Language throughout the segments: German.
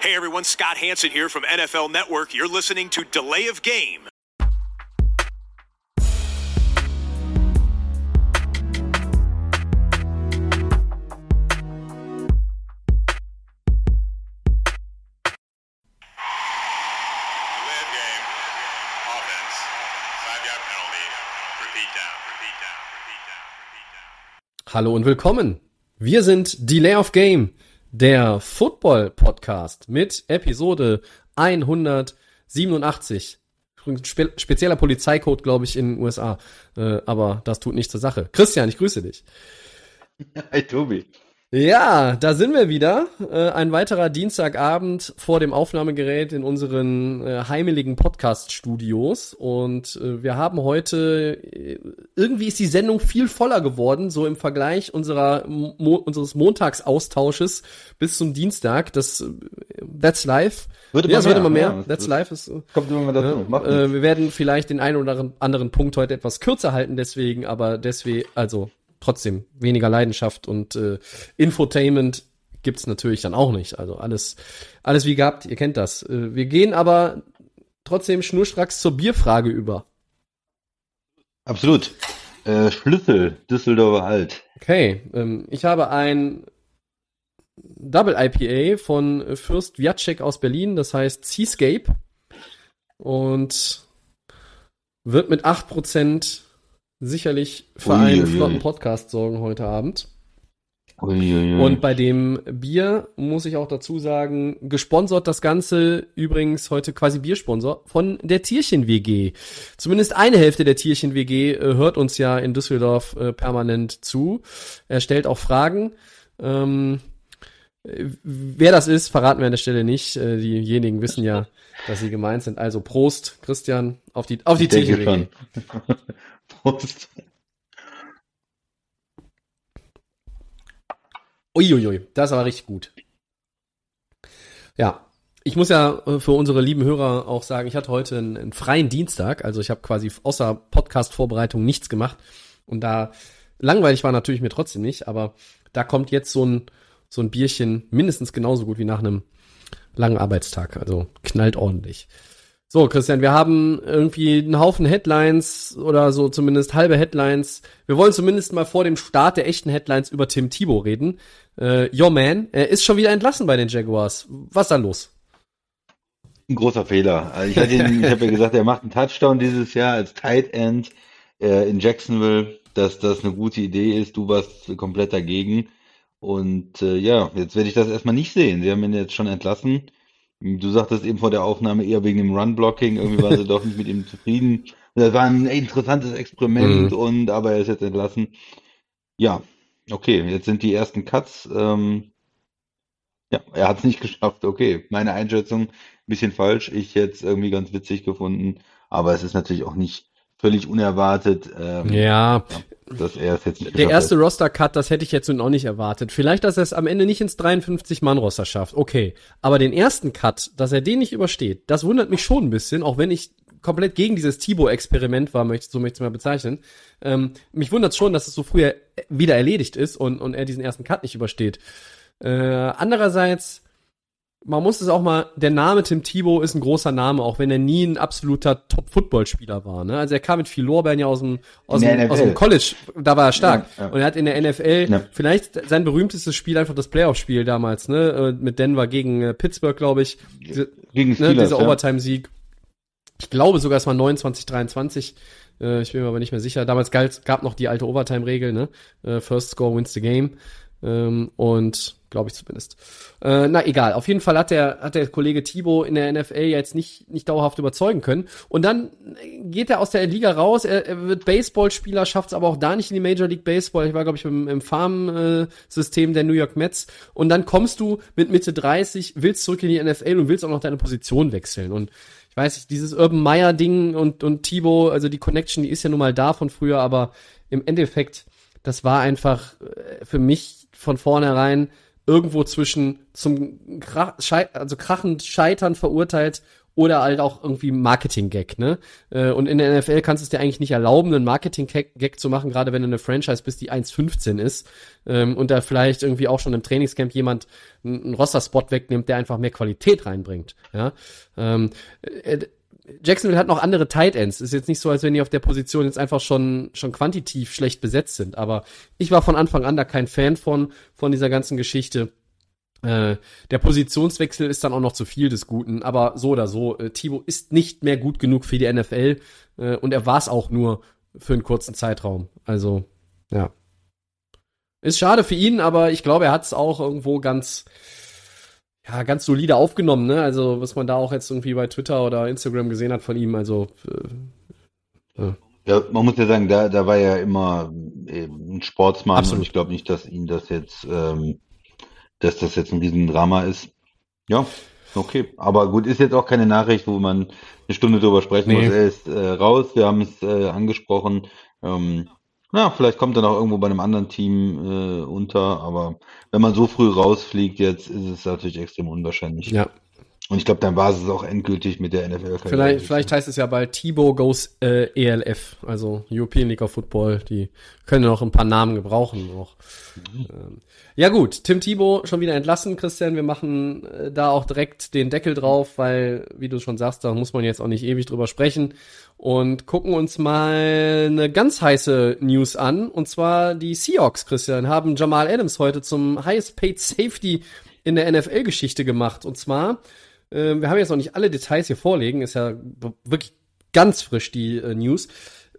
Hey everyone, Scott Hanson here from NFL Network. You're listening to Delay of Game. Delay of game. Offense. Five yard penalty. Repeat down. Repeat down. Repeat down. Repeat down. Hallo und willkommen. Wir sind Delay of Game, der Football Podcast mit Episode 187. Spe spezieller Polizeicode, glaube ich, in den USA. Äh, aber das tut nichts zur Sache. Christian, ich grüße dich. Hi Tobi. Ja, da sind wir wieder. Äh, ein weiterer Dienstagabend vor dem Aufnahmegerät in unseren äh, heimeligen Podcast-Studios. Und äh, wir haben heute, irgendwie ist die Sendung viel voller geworden, so im Vergleich unserer, Mo unseres Montagsaustausches bis zum Dienstag. Das, that's live. Wird ja, immer es wird mehr, immer mehr. ja. that's live ist, Kommt immer mal dazu. Nichts. wir werden vielleicht den einen oder anderen Punkt heute etwas kürzer halten, deswegen, aber deswegen, also trotzdem weniger Leidenschaft und äh, Infotainment gibt's natürlich dann auch nicht. Also alles, alles wie gehabt, ihr kennt das. Äh, wir gehen aber trotzdem schnurstracks zur Bierfrage über. Absolut. Äh, Schlüssel, Düsseldorfer Alt. Okay, ähm, ich habe ein Double IPA von Fürst Wiatschek aus Berlin, das heißt Seascape und wird mit 8% sicherlich für Ui, einen flotten Podcast sorgen heute Abend. Uiuiui. Und bei dem Bier muss ich auch dazu sagen, gesponsert das Ganze übrigens heute quasi Biersponsor von der Tierchen WG. Zumindest eine Hälfte der Tierchen WG äh, hört uns ja in Düsseldorf äh, permanent zu. Er stellt auch Fragen. Ähm, äh, wer das ist, verraten wir an der Stelle nicht. Äh, diejenigen wissen ja, dass sie gemeint sind. Also Prost, Christian, auf die, auf die Tierchen. Prost. Uiuiui, das war richtig gut. Ja, ich muss ja äh, für unsere lieben Hörer auch sagen, ich hatte heute einen, einen freien Dienstag, also ich habe quasi außer Podcast-Vorbereitung nichts gemacht und da langweilig war natürlich mir trotzdem nicht, aber da kommt jetzt so ein so ein Bierchen mindestens genauso gut wie nach einem langen Arbeitstag, also knallt ordentlich. So, Christian, wir haben irgendwie einen Haufen Headlines oder so zumindest halbe Headlines. Wir wollen zumindest mal vor dem Start der echten Headlines über Tim Thibault reden. Äh, your man, er ist schon wieder entlassen bei den Jaguars. Was ist da los? Ein großer Fehler. Also ich ihn, ich habe ja gesagt, er macht einen Touchdown dieses Jahr als Tight End äh, in Jacksonville, dass das eine gute Idee ist. Du warst komplett dagegen. Und äh, ja, jetzt werde ich das erstmal nicht sehen. Sie haben ihn jetzt schon entlassen. Du sagtest eben vor der Aufnahme eher wegen dem Run-Blocking, irgendwie waren sie doch nicht mit ihm zufrieden. Das war ein interessantes Experiment Mhm. und aber er ist jetzt entlassen. Ja, okay, jetzt sind die ersten Cuts. Ähm, ja, er hat es nicht geschafft. Okay, meine Einschätzung ein bisschen falsch. Ich hätte es irgendwie ganz witzig gefunden, aber es ist natürlich auch nicht völlig unerwartet, ähm, Ja, dass er es jetzt nicht der erste. Roster-Cut, das hätte ich jetzt nun auch nicht erwartet. Vielleicht, dass er es am Ende nicht ins 53-Mann-Roster schafft. Okay. Aber den ersten Cut, dass er den nicht übersteht, das wundert mich schon ein bisschen, auch wenn ich komplett gegen dieses Thibaut-Experiment war, möchte, so möchte ich es mal bezeichnen. Ähm, mich wundert schon, dass es so früher wieder erledigt ist und, und er diesen ersten Cut nicht übersteht. Äh, andererseits, man muss es auch mal, der Name Tim Thibault ist ein großer Name, auch wenn er nie ein absoluter Top-Football-Spieler war. Ne? Also er kam mit viel Lorbeeren ja aus dem, aus, dem, aus dem College, da war er stark. Ja, ja. Und er hat in der NFL Ja. vielleicht sein berühmtestes Spiel einfach das Playoff-Spiel damals, ne? äh, Mit Denver gegen äh, Pittsburgh, glaube ich. Diese, Gegen ne, Steelers, dieser ja. Overtime-Sieg. Ich glaube sogar, es war 29, 23. Äh, ich bin mir aber nicht mehr sicher. Damals galt, gab noch die alte Overtime-Regel, ne? First Score wins the game. Ähm, und glaube ich zumindest. Äh, na egal, auf jeden Fall hat der, hat der Kollege Thibaut in der NFL jetzt nicht, nicht dauerhaft überzeugen können. Und dann geht er aus der Liga raus, er, er wird Baseballspieler, schafft es aber auch da nicht in die Major League Baseball. Ich war, glaube ich, im, im Farm-System der New York Mets. Und dann kommst du mit Mitte 30, willst zurück in die NFL und willst auch noch deine Position wechseln. Und ich weiß nicht, dieses Urban Meyer Ding und, und Thibaut, also die Connection, die ist ja nun mal da von früher, aber im Endeffekt, das war einfach äh, für mich von vornherein irgendwo zwischen zum Krach, also krachend Scheitern verurteilt oder halt auch irgendwie Marketing-Gag, ne? Äh, und in der NFL kannst du es dir eigentlich nicht erlauben, einen Marketing-Gag zu machen, gerade wenn du eine Franchise bist, die 1,15 ist ähm, und da vielleicht irgendwie auch schon im Trainingscamp jemand einen Roster-Spot wegnimmt, der einfach mehr Qualität reinbringt, ja? Jacksonville hat noch andere Tight Ends. Ist jetzt nicht so, als wenn die auf der Position jetzt einfach schon, schon quantitativ schlecht besetzt sind. Aber ich war von Anfang an da kein Fan von, von dieser ganzen Geschichte. Äh, der Positionswechsel ist dann auch noch zu viel des Guten, aber so oder so, äh, Thibaut ist nicht mehr gut genug für die NFL äh, und er war es auch nur für einen kurzen Zeitraum. Also, ja. Ist schade für ihn, aber ich glaube, er hat es auch irgendwo ganz, ja, ganz solide aufgenommen, ne? Also, was man da auch jetzt irgendwie bei Twitter oder Instagram gesehen hat von ihm, also äh, ja. ja. man muss ja sagen, da, da war er immer ein Sportsmann Absolut. und ich glaube nicht, dass ihn das jetzt ähm, dass das jetzt ein Riesendrama ist. Ja, okay. Aber gut, ist jetzt auch keine Nachricht, wo man eine Stunde drüber sprechen nee. muss. Er ist äh, raus, wir haben es äh, angesprochen. Ähm, ja, vielleicht kommt er noch irgendwo bei einem anderen Team äh, unter, aber wenn man so früh rausfliegt jetzt, ist es natürlich extrem unwahrscheinlich. Ja, und ich glaube, dann war es auch endgültig mit der NFL. -Karriere. Vielleicht, vielleicht heißt es ja bald Thibaut goes äh, ELF, also European League of Football. Die können noch ein paar Namen gebrauchen. Auch. Mhm. Ja gut, Tim Thibaut schon wieder entlassen, Christian. Wir machen äh, da auch direkt den Deckel drauf, weil, wie du schon sagst, da muss man jetzt auch nicht ewig drüber sprechen. Und gucken uns mal eine ganz heiße News an. Und zwar die Seahawks, Christian, haben Jamal Adams heute zum Highest Paid Safety in der NFL-Geschichte gemacht. Und zwar äh, wir haben jetzt noch nicht alle Details hier vorlegen, ist ja wirklich ganz frisch die äh, News.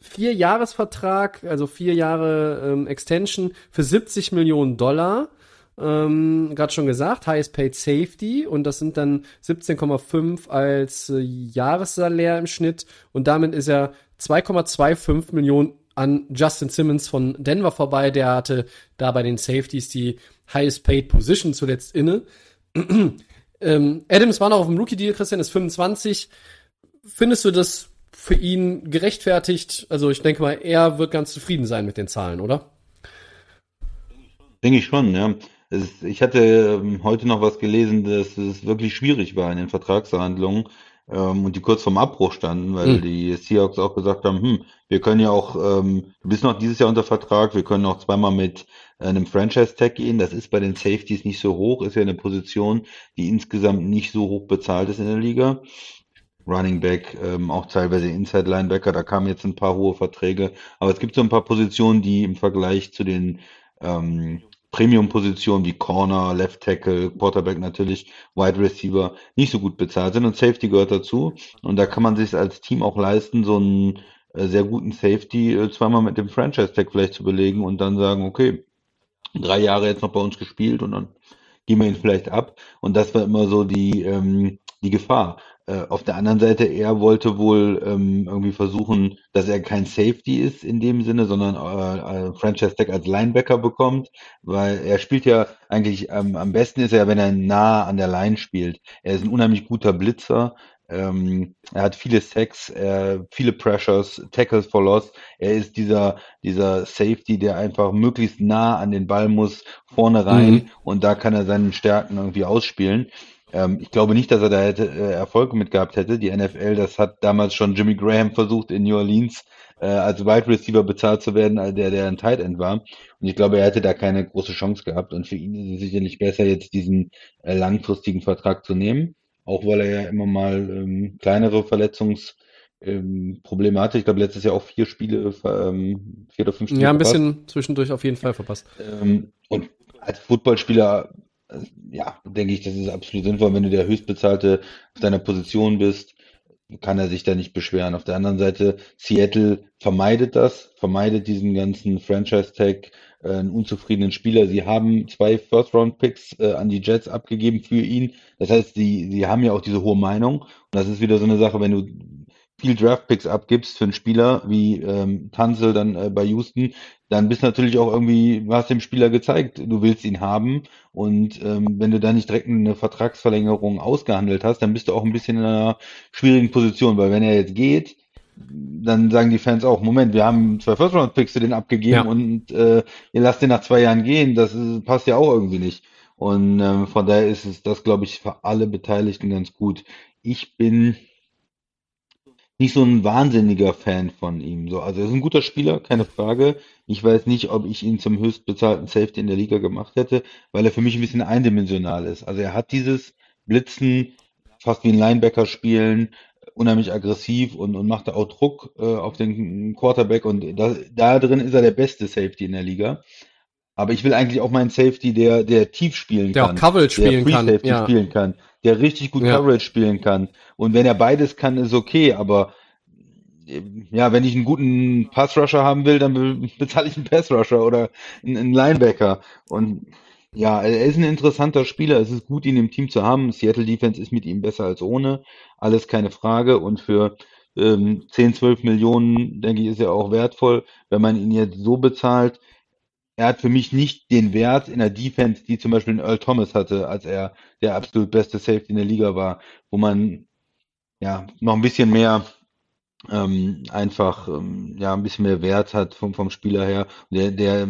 Vier Jahresvertrag, also vier Jahre ähm, Extension für 70 Millionen Dollar. Ähm, Gerade schon gesagt, Highest Paid Safety und das sind dann 17,5 als äh, Jahressalär im Schnitt und damit ist er 2,25 Millionen an Justin Simmons von Denver vorbei. Der hatte da bei den Safeties die Highest Paid Position zuletzt inne. Ähm, Adams war noch auf dem Rookie-Deal, Christian ist 25. Findest du das für ihn gerechtfertigt? Also ich denke mal, er wird ganz zufrieden sein mit den Zahlen, oder? Denke ich schon, ja. Es, ich hatte ähm, heute noch was gelesen, dass es wirklich schwierig war in den Vertragsverhandlungen ähm, und die kurz vorm Abbruch standen, weil hm. die Seahawks auch gesagt haben, hm, wir können ja auch, ähm, du bist noch dieses Jahr unter Vertrag, wir können auch zweimal mit einem Franchise-Tag gehen. Das ist bei den Safeties nicht so hoch, ist ja eine Position, die insgesamt nicht so hoch bezahlt ist in der Liga. Running Back, ähm, auch teilweise Inside Linebacker, da kamen jetzt ein paar hohe Verträge. Aber es gibt so ein paar Positionen, die im Vergleich zu den ähm, Premium-Positionen wie Corner, Left Tackle, Quarterback natürlich, Wide Receiver nicht so gut bezahlt sind und Safety gehört dazu. Und da kann man sich als Team auch leisten, so einen äh, sehr guten Safety äh, zweimal mit dem Franchise-Tag vielleicht zu belegen und dann sagen, okay, drei Jahre jetzt noch bei uns gespielt und dann gehen wir ihn vielleicht ab. Und das war immer so die, ähm, die Gefahr. Äh, auf der anderen Seite, er wollte wohl ähm, irgendwie versuchen, dass er kein Safety ist in dem Sinne, sondern äh, äh, Franchise Tag als Linebacker bekommt, weil er spielt ja eigentlich ähm, am besten ist er, wenn er nah an der Line spielt. Er ist ein unheimlich guter Blitzer, ähm, er hat viele Sacks, äh, viele Pressures, Tackles for Loss. Er ist dieser, dieser Safety, der einfach möglichst nah an den Ball muss, vorne rein mhm. und da kann er seinen Stärken irgendwie ausspielen. Ähm, ich glaube nicht, dass er da hätte, äh, Erfolg mit gehabt hätte. Die NFL, das hat damals schon Jimmy Graham versucht in New Orleans äh, als Wide Receiver bezahlt zu werden, äh, der der ein Tight End war. Und ich glaube, er hätte da keine große Chance gehabt. Und für ihn ist es sicherlich besser, jetzt diesen äh, langfristigen Vertrag zu nehmen auch weil er ja immer mal ähm, kleinere Verletzungsprobleme ähm, hatte. Ich glaube, letztes Jahr auch vier Spiele, ähm, vier oder fünf Spiele. Ja, ein verpasst. bisschen zwischendurch auf jeden Fall verpasst. Ähm, und als Footballspieler, äh, ja, denke ich, das ist absolut sinnvoll, wenn du der höchstbezahlte auf deiner Position bist, kann er sich da nicht beschweren. Auf der anderen Seite, Seattle vermeidet das, vermeidet diesen ganzen Franchise-Tag, äh, einen unzufriedenen Spieler. Sie haben zwei First-Round-Picks äh, an die Jets abgegeben für ihn. Das heißt, sie, sie haben ja auch diese hohe Meinung. Und das ist wieder so eine Sache, wenn du viel Draft-Picks abgibst für einen Spieler wie ähm, Tanzel dann äh, bei Houston, dann bist natürlich auch irgendwie, du hast dem Spieler gezeigt, du willst ihn haben und ähm, wenn du da nicht direkt eine Vertragsverlängerung ausgehandelt hast, dann bist du auch ein bisschen in einer schwierigen Position, weil wenn er jetzt geht, dann sagen die Fans auch, Moment, wir haben zwei First-Round-Picks für den abgegeben ja. und äh, ihr lasst den nach zwei Jahren gehen, das ist, passt ja auch irgendwie nicht. Und ähm, von daher ist es das, glaube ich, für alle Beteiligten ganz gut. Ich bin nicht so ein wahnsinniger Fan von ihm. So, also er ist ein guter Spieler, keine Frage. Ich weiß nicht, ob ich ihn zum höchstbezahlten Safety in der Liga gemacht hätte, weil er für mich ein bisschen eindimensional ist. Also er hat dieses Blitzen, fast wie ein Linebacker spielen, unheimlich aggressiv und, und macht da auch Druck äh, auf den Quarterback und da, da drin ist er der beste Safety in der Liga. Aber ich will eigentlich auch meinen Safety, der, der tief spielen Der kann. auch Coverage spielen der kann, Safety ja. spielen kann. Der richtig gut Ja. Coverage spielen kann. Und wenn er beides kann, ist okay, aber äh, ja, wenn ich einen guten Pass-Rusher haben will, dann be- bezahle ich einen Pass-Rusher oder einen, einen Linebacker. Und ja, er ist ein interessanter Spieler. Es ist gut, ihn im Team zu haben. Seattle Defense ist mit ihm besser als ohne. Alles keine Frage. Und für ähm, 10, 12 Millionen, denke ich, ist er auch wertvoll, wenn man ihn jetzt so bezahlt. Er hat für mich nicht den Wert in der Defense, die zum Beispiel Earl Thomas hatte, als er der absolut beste Safety in der Liga war, wo man ja noch ein bisschen mehr ähm, einfach ähm, ja ein bisschen mehr Wert hat vom, vom Spieler her. Der, der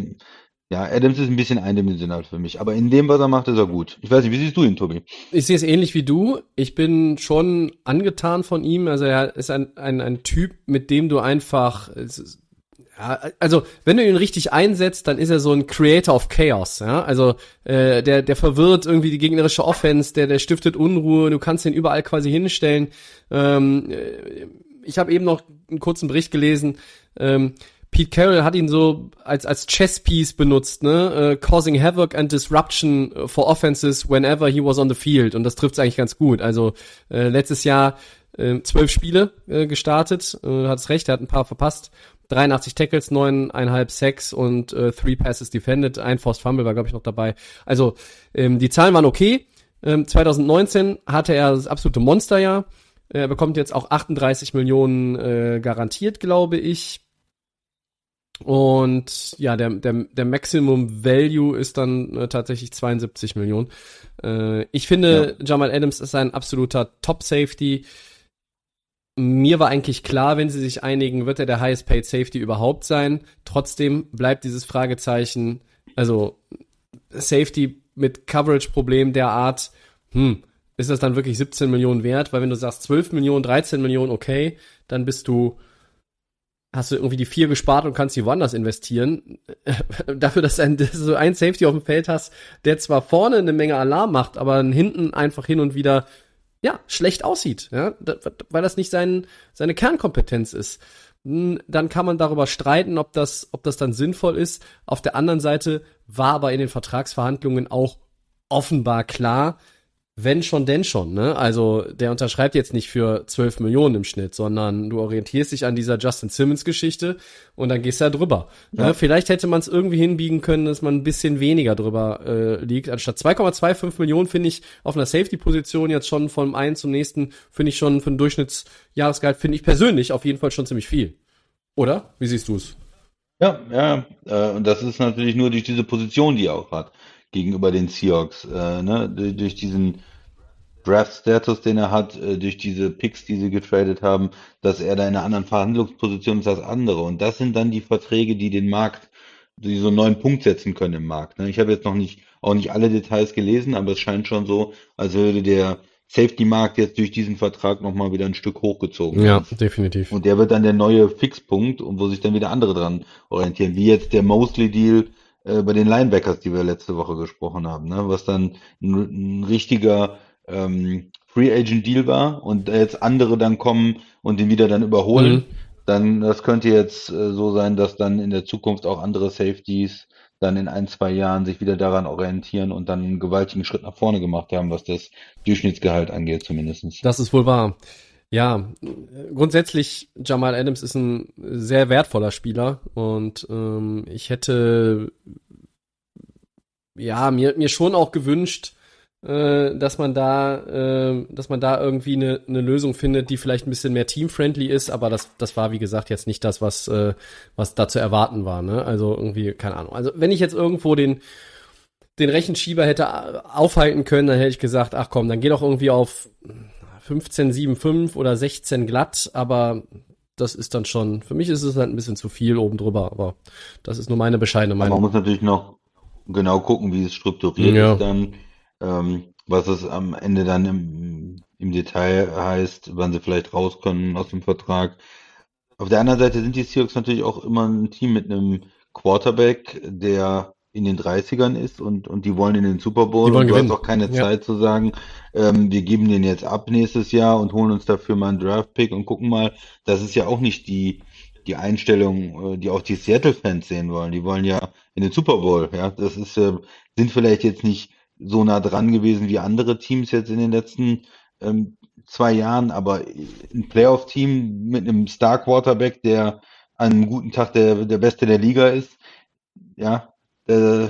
ja, Adams ist ein bisschen eindimensional für mich, aber in dem, was er macht, ist er gut. Ich weiß nicht, wie siehst du ihn, Tobi? Ich sehe es ähnlich wie du. Ich bin schon angetan von ihm. Also er ist ein, ein, ein Typ, mit dem du einfach, ja, also wenn du ihn richtig einsetzt, dann ist er so ein Creator of Chaos. Ja, also äh, der der verwirrt irgendwie die gegnerische Offense, der der stiftet Unruhe. Du kannst ihn überall quasi hinstellen. Ähm, äh, ich habe eben noch einen kurzen Bericht gelesen. Ähm, Pete Carroll hat ihn so als als Chess-Piece benutzt, ne? Äh, causing havoc and disruption for offenses whenever he was on the field. Und das trifft's eigentlich ganz gut. Also äh, letztes Jahr äh, zwölf Spiele äh, gestartet, äh, hat's recht, er hat ein paar verpasst. 83 Tackles, neuneinhalb Sacks und äh, three Passes defended. Ein Forced Fumble war, glaube ich, noch dabei. Also ähm, die Zahlen waren okay. Ähm, 2019 hatte er das absolute Monsterjahr. Er bekommt jetzt auch 38 Millionen äh, garantiert, glaube ich. Und ja, der, der, der Maximum Value ist dann äh, tatsächlich 72 Millionen. Äh, ich finde, Jamal Adams ist ein absoluter Top-Safety. Mir war eigentlich klar, wenn sie sich einigen, wird er der highest paid Safety überhaupt sein. Trotzdem bleibt dieses Fragezeichen, also Safety mit Coverage-Problem der Art, hm, ist das dann wirklich 17 Millionen wert? Weil wenn du sagst 12 Millionen, 13 Millionen, okay, dann bist du, hast du irgendwie die vier gespart und kannst die woanders investieren. Dafür, dass, du ein Safety auf dem Feld hast, der zwar vorne eine Menge Alarm macht, aber hinten einfach hin und wieder ja, schlecht aussieht, ja, weil das nicht sein, seine Kernkompetenz ist. Hm, Dann kann man darüber streiten, ob das, ob das dann sinnvoll ist. Auf der anderen Seite war aber in den Vertragsverhandlungen auch offenbar klar, wenn schon, denn schon, ne? Also, der unterschreibt jetzt nicht für 12 Millionen im Schnitt, sondern du orientierst dich an dieser Justin Simmons Geschichte und dann gehst du da drüber. Ne? Vielleicht hätte man es irgendwie hinbiegen können, dass man ein bisschen weniger drüber äh, liegt. Anstatt 2,25 Millionen finde ich auf einer Safety-Position jetzt schon vom einen zum nächsten, finde ich schon für ein Durchschnittsjahresgehalt, finde ich persönlich auf jeden Fall schon ziemlich viel. Oder? Wie siehst du es? Ja, ja, äh, und das ist natürlich nur durch diese Position, die er auch hat, gegenüber den Seahawks, äh, ne, durch, diesen Draft-Status, den er hat, äh, durch diese Picks, die sie getradet haben, dass er da in einer anderen Verhandlungsposition ist als andere. Und das sind dann die Verträge, die den Markt, die so einen neuen Punkt setzen können im Markt. Ne? Ich habe jetzt noch nicht, auch nicht alle Details gelesen, aber es scheint schon so, als würde der Safety-Markt jetzt durch diesen Vertrag nochmal wieder ein Stück hochgezogen Ja, definitiv. Und der wird dann der neue Fixpunkt und wo sich dann wieder andere dran orientieren, wie jetzt der Mosley-Deal äh, bei den Linebackers, die wir letzte Woche gesprochen haben, ne? was dann ein, ein richtiger ähm, Free Agent Deal war und jetzt andere dann kommen und den wieder dann überholen. Mhm. Dann, das könnte jetzt äh, so sein, dass dann in der Zukunft auch andere Safeties dann in ein, zwei Jahren sich wieder daran orientieren und dann einen gewaltigen Schritt nach vorne gemacht haben, was das Durchschnittsgehalt angeht, zumindestens. Das ist wohl wahr. Ja, grundsätzlich Jamal Adams ist ein sehr wertvoller Spieler und ähm, ich hätte ja mir mir schon auch gewünscht, äh, dass man da äh, dass man da irgendwie eine eine Lösung findet, die vielleicht ein bisschen mehr teamfriendly ist, aber das das war wie gesagt jetzt nicht das, was äh, was da zu erwarten war. Ne? Also irgendwie keine Ahnung. Also wenn ich jetzt irgendwo den den Rechenschieber hätte aufhalten können, dann hätte ich gesagt, ach komm, dann geh doch irgendwie auf 15,75 oder 16 glatt, aber das ist dann schon, für mich ist es halt ein bisschen zu viel oben drüber, aber das ist nur meine bescheidene Man Meinung. muss natürlich noch genau gucken, wie es strukturiert Ja. ist dann, ähm, was es am Ende dann im, im Detail heißt, wann sie vielleicht raus können aus dem Vertrag. Auf der anderen Seite sind die Seahawks natürlich auch immer ein Team mit einem Quarterback, der in den 30ern ist und, und die wollen in den Super Bowl. Die wollen und du gewinnen. hast auch keine Ja. Zeit zu sagen, ähm, wir geben den jetzt ab nächstes Jahr und holen uns dafür mal einen Draft-Pick und gucken mal. Das ist ja auch nicht die, die Einstellung, äh, die auch die Seattle-Fans sehen wollen. Die wollen ja in den Super Bowl. Ja, das ist, äh, sind vielleicht jetzt nicht so nah dran gewesen wie andere Teams jetzt in den letzten ähm, zwei Jahren, aber ein Playoff-Team mit einem Star-Quarterback, der an einem guten Tag der, der Beste der Liga ist, ja, äh,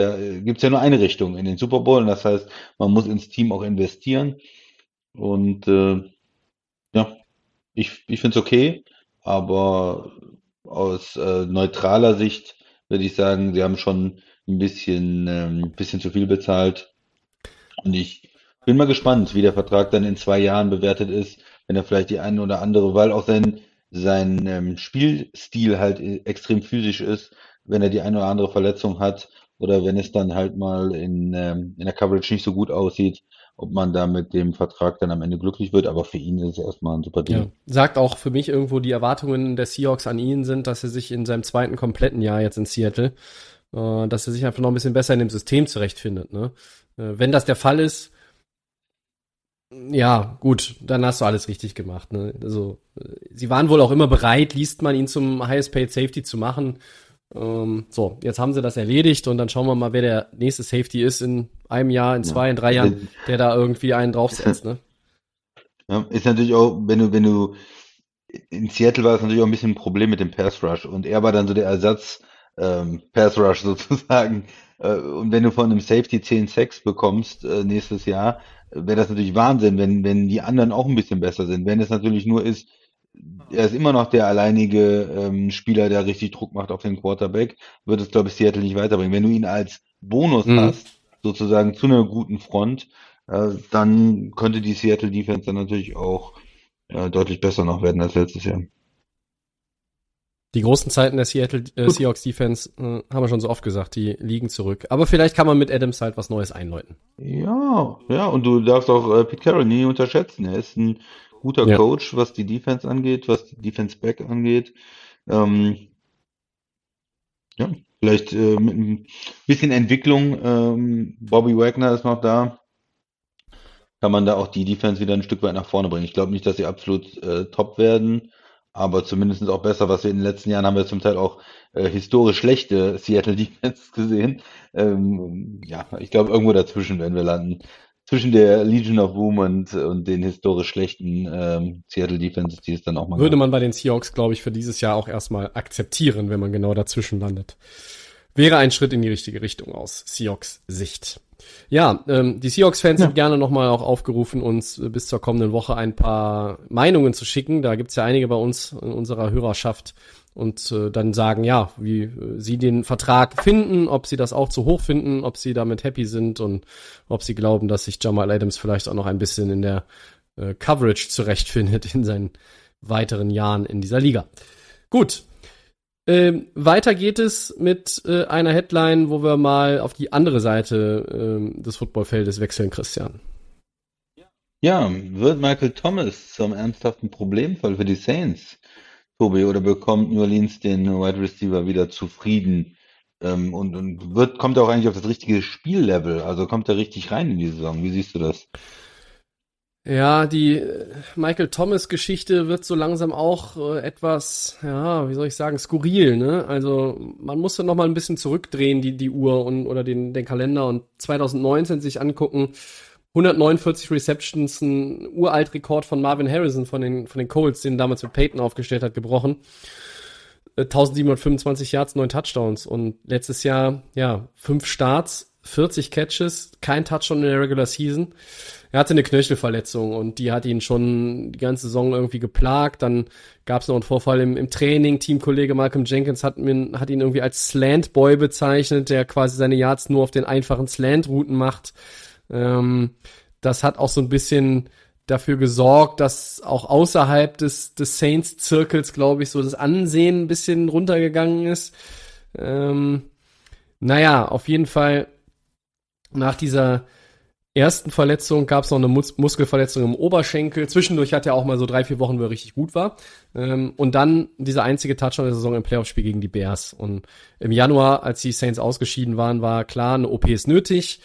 da gibt's ja nur eine Richtung in den Super Bowl das heißt, man muss ins Team auch investieren. Und äh, ja, ich, ich finde es okay, aber aus äh, neutraler Sicht würde ich sagen, sie haben schon ein bisschen, ähm, ein bisschen zu viel bezahlt. Und ich bin mal gespannt, wie der Vertrag dann in zwei Jahren bewertet ist, wenn er vielleicht die eine oder andere, weil auch sein, sein ähm, Spielstil halt äh, extrem physisch ist, wenn er die eine oder andere Verletzung hat oder wenn es dann halt mal in, ähm, in der Coverage nicht so gut aussieht, ob man da mit dem Vertrag dann am Ende glücklich wird. Aber für ihn ist es erstmal ein super Ding. Ja. Sagt auch für mich irgendwo, die Erwartungen der Seahawks an ihn sind, dass er sich in seinem zweiten kompletten Jahr jetzt in Seattle, äh, dass er sich einfach noch ein bisschen besser in dem System zurechtfindet. Ne? Äh, wenn das der Fall ist, ja, gut, dann hast du alles richtig gemacht. Ne? Also, äh, sie waren wohl auch immer bereit, liest man ihn zum Highest Paid Safety zu machen. Ähm, so, jetzt haben sie das erledigt und dann schauen wir mal, wer der nächste Safety ist in einem Jahr, in zwei, in drei Jahren, der da irgendwie einen draufsetzt. Ne? Ja, ist natürlich auch, wenn du, wenn du in Seattle war es natürlich auch ein bisschen ein Problem mit dem Pass Rush und er war dann so der Ersatz ähm, Pass Rush sozusagen. Äh, und wenn du von einem Safety 10 Sacks bekommst äh, nächstes Jahr, wäre das natürlich Wahnsinn, wenn, wenn die anderen auch ein bisschen besser sind. Wenn es natürlich nur ist, er ist immer noch der alleinige ähm, Spieler, der richtig Druck macht auf den Quarterback, wird es, glaube ich, Seattle nicht weiterbringen. Wenn du ihn als Bonus Mhm. hast, sozusagen zu einer guten Front, äh, dann könnte die Seattle Defense dann natürlich auch äh, deutlich besser noch werden als letztes Jahr. Die großen Zeiten der Seattle äh. Seahawks Defense äh, haben wir schon so oft gesagt, die liegen zurück. Aber vielleicht kann man mit Adams halt was Neues einläuten. Ja, ja, und du darfst auch äh, Pete Carroll nie unterschätzen. Er ist ein guter Ja. Coach, was die Defense angeht, was die Defense Back angeht. Ähm, ja, vielleicht äh, mit ein bisschen Entwicklung. Ähm, Bobby Wagner ist noch da. Kann man da auch die Defense wieder ein Stück weit nach vorne bringen. Ich glaube nicht, dass sie absolut äh, top werden, aber zumindest auch besser, was wir in den letzten Jahren haben wir zum Teil auch äh, historisch schlechte Seattle Defense gesehen. Ähm, ja, ich glaube, irgendwo dazwischen werden wir landen. Zwischen der Legion of Boom und, und den historisch schlechten ähm, Seattle Defenses, die es dann auch mal Würde gab. man bei den Seahawks, glaube ich, für dieses Jahr auch erstmal akzeptieren, wenn man genau dazwischen landet. Wäre ein Schritt in die richtige Richtung aus Seahawks Sicht. Ja, ähm, die Seahawks-Fans Ja. sind gerne nochmal auch aufgerufen, uns bis zur kommenden Woche ein paar Meinungen zu schicken. Da gibt's ja einige bei uns in unserer Hörerschaft und äh, dann sagen, ja, wie äh, sie den Vertrag finden, ob sie das auch zu hoch finden, ob sie damit happy sind und ob sie glauben, dass sich Jamal Adams vielleicht auch noch ein bisschen in der äh, Coverage zurechtfindet in seinen weiteren Jahren in dieser Liga. Gut. Ähm, weiter geht es mit äh, einer Headline, wo wir mal auf die andere Seite ähm, des Footballfeldes wechseln, Christian. Ja, wird Michael Thomas zum ernsthaften Problemfall für die Saints, Tobi, oder bekommt New Orleans den Wide Receiver wieder zufrieden? Ähm, und, und wird, kommt er auch eigentlich auf das richtige Spiellevel? Also kommt er richtig rein in die Saison? Wie siehst du das? Ja, die äh, Michael Thomas Geschichte wird so langsam auch äh, etwas, ja, wie soll ich sagen, skurril, ne? Also, man musste noch mal ein bisschen zurückdrehen, die, die Uhr und, oder den, den Kalender und 2019 sich angucken. 149 Receptions, ein Uraltrekord von Marvin Harrison von den, von den Colts, den damals mit Peyton aufgestellt hat, gebrochen. Äh, 1725 Yards, 9 Touchdowns und letztes Jahr, ja, 5 Starts, 40 Catches, kein Touchdown in der Regular Season. Er hatte eine Knöchelverletzung und die hat ihn schon die ganze Saison irgendwie geplagt. Dann gab es noch einen Vorfall im, im Training. Teamkollege Malcolm Jenkins hat, mir, hat ihn irgendwie als Slant Boy bezeichnet, der quasi seine Yards nur auf den einfachen Slant-Routen macht. Ähm, das hat auch so ein bisschen dafür gesorgt, dass auch außerhalb des, des Saints-Zirkels, glaube ich, so das Ansehen ein bisschen runtergegangen ist. Ähm, naja, auf jeden Fall nach dieser ersten Verletzung gab es noch eine Mus Muskelverletzung im Oberschenkel. Zwischendurch hat er auch mal so drei, vier Wochen, wo er richtig gut war. Ähm, und dann dieser einzige Touchdown der Saison im Playoff-Spiel gegen die Bears. Und im Januar, als die Saints ausgeschieden waren, war klar, eine OP ist nötig.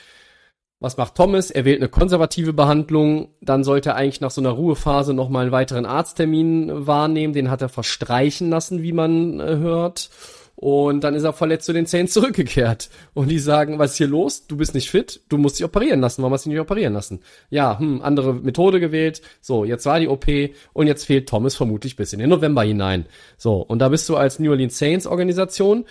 Was macht Thomas? Er wählt eine konservative Behandlung. Dann sollte er eigentlich nach so einer Ruhephase nochmal einen weiteren Arzttermin wahrnehmen. Den hat er verstreichen lassen, wie man äh, hört. Und dann ist er verletzt zu den Saints zurückgekehrt. Und die sagen, was ist hier los? Du bist nicht fit, du musst dich operieren lassen. Warum hast du dich nicht operieren lassen? Ja, hm, andere Methode gewählt. So, jetzt war die OP und jetzt fehlt Thomas vermutlich bis in den November hinein. So, und da bist du als New Orleans Saints Organisation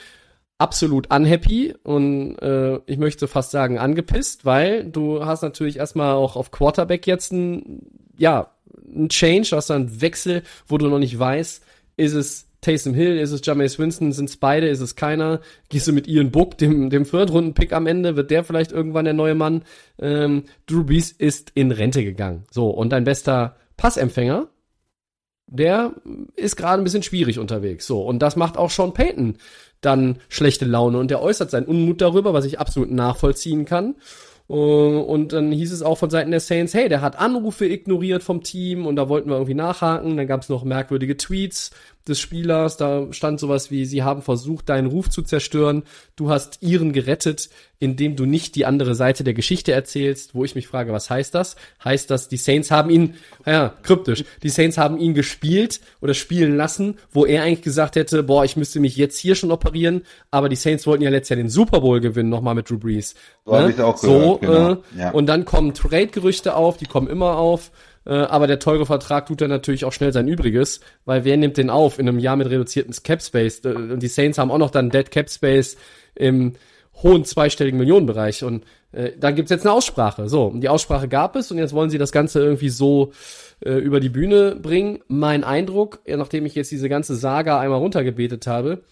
absolut unhappy und äh, ich möchte fast sagen angepisst, weil du hast natürlich erstmal auch auf Quarterback jetzt ein, ja, ein Change, du hast einen Wechsel, wo du noch nicht weißt, ist es Taysom Hill, ist es Jameis Winston, sind es beide, ist es keiner? Gehst du mit Ian Book, dem, dem Viertrunden-Pick am Ende, wird der vielleicht irgendwann der neue Mann? Ähm, Drew Brees ist in Rente gegangen. So, und dein bester Passempfänger, der ist gerade ein bisschen schwierig unterwegs. So, und das macht auch Sean Payton dann schlechte Laune und der äußert seinen Unmut darüber, was ich absolut nachvollziehen kann. Äh, und dann hieß es auch von Seiten der Saints, hey, der hat Anrufe ignoriert vom Team und da wollten wir irgendwie nachhaken. Dann gab es noch merkwürdige Tweets des Spielers. Da stand sowas wie, sie haben versucht, deinen Ruf zu zerstören. Du hast ihren gerettet, indem du nicht die andere Seite der Geschichte erzählst. Wo ich mich frage, was heißt das? Heißt das, die Saints haben ihn, ja, kryptisch, die Saints haben ihn gespielt oder spielen lassen, wo er eigentlich gesagt hätte, boah, ich müsste mich jetzt hier schon operieren, aber die Saints wollten ja letztes Jahr den Super Bowl gewinnen, nochmal mit Drew Brees. So ne? ich auch gehört, so genau. äh, ja. und dann kommen Trade-Gerüchte auf, die kommen immer auf. Äh, aber der teure Vertrag tut dann natürlich auch schnell sein Übriges, weil wer nimmt den auf in einem Jahr mit reduzierten Cap Space? Äh, und die Saints haben auch noch dann Dead Cap Space im hohen zweistelligen Millionenbereich. Und äh, da gibt's jetzt eine Aussprache. So, und die Aussprache gab es und jetzt wollen sie das Ganze irgendwie so äh, über die Bühne bringen. Mein Eindruck, nachdem ich jetzt diese ganze Saga einmal runtergebetet habe,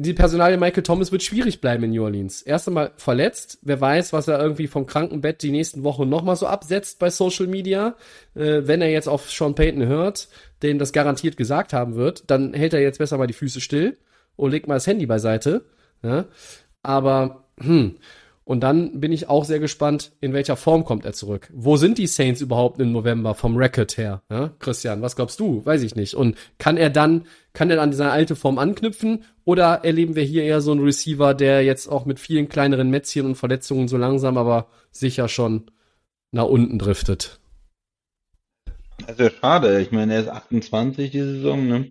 die Personalie Michael Thomas wird schwierig bleiben in New Orleans. Erst einmal verletzt. Wer weiß, was er irgendwie vom Krankenbett die nächsten Wochen nochmal so absetzt bei Social Media. Äh, wenn er jetzt auf Sean Payton hört, den das garantiert gesagt haben wird, dann hält er jetzt besser mal die Füße still und legt mal das Handy beiseite. Ja? Aber, hm, und dann bin ich auch sehr gespannt, in welcher Form kommt er zurück. Wo sind die Saints überhaupt im November vom Record her? Ja, Christian, was glaubst du? Weiß ich nicht. Und kann er dann, kann er an seine alte Form anknüpfen? Oder erleben wir hier eher so einen Receiver, der jetzt auch mit vielen kleineren Mätzchen und Verletzungen so langsam, aber sicher schon nach unten driftet? Ja schade. Ich meine, er ist 28 die Saison, ne?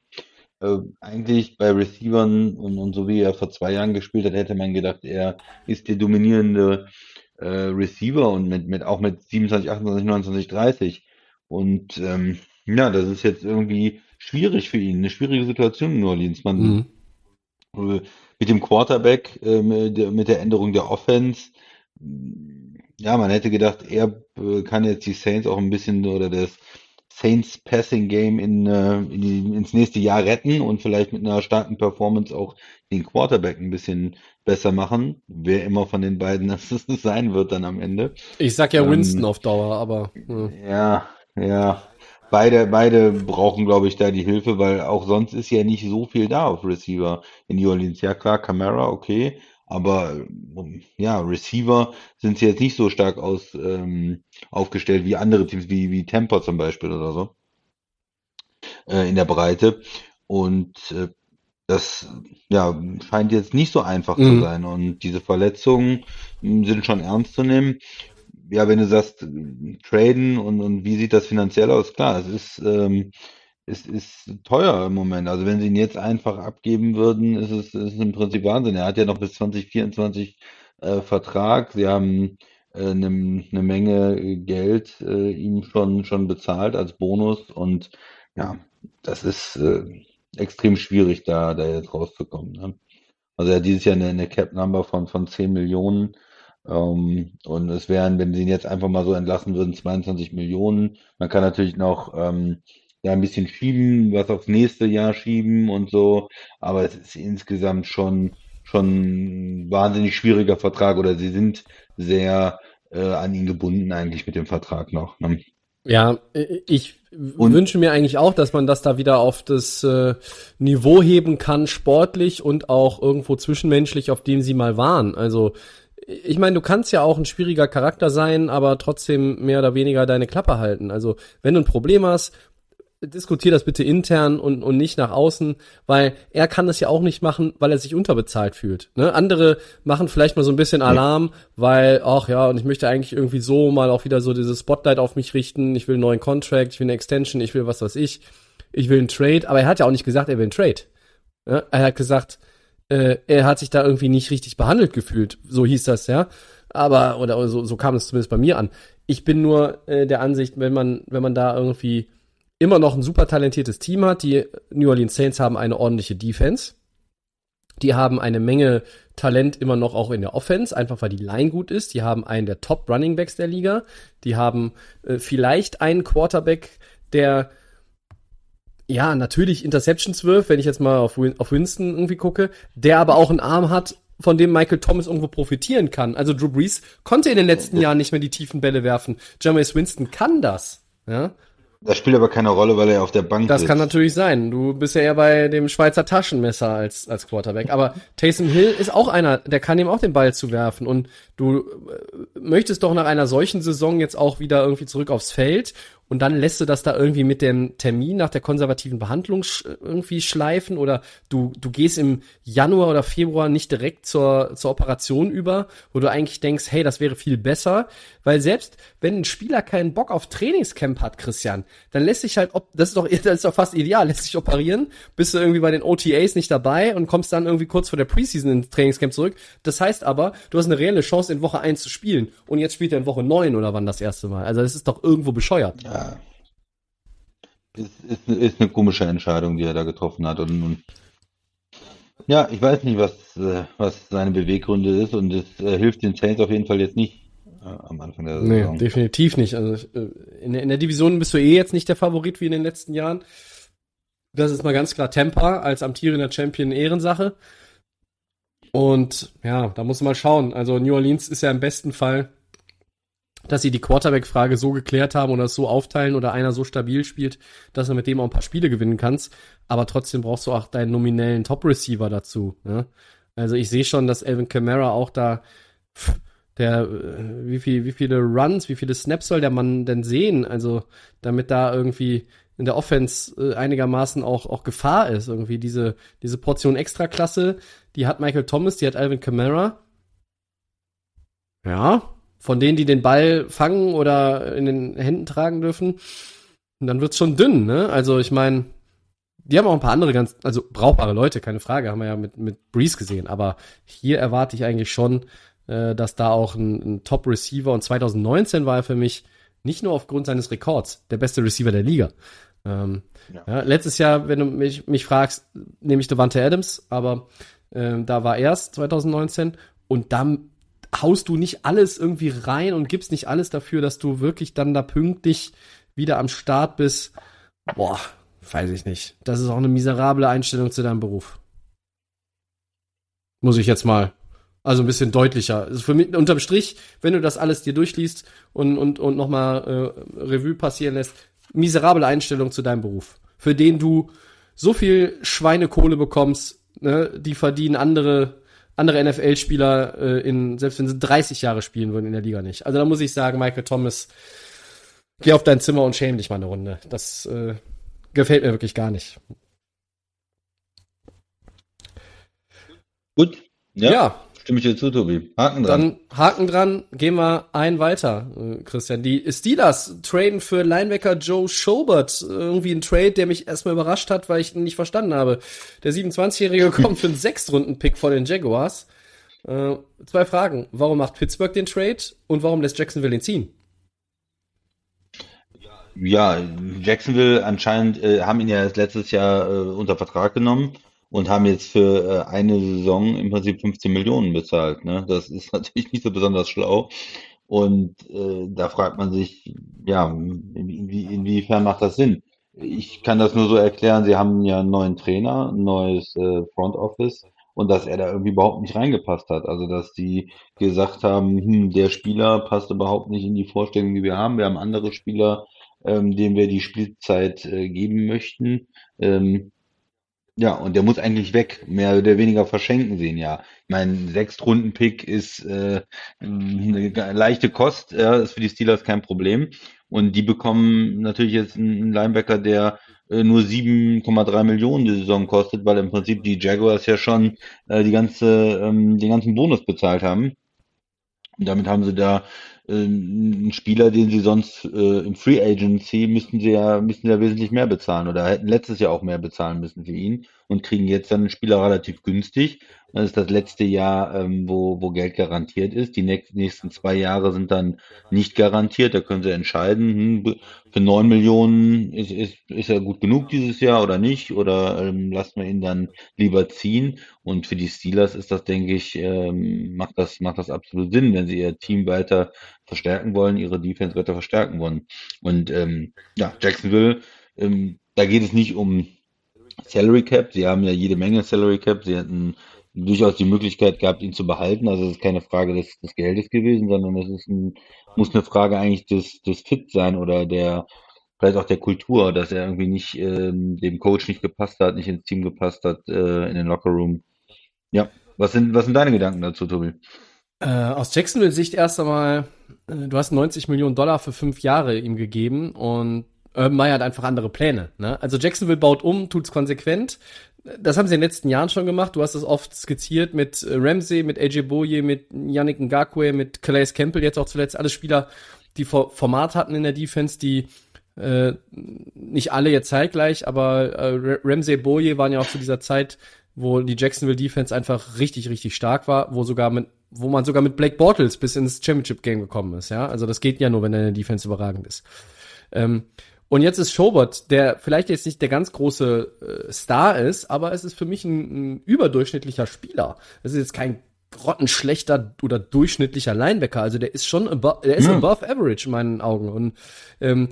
Äh, eigentlich bei Receivern und, und so wie er vor zwei Jahren gespielt hat, hätte man gedacht, er ist der dominierende äh, Receiver und mit, mit auch mit 27, 28, 29, 30. Und ähm, ja, das ist jetzt irgendwie schwierig für ihn, eine schwierige Situation in New Orleans. Man mhm. äh, mit dem Quarterback, mit, der, mit der Änderung der Offense, ja, man hätte gedacht, er äh, kann jetzt die Saints auch ein bisschen oder das Saints Passing Game in, äh, in die, ins nächste Jahr retten und vielleicht mit einer starken Performance auch den Quarterback ein bisschen besser machen. Wer immer von den beiden das sein wird dann am Ende. Ich sag ja ähm, Winston auf Dauer, aber. Ja, ja. ja. Beide, beide brauchen, glaube ich, da die Hilfe, weil auch sonst ist ja nicht so viel da auf Receiver in New Orleans. Ja klar, Camara, okay, aber ähm, ja, Receiver sind jetzt nicht so stark aus, ähm, aufgestellt wie andere Teams, wie, wie Tampa zum Beispiel oder so. Äh, in der Breite. Und äh, das ja, scheint jetzt nicht so einfach mhm. zu sein. Und diese Verletzungen hm, sind schon ernst zu nehmen. Ja, wenn du sagst, traden und, und wie sieht das finanziell aus? Klar, es ist ähm, es ist teuer im Moment. Also wenn sie ihn jetzt einfach abgeben würden, ist es, ist im Prinzip Wahnsinn. Er hat ja noch bis 2024 äh, Vertrag. Sie haben äh, eine, eine Menge Geld äh, ihm schon, schon bezahlt als Bonus und ja, das ist äh, extrem schwierig, da, da jetzt rauszukommen. Ne? Also er hat dieses Jahr eine, eine Cap-Number von, von 10 Millionen. Ähm, und es wären, wenn sie ihn jetzt einfach mal so entlassen würden, 22 Millionen. Man kann natürlich noch ähm, ja ein bisschen schieben, was aufs nächste Jahr schieben und so, aber es ist insgesamt schon schon ein wahnsinnig schwieriger Vertrag oder sie sind sehr äh, an ihn gebunden eigentlich mit dem Vertrag noch. Ne? Ja, ich und, wünsche mir eigentlich auch, dass man das da wieder auf das äh, Niveau heben kann, sportlich und auch irgendwo zwischenmenschlich, auf dem sie mal waren. Also ich meine, du kannst ja auch ein schwieriger Charakter sein, aber trotzdem mehr oder weniger deine Klappe halten. Also, wenn du ein Problem hast, diskutier das bitte intern und, und nicht nach außen, weil er kann das ja auch nicht machen, weil er sich unterbezahlt fühlt. Ne? Andere machen vielleicht mal so ein bisschen Alarm, weil, ach ja, und ich möchte eigentlich irgendwie so mal auch wieder so dieses Spotlight auf mich richten, ich will einen neuen Contract, ich will eine Extension, ich will was weiß ich, ich will einen Trade, aber er hat ja auch nicht gesagt, er will einen Trade. Ja? Er hat gesagt, äh, er hat sich da irgendwie nicht richtig behandelt gefühlt, so hieß das, ja. Aber, oder so, so kam es zumindest bei mir an. Ich bin nur äh, der Ansicht, wenn man, wenn man da irgendwie immer noch ein super talentiertes Team hat. Die New Orleans Saints haben eine ordentliche Defense. Die haben eine Menge Talent immer noch auch in der Offense, einfach weil die Line gut ist. Die haben einen der Top Running Backs der Liga. Die haben äh, vielleicht einen Quarterback, der ja natürlich Interceptions wirft, wenn ich jetzt mal auf, Win auf Winston irgendwie gucke, der aber auch einen Arm hat, von dem Michael Thomas irgendwo profitieren kann. Also Drew Brees konnte in den letzten Jahren nicht mehr die tiefen Bälle werfen. Jameis Winston kann das. Ja, Das spielt aber keine Rolle, weil er auf der Bank Das sitzt. kann natürlich sein. Du bist ja eher bei dem Schweizer Taschenmesser als, als Quarterback. Aber Taysom Hill ist auch einer, der kann ihm auch den Ball zuwerfen. Und du äh, möchtest doch nach einer solchen Saison jetzt auch wieder irgendwie zurück aufs Feld. Und dann lässt du das da irgendwie mit dem Termin nach der konservativen Behandlung sch irgendwie schleifen oder du, du gehst im Januar oder Februar nicht direkt zur, zur Operation über, wo du eigentlich denkst, hey, das wäre viel besser. Weil selbst wenn ein Spieler keinen Bock auf Trainingscamp hat, Christian, dann lässt sich halt, op- das ist doch, das ist doch fast ideal, lässt sich operieren, bist du irgendwie bei den OTAs nicht dabei und kommst dann irgendwie kurz vor der Preseason ins Trainingscamp zurück. Das heißt aber, du hast eine reelle Chance, in Woche 1 zu spielen. Und jetzt spielt er in Woche 9 oder wann das erste Mal. Also das ist doch irgendwo bescheuert. Ja. Ist, ist, ist eine komische Entscheidung, die er da getroffen hat. Und, und ja, ich weiß nicht, was, äh, was seine Beweggründe ist und es äh, hilft den Saints auf jeden Fall jetzt nicht am Anfang der Nee, Saison. definitiv nicht. Also äh, in, der- in der Division bist du eh jetzt nicht der Favorit wie in den letzten Jahren. Das ist mal ganz klar Tampa als amtierender Champion Ehrensache. Und ja, da muss man mal schauen. Also New Orleans ist ja im besten Fall, dass sie die Quarterback-Frage so geklärt haben oder es so aufteilen oder einer so stabil spielt, dass du mit dem auch ein paar Spiele gewinnen kannst. Aber trotzdem brauchst du auch deinen nominellen Top-Receiver dazu. Ja? Also ich sehe schon, dass Alvin Kamara auch da der, äh, wie viel, wie viele Runs, wie viele Snaps soll der Mann denn sehen? Also, damit da irgendwie in der Offense äh, einigermaßen auch, auch Gefahr ist. Irgendwie diese, diese Portion Extraklasse, die hat Michael Thomas, die hat Alvin Kamara. Ja, von denen, die den Ball fangen oder in den Händen tragen dürfen. Und dann wird's schon dünn, ne? Also, ich meine, die haben auch ein paar andere ganz, also brauchbare Leute, keine Frage, haben wir ja mit, mit Breeze gesehen. Aber hier erwarte ich eigentlich schon, äh, dass da auch ein, ein Top-Receiver und 2019 war er für mich nicht nur aufgrund seines Rekords der beste Receiver der Liga. Ähm, Ja. ja. letztes Jahr, wenn du mich, mich fragst, nehme ich Devante Adams, aber ähm, da war erst 2019 und dann haust du nicht alles irgendwie rein und gibst nicht alles dafür, dass du wirklich dann da pünktlich wieder am Start bist. Boah, weiß ich nicht. Das ist auch eine miserable Einstellung zu deinem Beruf. Muss ich jetzt mal also ein bisschen deutlicher. Also für mich, unterm Strich, wenn du das alles dir durchliest und, und, und nochmal äh, Revue passieren lässt, miserable Einstellung zu deinem Beruf, für den du so viel Schweinekohle bekommst, ne, die verdienen andere, andere NFL-Spieler äh, in, selbst wenn sie 30 Jahre spielen würden in der Liga nicht. Also da muss ich sagen, Michael Thomas, geh auf dein Zimmer und schäm dich mal eine Runde. Das äh, gefällt mir wirklich gar nicht. Gut, ja, ja stimme ich dir zu, Tobi. Haken dran. Dann Haken dran, gehen wir ein weiter, äh, Christian. Die Steelers traden für Linebacker Joe Schobert. Irgendwie ein Trade, der mich erstmal überrascht hat, weil ich ihn nicht verstanden habe. Der 27-Jährige kommt für einen Sechstrunden-Pick von den Jaguars. Äh, zwei Fragen. Warum macht Pittsburgh den Trade und warum lässt Jacksonville ihn ziehen? Ja, Jacksonville anscheinend äh, haben ihn ja erst letztes Jahr äh, unter Vertrag genommen und haben jetzt für äh, eine Saison im Prinzip 15 Millionen bezahlt. Ne? Das ist natürlich nicht so besonders schlau. Und äh, da fragt man sich, ja, inwie, inwiefern macht das Sinn? Ich kann das nur so erklären, sie haben ja einen neuen Trainer, ein neues äh, Front Office und dass er da irgendwie überhaupt nicht reingepasst hat. Also dass die gesagt haben, hm, der Spieler passt überhaupt nicht in die Vorstellung, die wir haben. Wir haben andere Spieler, ähm, denen wir die Spielzeit äh, geben möchten. Ähm, Ja, und der muss eigentlich weg, mehr oder weniger verschenken sie ihn ja. Ich meine, Sechstrunden-Pick ist äh, eine leichte Kost, ja, ist für die Steelers kein Problem. Und die bekommen natürlich jetzt einen Linebacker, der äh, nur 7,3 Millionen die Saison kostet, weil im Prinzip die Jaguars ja schon äh, die ganze, ähm, den ganzen Bonus bezahlt haben. Und damit haben sie da äh, einen Spieler, den sie sonst äh, im Free Agency müssten sie ja, müssten sie ja wesentlich mehr bezahlen oder hätten letztes Jahr auch mehr bezahlen müssen für ihn und kriegen jetzt dann einen Spieler relativ günstig. Das ist das letzte Jahr, ähm, wo, wo Geld garantiert ist. Die nächsten zwei Jahre sind dann nicht garantiert. Da können sie entscheiden, hm, für neun Millionen ist, ist, ist er gut genug dieses Jahr oder nicht? Oder ähm, lassen wir ihn dann lieber ziehen? Und für die Steelers ist das, denke ich, ähm, macht das, macht das absolut Sinn, wenn sie ihr Team weiter verstärken wollen, ihre Defense weiter verstärken wollen. Und ähm, ja, Jacksonville, ähm, da geht es nicht um Salary Cap. Sie haben ja jede Menge Salary Cap. Sie hätten durchaus die Möglichkeit gehabt, ihn zu behalten. Also es ist keine Frage des, des Geldes gewesen, sondern es ist ein, muss eine Frage eigentlich des, des Fit sein oder der vielleicht auch der Kultur, dass er irgendwie nicht ähm, dem Coach nicht gepasst hat, nicht ins Team gepasst hat, äh, in den Lockerroom. Ja, was sind was sind deine Gedanken dazu, Tobi? Äh, aus Jacksonville-Sicht erst einmal, äh, du hast 90 Millionen Dollar für fünf Jahre ihm gegeben und Urban Meyer hat einfach andere Pläne. Ne? Also Jacksonville baut um, tut's konsequent. Das haben sie in den letzten Jahren schon gemacht. Du hast es oft skizziert mit äh, Ramsey, mit AJ Boye, mit Yannick Ngakwe, mit Calais Campbell, jetzt auch zuletzt alle Spieler, die Format hatten in der Defense, die äh, nicht alle jetzt zeitgleich, aber äh, Ramsey Boye waren ja auch zu dieser Zeit, wo die Jacksonville Defense einfach richtig, richtig stark war, wo sogar mit, wo man sogar mit Blake Bortles bis ins Championship Game gekommen ist, ja. Also das geht ja nur, wenn deine Defense überragend ist. Ähm, und jetzt ist Schobert, der vielleicht jetzt nicht der ganz große äh, Star ist, aber es ist für mich ein, ein überdurchschnittlicher Spieler. Es ist jetzt kein grottenschlechter oder durchschnittlicher Linebacker. Also der ist schon above, der ist ja. above average in meinen Augen. Und ähm,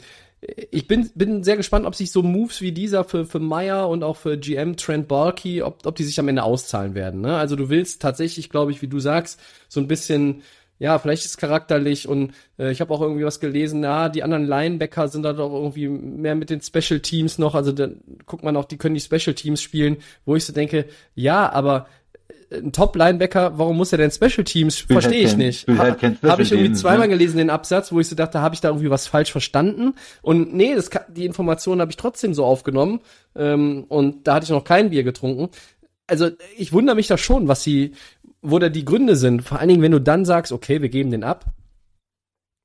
ich bin, bin sehr gespannt, ob sich so Moves wie dieser für, für Meyer und auch für GM Trent Balky, ob, ob die sich am Ende auszahlen werden. Ne? Also du willst tatsächlich, glaube ich, wie du sagst, so ein bisschen ja, vielleicht ist es charakterlich und äh, ich habe auch irgendwie was gelesen, na, die anderen Linebacker sind da doch irgendwie mehr mit den Special Teams noch, also dann guckt man auch, die können die Special Teams spielen, wo ich so denke, ja, aber äh, ein Top-Linebacker, warum muss er denn Special Teams? Verstehe halt ich nicht. Ha, halt habe ich irgendwie zweimal ne? gelesen den Absatz, wo ich so dachte, habe ich da irgendwie was falsch verstanden? Und nee, das, die Informationen habe ich trotzdem so aufgenommen ähm, und da hatte ich noch kein Bier getrunken. Also ich wundere mich da schon, was sie, wo da die Gründe sind. Vor allen Dingen, wenn du dann sagst, okay, wir geben den ab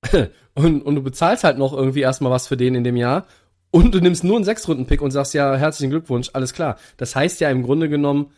und, und du bezahlst halt noch irgendwie erstmal was für den in dem Jahr und du nimmst nur einen Sechs-Runden-Pick und sagst ja, herzlichen Glückwunsch, alles klar. Das heißt ja im Grunde genommen,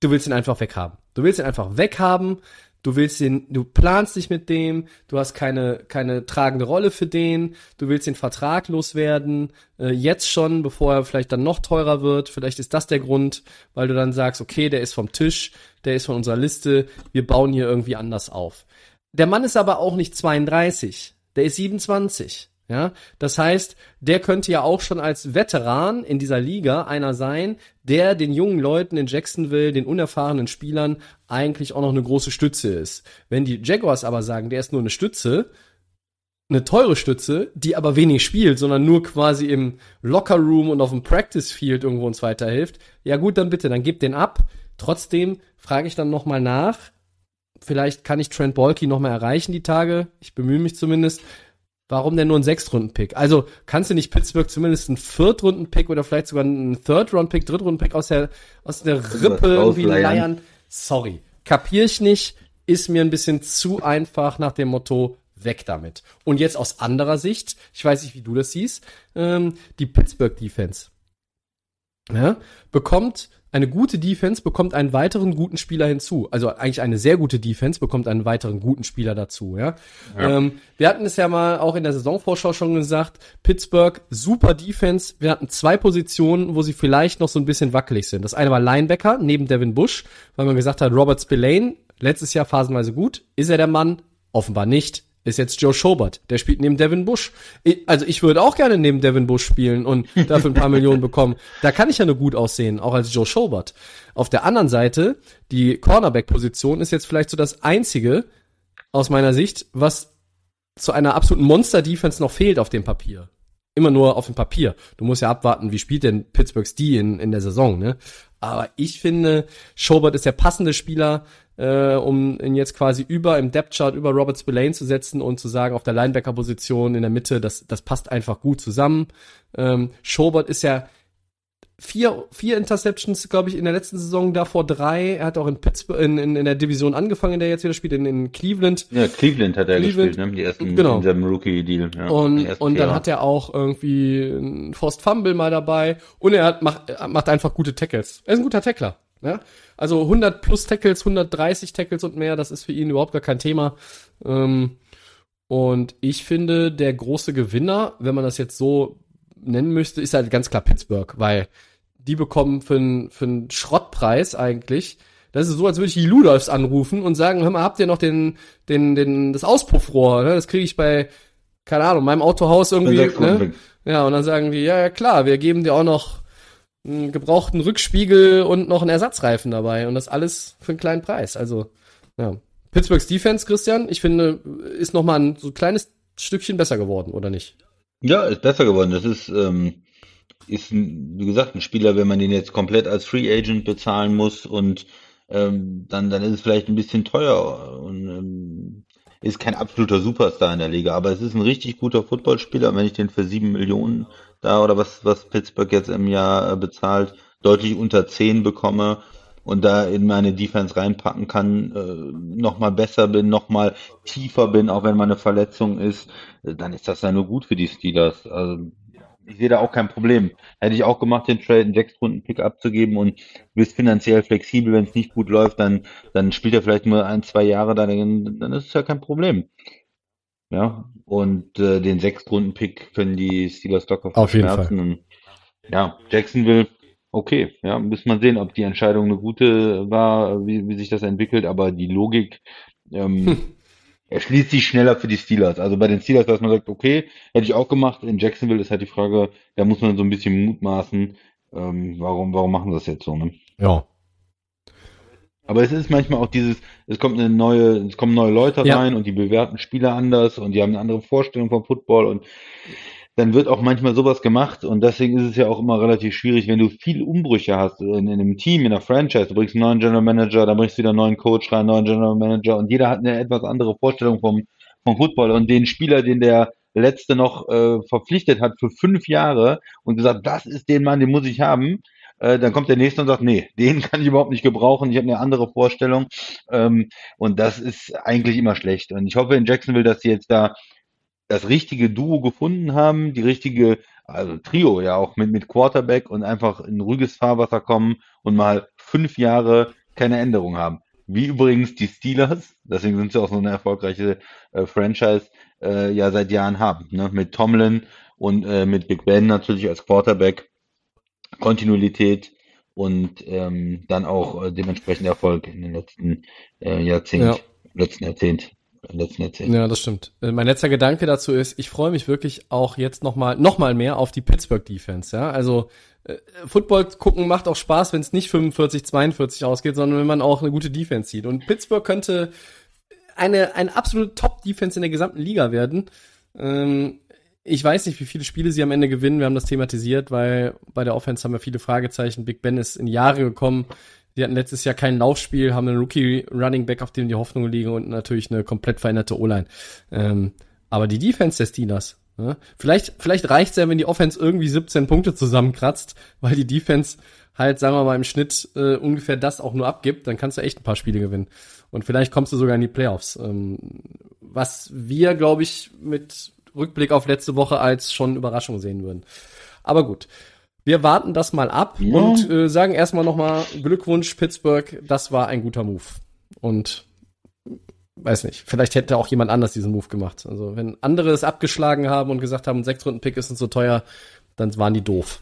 du willst ihn einfach weghaben. Du willst ihn einfach weghaben, du willst ihn, du planst dich mit dem, du hast keine, keine tragende Rolle für den, du willst den Vertrag loswerden, äh, jetzt schon, bevor er vielleicht dann noch teurer wird. Vielleicht ist das der Grund, weil du dann sagst, okay, der ist vom Tisch, der ist von unserer Liste, wir bauen hier irgendwie anders auf. Der Mann ist aber auch nicht 32, der ist 27. Ja, das heißt, der könnte ja auch schon als Veteran in dieser Liga einer sein, der den jungen Leuten in Jacksonville, den unerfahrenen Spielern eigentlich auch noch eine große Stütze ist. Wenn die Jaguars aber sagen, der ist nur eine Stütze, eine teure Stütze, die aber wenig spielt, sondern nur quasi im Locker Room und auf dem Practice Field irgendwo uns weiterhilft, ja gut, dann bitte, dann gebt den ab. Trotzdem frage ich dann nochmal nach. Vielleicht kann ich Trent Balky nochmal erreichen die Tage. Ich bemühe mich zumindest. Warum denn nur ein Sechstrunden-Pick? Also kannst du nicht Pittsburgh zumindest einen Viertrunden-Pick oder vielleicht sogar einen Third-Round-Pick, Drittrunden-Pick aus der, aus der Rippe irgendwie leiern? Sorry. Kapier ich nicht. Ist mir ein bisschen zu einfach nach dem Motto, weg damit. Und jetzt aus anderer Sicht, ich weiß nicht, wie du das siehst, ähm, die Pittsburgh Defense ja, bekommt eine gute Defense bekommt einen weiteren guten Spieler hinzu. Also eigentlich eine sehr gute Defense bekommt einen weiteren guten Spieler dazu. Ja? ja. Ähm, wir hatten es ja mal auch in der Saisonvorschau schon gesagt, Pittsburgh, super Defense. Wir hatten zwei Positionen, wo sie vielleicht noch so ein bisschen wackelig sind. Das eine war Linebacker neben Devin Bush, weil man gesagt hat, Robert Spillane, letztes Jahr phasenweise gut. Ist er der Mann? Offenbar nicht ist jetzt Joe Schobert. Der spielt neben Devin Bush. Also ich würde auch gerne neben Devin Bush spielen und dafür ein paar Millionen bekommen. Da kann ich ja nur gut aussehen, auch als Joe Schobert. Auf der anderen Seite, die Cornerback-Position ist jetzt vielleicht so das einzige, aus meiner Sicht, was zu einer absoluten Monster-Defense noch fehlt auf dem Papier. Immer nur auf dem Papier. Du musst ja abwarten, wie spielt denn Pittsburghs D in, in der Saison, ne? Aber ich finde, Schobert ist der passende Spieler, äh, um ihn jetzt quasi über im Depth Chart über Robert Spillane zu setzen und zu sagen, auf der Linebacker-Position in der Mitte, das, das passt einfach gut zusammen. Ähm, Schobert ist ja vier, vier Interceptions, glaube ich, in der letzten Saison, davor drei. Er hat auch in Pittsburgh, in, in, in der Division angefangen, in der jetzt wieder spielt, in, in Cleveland. Ja, Cleveland hat er Cleveland, gespielt, ne? Die ersten genau. in seinem Rookie-Deal. Ja, Und, und dann hat er auch irgendwie einen Forced Fumble mal dabei und er hat, macht, er macht einfach gute Tackles. Er ist ein guter Tackler. Ja? Also 100 plus Tackles, 130 Tackles und mehr, das ist für ihn überhaupt gar kein Thema. Ähm, und ich finde, der große Gewinner, wenn man das jetzt so nennen müsste, ist halt ganz klar Pittsburgh, weil die bekommen für einen für einen Schrottpreis eigentlich. Das ist so, als würde ich die Ludolfs anrufen und sagen, hör mal, habt ihr noch den, den, den, das Auspuffrohr? Ne? Das kriege ich bei, keine Ahnung, meinem Autohaus irgendwie. Ne? Ja, und dann sagen die, ja, ja klar, wir geben dir auch noch einen gebrauchten Rückspiegel und noch einen Ersatzreifen dabei und das alles für einen kleinen Preis. Also, ja. Pittsburghs Defense, Christian, ich finde, ist noch mal ein so kleines Stückchen besser geworden, oder nicht? Ja, ist besser geworden. Das ist, ähm, ist wie gesagt, ein Spieler, wenn man den jetzt komplett als Free Agent bezahlen muss und ähm, dann, dann ist es vielleicht ein bisschen teuer und ähm, ist kein absoluter Superstar in der Liga, aber es ist ein richtig guter Footballspieler. Wenn ich den für sieben Millionen da oder was, was Pittsburgh jetzt im Jahr äh, bezahlt, deutlich unter zehn bekomme und da in meine Defense reinpacken kann, äh, nochmal besser bin, nochmal tiefer bin, auch wenn meine Verletzung ist, äh, dann ist das ja nur gut für die Steelers. Also, ich sehe da auch kein Problem. Hätte ich auch gemacht, den Trade, einen Sechs-Runden-Pick abzugeben und bist finanziell flexibel, wenn es nicht gut läuft, dann, dann spielt er vielleicht nur ein, zwei Jahre, dann, dann ist es ja kein Problem. Ja, und äh, den Sechs-Runden-Pick können die Steelers locker Auf jeden verschmerzen. Und, ja, Jacksonville, okay, ja, muss man sehen, ob die Entscheidung eine gute war, wie, wie sich das entwickelt, aber die Logik ähm, Hm. erschließt sich schneller für die Steelers. Also bei den Steelers, dass man sagt, okay, hätte ich auch gemacht. In Jacksonville ist halt die Frage, da muss man so ein bisschen mutmaßen, ähm, warum, warum machen sie das jetzt so, ne? Ja. Aber es ist manchmal auch dieses, es kommt eine neue, es kommen neue Leute Ja. rein und die bewerten Spieler anders und die haben eine andere Vorstellung vom Football und dann wird auch manchmal sowas gemacht und deswegen ist es ja auch immer relativ schwierig, wenn du viel Umbrüche hast in, in einem Team, in einer Franchise, du bringst einen neuen General Manager, dann bringst du wieder einen neuen Coach rein, einen neuen General Manager und jeder hat eine etwas andere Vorstellung vom, vom Football und den Spieler, den der letzte noch äh, verpflichtet hat für fünf Jahre und gesagt, das ist den Mann, den muss ich haben, äh, dann kommt der nächste und sagt, nee, den kann ich überhaupt nicht gebrauchen, ich habe eine andere Vorstellung. Ähm, und das ist eigentlich immer schlecht. Und ich hoffe in Jacksonville, dass sie jetzt da das richtige Duo gefunden haben, die richtige, also Trio ja auch mit, mit Quarterback und einfach in ruhiges Fahrwasser kommen und mal fünf Jahre keine Änderung haben. Wie übrigens die Steelers, deswegen sind sie auch so eine erfolgreiche äh, Franchise, äh, ja seit Jahren haben. Ne? Mit Tomlin und äh, mit Big Ben natürlich als Quarterback. Kontinuität und ähm, dann auch äh, dementsprechend Erfolg in den letzten äh, Jahrzehnt, Ja. letzten Jahrzehnt, letzten Jahrzehnt. Ja, das stimmt. Äh, Mein letzter Gedanke dazu ist, ich freue mich wirklich auch jetzt noch mal, noch mal mehr auf die Pittsburgh Defense. Ja, also äh, Football gucken macht auch Spaß, wenn es nicht 45, 42 ausgeht, sondern wenn man auch eine gute Defense sieht. Und Pittsburgh könnte eine eine absolute Top Defense in der gesamten Liga werden. Ähm, ich weiß nicht, wie viele Spiele sie am Ende gewinnen. Wir haben das thematisiert, weil bei der Offense haben wir viele Fragezeichen. Big Ben ist in Jahre gekommen. Die hatten letztes Jahr kein Laufspiel, haben einen Rookie Running Back, auf dem die Hoffnungen liegen und natürlich eine komplett veränderte O-Line. Ähm, aber die Defense der Steelers, ne? vielleicht, vielleicht reicht's ja, wenn die Offense irgendwie 17 Punkte zusammenkratzt, weil die Defense halt, sagen wir mal, im Schnitt äh, ungefähr das auch nur abgibt, dann kannst du echt ein paar Spiele gewinnen. Und vielleicht kommst du sogar in die Playoffs. Ähm, was wir, glaube ich, mit Rückblick auf letzte Woche als schon Überraschung sehen würden. Aber gut. Wir warten das mal ab Ja. und äh, sagen erstmal nochmal Glückwunsch, Pittsburgh, das war ein guter Move. Und weiß nicht, vielleicht hätte auch jemand anders diesen Move gemacht. Also wenn andere es abgeschlagen haben und gesagt haben, ein Sechs-Runden-Pick ist uns so teuer, dann waren die doof.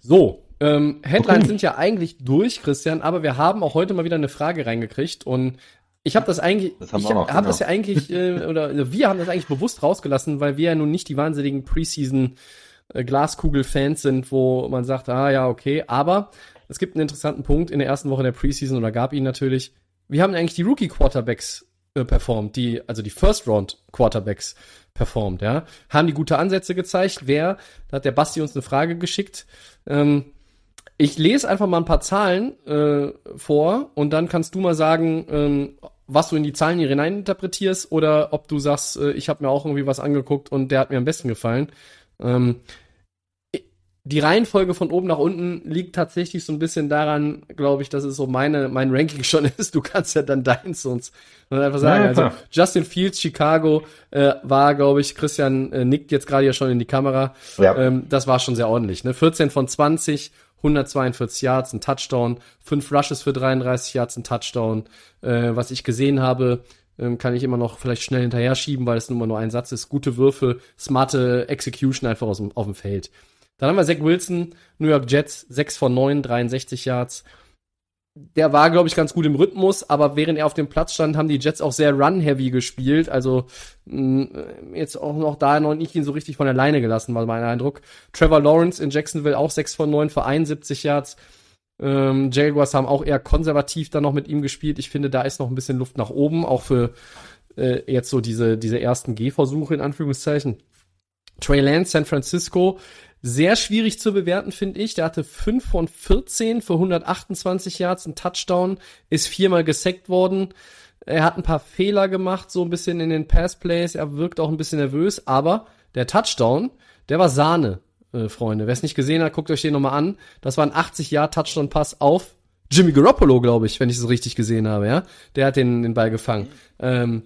So, ähm, Headlines Okay. sind ja eigentlich durch, Christian, aber wir haben auch heute mal wieder eine Frage reingekriegt und ich habe das eigentlich, Das ich wir auch noch, hab das ja genau. eigentlich, äh, oder also wir haben das eigentlich bewusst rausgelassen, weil wir ja nun nicht die wahnsinnigen Preseason äh, Glaskugel-Fans sind, wo man sagt, ah ja, okay, aber es gibt einen interessanten Punkt in der ersten Woche der Preseason oder gab ihn natürlich. Wie haben eigentlich die Rookie-Quarterbacks äh, performt, die, also die First-Round-Quarterbacks performt, ja? Haben die gute Ansätze gezeigt? Wer? Da hat der Basti uns eine Frage geschickt. Ähm, Ich lese einfach mal ein paar Zahlen äh, vor und dann kannst du mal sagen, ähm, was du in die Zahlen hier hineininterpretierst oder ob du sagst, äh, ich habe mir auch irgendwie was angeguckt und der hat mir am besten gefallen. Ähm, die Reihenfolge von oben nach unten liegt tatsächlich so ein bisschen daran, glaube ich, dass es so meine, mein Ranking schon ist. Du kannst ja dann deins uns und einfach sagen. Ja, also Justin Fields, Chicago äh, war, glaube ich, Christian äh, nickt jetzt gerade ja schon in die Kamera. Ja. Ähm, das war schon sehr ordentlich. Ne? 14 von 20, 142 Yards, ein Touchdown, 5 Rushes für 33 Yards, ein Touchdown. Äh, was ich gesehen habe, ähm, kann ich immer noch vielleicht schnell hinterher schieben, weil es nun mal nur ein Satz ist. Gute Würfe, smarte Execution einfach aus dem, auf dem Feld. Dann haben wir Zach Wilson, New York Jets, 6 von 9, 63 Yards. Der war, glaube ich, ganz gut im Rhythmus, aber während er auf dem Platz stand, haben die Jets auch sehr run-heavy gespielt. Also jetzt auch noch da noch nicht ihn so richtig von der Leine gelassen, war mein Eindruck. Trevor Lawrence in Jacksonville auch 6 von 9 für 71 Yards. Ähm, Jaguars haben auch eher konservativ dann noch mit ihm gespielt. Ich finde, da ist noch ein bisschen Luft nach oben, auch für äh, jetzt so diese, diese ersten Gehversuche in Anführungszeichen. Trey Lance, San Francisco, sehr schwierig zu bewerten, finde ich. Der hatte 5 von 14 für 128 Yards, ein Touchdown, ist viermal gesackt worden. Er hat ein paar Fehler gemacht, so ein bisschen in den Passplays. Er wirkt auch ein bisschen nervös, aber der Touchdown, der war Sahne, äh, Freunde. Wer es nicht gesehen hat, guckt euch den nochmal an. Das war ein 80 Yard Touchdown Pass auf Jimmy Garoppolo, glaube ich, wenn ich es richtig gesehen habe, ja. Der hat den, den Ball gefangen. Ähm,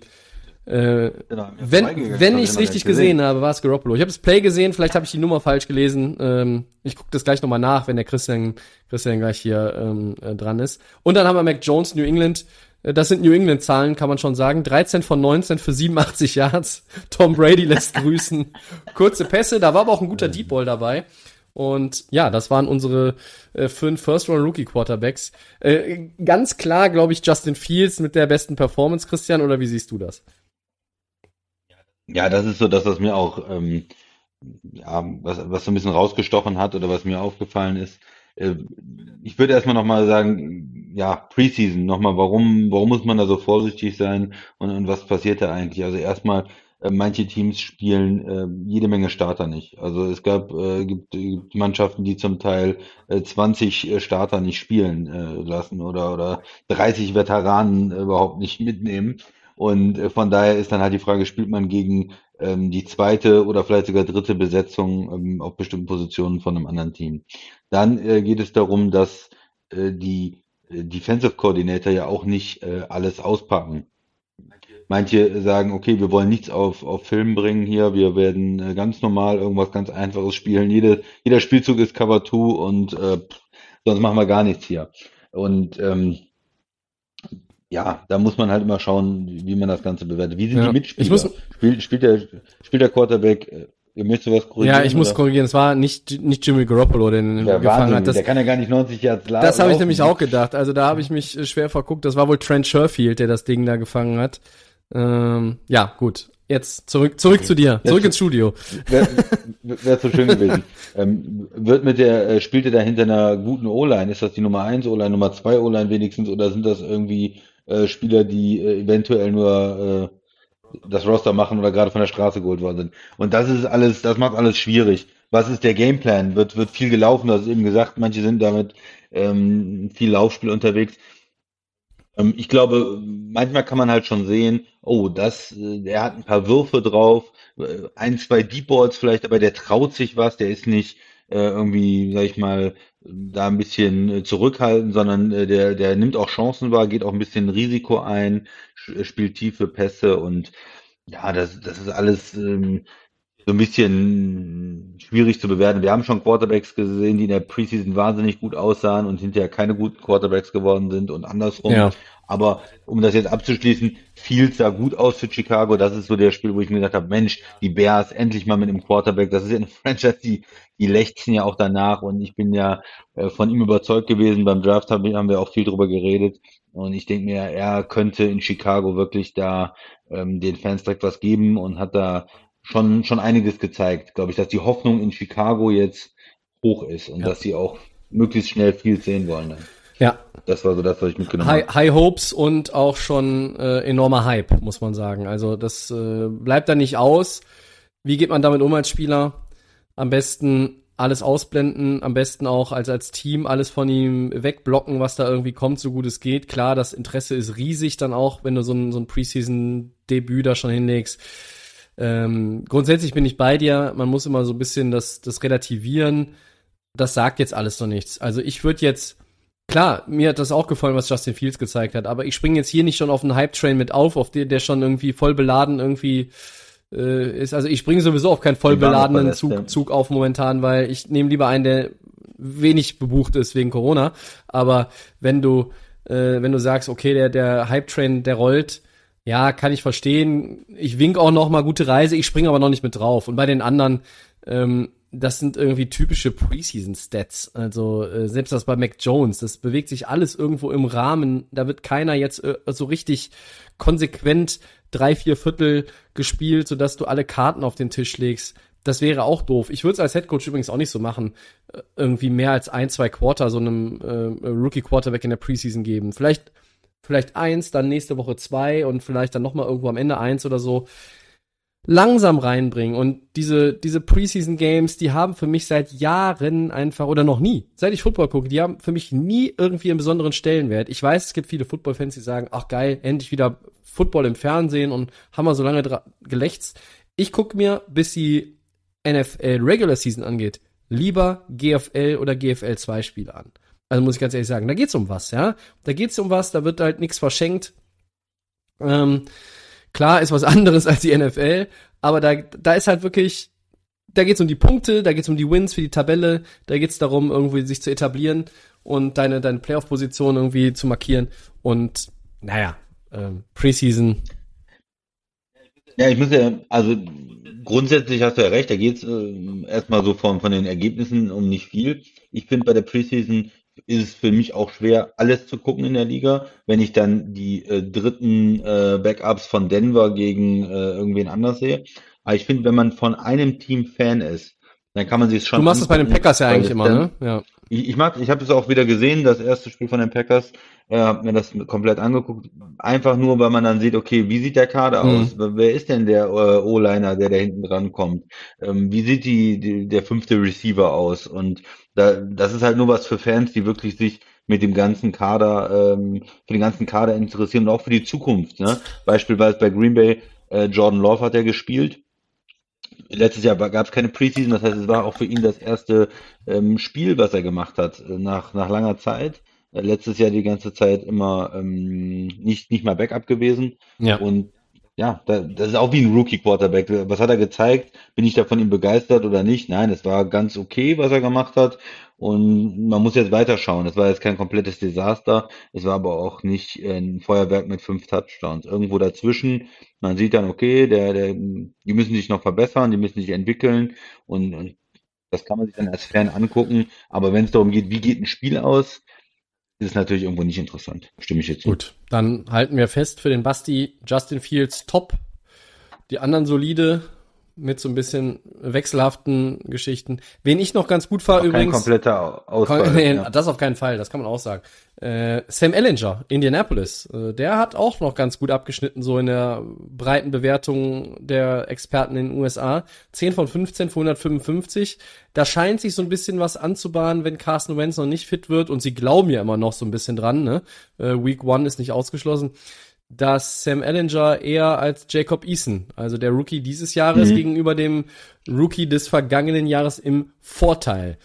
äh, genau, wenn wenn ich es richtig gesehen, gesehen habe, war es Garoppolo. Ich habe das Play gesehen, vielleicht habe ich die Nummer falsch gelesen. Ähm, ich gucke das gleich nochmal nach, wenn der Christian, Christian gleich hier ähm, äh, dran ist. Und dann haben wir Mac Jones, New England. Äh, das sind New England-Zahlen, kann man schon sagen. 13 von 19 für 87 Yards. Tom Brady lässt grüßen. Kurze Pässe, da war aber auch ein guter Deep Ball dabei. Und ja, das waren unsere äh, fünf First-Round-Rookie-Quarterbacks. Äh, ganz klar, glaube ich, Justin Fields mit der besten Performance, Christian, oder wie siehst du das? Ja, das ist so das, was mir auch, ähm, ja, was, was so ein bisschen rausgestochen hat oder was mir aufgefallen ist. Äh, ich würde erstmal nochmal sagen, ja, Preseason, nochmal, warum, warum muss man da so vorsichtig sein und, und was passiert da eigentlich? Also erstmal, äh, manche Teams spielen äh, jede Menge Starter nicht. Also es gab, äh, gibt, gibt Mannschaften, die zum Teil äh, 20 äh, Starter nicht spielen äh, lassen oder, oder 30 Veteranen überhaupt nicht mitnehmen. Und äh, von daher ist dann halt die Frage, spielt man gegen ähm, die zweite oder vielleicht sogar dritte Besetzung ähm, auf bestimmten Positionen von einem anderen Team. Dann äh, geht es darum, dass äh, die äh, Defensive Coordinator ja auch nicht äh, alles auspacken. Manche sagen, okay, wir wollen nichts auf, auf Film bringen hier, wir werden äh, ganz normal irgendwas ganz Einfaches spielen. Jede, jeder Spielzug ist Cover 2 und äh, sonst machen wir gar nichts hier. Und ähm, ja, da muss man halt immer schauen, wie man das Ganze bewertet. Wie sind ja. die Mitspieler? Ich muss, spielt, spielt, der, spielt der Quarterback, äh, ihr möchtet was korrigieren? Ja, ich oder? muss korrigieren. Es war nicht, nicht Jimmy Garoppolo, der den ja, gefangen hat. Das, der kann ja gar nicht 90 Yards laufen. Das habe ich nämlich auch gedacht. Also da habe ich mich äh, schwer verguckt. Das war wohl Trent Sherfield, der das Ding da gefangen hat. Ähm, ja, gut. Jetzt zurück, zurück okay. zu dir, zurück ins Studio. Wäre wär so schön gewesen. ähm, wird mit der, äh, spielt er da hinter einer guten O-Line? Ist das die Nummer 1 O-Line, Nummer 2 O-Line wenigstens, oder sind das irgendwie äh, Spieler, die äh, eventuell nur äh, das Roster machen oder gerade von der Straße geholt worden sind. Und das ist alles, das macht alles schwierig. Was ist der Gameplan? Wird, wird viel gelaufen, das ist eben gesagt, manche sind damit ähm, viel Laufspiel unterwegs. Ähm, ich glaube, manchmal kann man halt schon sehen, oh, das, äh, der hat ein paar Würfe drauf, äh, ein, zwei Deep Balls vielleicht, aber der traut sich was, der ist nicht irgendwie, sag ich mal, da ein bisschen äh, zurückhalten, sondern äh, der, der nimmt auch Chancen wahr, geht auch ein bisschen Risiko ein, spielt tiefe Pässe und ja, das, das ist alles ähm, so ein bisschen schwierig zu bewerten. Wir haben schon Quarterbacks gesehen, die in der Preseason wahnsinnig gut aussahen und hinterher keine guten Quarterbacks geworden sind und andersrum. Ja. Aber um das jetzt abzuschließen, viel sah gut aus für Chicago. Das ist so der Spiel, wo ich mir gedacht habe, Mensch, die Bears endlich mal mit einem Quarterback. Das ist ja eine Franchise, die, die lechzen ja auch danach. Und ich bin ja äh, von ihm überzeugt gewesen. Beim Draft haben wir auch viel drüber geredet. Und ich denke mir, er könnte in Chicago wirklich da ähm, den Fans direkt was geben und hat da schon, schon einiges gezeigt, glaube ich, dass die Hoffnung in Chicago jetzt hoch ist und ja. dass sie auch möglichst schnell viel sehen wollen. Dann. Ja. Das war so das, was ich mitgenommen High, habe. High Hopes und auch schon äh, enormer Hype, muss man sagen. Also das äh, bleibt da nicht aus. Wie geht man damit um als Spieler? Am besten alles ausblenden, am besten auch als, als Team alles von ihm wegblocken, was da irgendwie kommt, so gut es geht. Klar, das Interesse ist riesig dann auch, wenn du so ein, so ein Preseason-Debüt da schon hinlegst. Ähm, grundsätzlich bin ich bei dir, man muss immer so ein bisschen das, das relativieren. Das sagt jetzt alles noch nichts. Also ich würde jetzt, klar, mir hat das auch gefallen, was Justin Fields gezeigt hat, aber ich springe jetzt hier nicht schon auf einen Hype-Train mit auf, auf den, der schon irgendwie voll beladen irgendwie äh, ist. Also ich springe sowieso auf keinen voll beladenen Zug, Zug auf momentan, weil ich nehme lieber einen, der wenig bebucht ist wegen Corona. Aber wenn du, äh, wenn du sagst, okay, der, der Hype-Train, der rollt, ja, kann ich verstehen. Ich wink auch noch mal gute Reise, ich springe aber noch nicht mit drauf. Und bei den anderen, ähm, das sind irgendwie typische Preseason-Stats. Also äh, selbst das bei Mac Jones, das bewegt sich alles irgendwo im Rahmen. Da wird keiner jetzt äh, so richtig konsequent drei, vier Viertel gespielt, sodass du alle Karten auf den Tisch legst. Das wäre auch doof. Ich würde es als Headcoach übrigens auch nicht so machen, äh, irgendwie mehr als ein, zwei Quarter so einem äh, Rookie-Quarterback in der Preseason geben. Vielleicht, vielleicht eins, dann nächste Woche zwei und vielleicht dann nochmal irgendwo am Ende eins oder so langsam reinbringen. Und diese, diese Preseason Games, die haben für mich seit Jahren einfach, oder noch nie, seit ich Football gucke, die haben für mich nie irgendwie einen besonderen Stellenwert. Ich weiß, es gibt viele Football-Fans, die sagen, ach geil, endlich wieder Football im Fernsehen und haben wir so lange gelächzt. Ich gucke mir, bis die NFL Regular Season angeht, lieber GFL oder GFL 2 Spiele an. Also muss ich ganz ehrlich sagen, da geht's um was, ja. Da geht's um was, da wird halt nichts verschenkt. Ähm, Klar ist was anderes als die NFL, aber da, da ist halt wirklich, da geht's um die Punkte, da geht's um die Wins für die Tabelle, da geht's darum, irgendwie sich zu etablieren und deine, deine Playoff-Position irgendwie zu markieren. Und naja, ähm, Preseason. Ja, ich muss ja, also grundsätzlich hast du ja recht, da geht's äh, erstmal so von, von den Ergebnissen um nicht viel. Ich finde bei der Preseason ist es für mich auch schwer, alles zu gucken in der Liga. Wenn ich dann die äh, dritten äh, Backups von Denver gegen äh, irgendwen anders sehe. Aber ich finde, wenn man von einem Team Fan ist, dann kann man sich schon. Du machst es bei den Packers ja eigentlich immer, ne? Ja. Ich, ich mag, ich habe es auch wieder gesehen, das erste Spiel von den Packers, äh, habe mir das komplett angeguckt. Einfach nur, weil man dann sieht, okay, wie sieht der Kader mhm. aus? Wer ist denn der äh, O-Liner, der da hinten dran kommt? Ähm, wie sieht die, die, der fünfte Receiver aus? Und da, das ist halt nur was für Fans, die wirklich sich mit dem ganzen Kader, ähm, für den ganzen Kader interessieren und auch für die Zukunft. Ne? Beispielsweise bei Green Bay, äh, Jordan Love hat er gespielt letztes Jahr gab es keine Preseason, das heißt, es war auch für ihn das erste ähm, Spiel, was er gemacht hat, äh, nach, nach langer Zeit. Äh, letztes Jahr die ganze Zeit immer ähm, nicht, nicht mal Backup gewesen. Ja. Und ja, da, das ist auch wie ein Rookie-Quarterback. Was hat er gezeigt? Bin ich da von ihm begeistert oder nicht? Nein, es war ganz okay, was er gemacht hat. Und man muss jetzt weiterschauen. Es war jetzt kein komplettes Desaster. Es war aber auch nicht ein Feuerwerk mit fünf Touchdowns. Irgendwo dazwischen. Man sieht dann, okay, der, der, die müssen sich noch verbessern, die müssen sich entwickeln. Und, und das kann man sich dann als Fan angucken. Aber wenn es darum geht, wie geht ein Spiel aus, ist natürlich irgendwo nicht interessant. Stimme ich jetzt. Gut, dann halten wir fest für den Basti Justin Fields top. Die anderen solide, mit so ein bisschen wechselhaften Geschichten. Wen ich noch ganz gut war übrigens. Kein kompletter Ausfall. Nee, ja. Das auf keinen Fall, das kann man auch sagen. Äh, Sam Ellinger, Indianapolis, äh, der hat auch noch ganz gut abgeschnitten, so in der breiten Bewertung der Experten in den USA. 10 von 15 für 155. Da scheint sich so ein bisschen was anzubahnen, wenn Carson Wentz noch nicht fit wird und sie glauben ja immer noch so ein bisschen dran, ne? Äh, Week One ist nicht ausgeschlossen dass Sam Ellinger eher als Jacob Eason, also der Rookie dieses Jahres, mhm. gegenüber dem Rookie des vergangenen Jahres im Vorteil.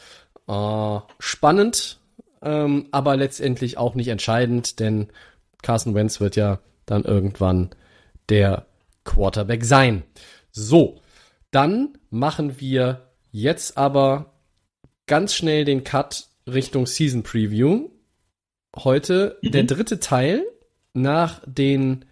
Äh, spannend, ähm, aber letztendlich auch nicht entscheidend, denn Carson Wentz wird ja dann irgendwann der Quarterback sein. So, dann machen wir jetzt aber ganz schnell den Cut Richtung Season Preview. Heute mhm. der dritte Teil nach den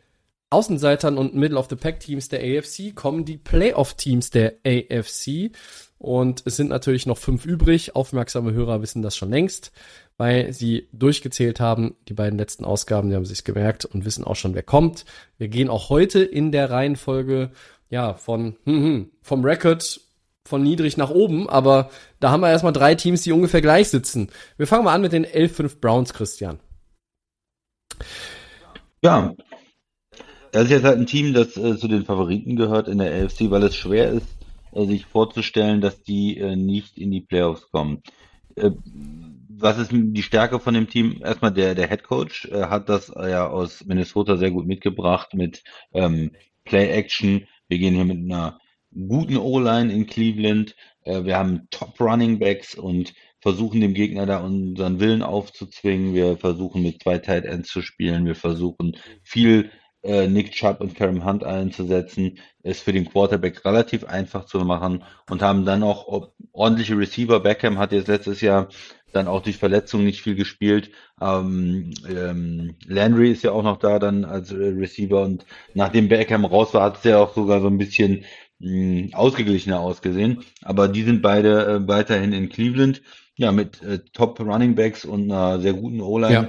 Außenseitern und Middle of the Pack Teams der AFC kommen die Playoff Teams der AFC und es sind natürlich noch fünf übrig. Aufmerksame Hörer wissen das schon längst, weil sie durchgezählt haben, die beiden letzten Ausgaben, die haben sich gemerkt und wissen auch schon, wer kommt. Wir gehen auch heute in der Reihenfolge ja von hm, hm, vom Record von niedrig nach oben, aber da haben wir erstmal drei Teams, die ungefähr gleich sitzen. Wir fangen mal an mit den 11-5 Browns, Christian. Ja, das ist jetzt halt ein Team, das äh, zu den Favoriten gehört in der AFC, weil es schwer ist, äh, sich vorzustellen, dass die äh, nicht in die Playoffs kommen. Äh, was ist die Stärke von dem Team? Erstmal der, der Head Coach äh, hat das ja aus Minnesota sehr gut mitgebracht mit ähm, Play Action. Wir gehen hier mit einer guten O-Line in Cleveland. Äh, wir haben Top Running Backs und versuchen dem Gegner da unseren Willen aufzuzwingen. Wir versuchen mit zwei Tight Ends zu spielen. Wir versuchen viel äh, Nick Chubb und Kareem Hunt einzusetzen, ist für den Quarterback relativ einfach zu machen und haben dann auch ordentliche Receiver. Beckham hat jetzt letztes Jahr dann auch durch Verletzungen nicht viel gespielt. Ähm, ähm, Landry ist ja auch noch da dann als äh, Receiver und nachdem Beckham raus war, hat es ja auch sogar so ein bisschen mh, hm, ausgeglichener ausgesehen. Aber die sind beide äh, weiterhin in Cleveland, ja, mit äh, Top Running Backs und einer sehr guten O-Line. Ja.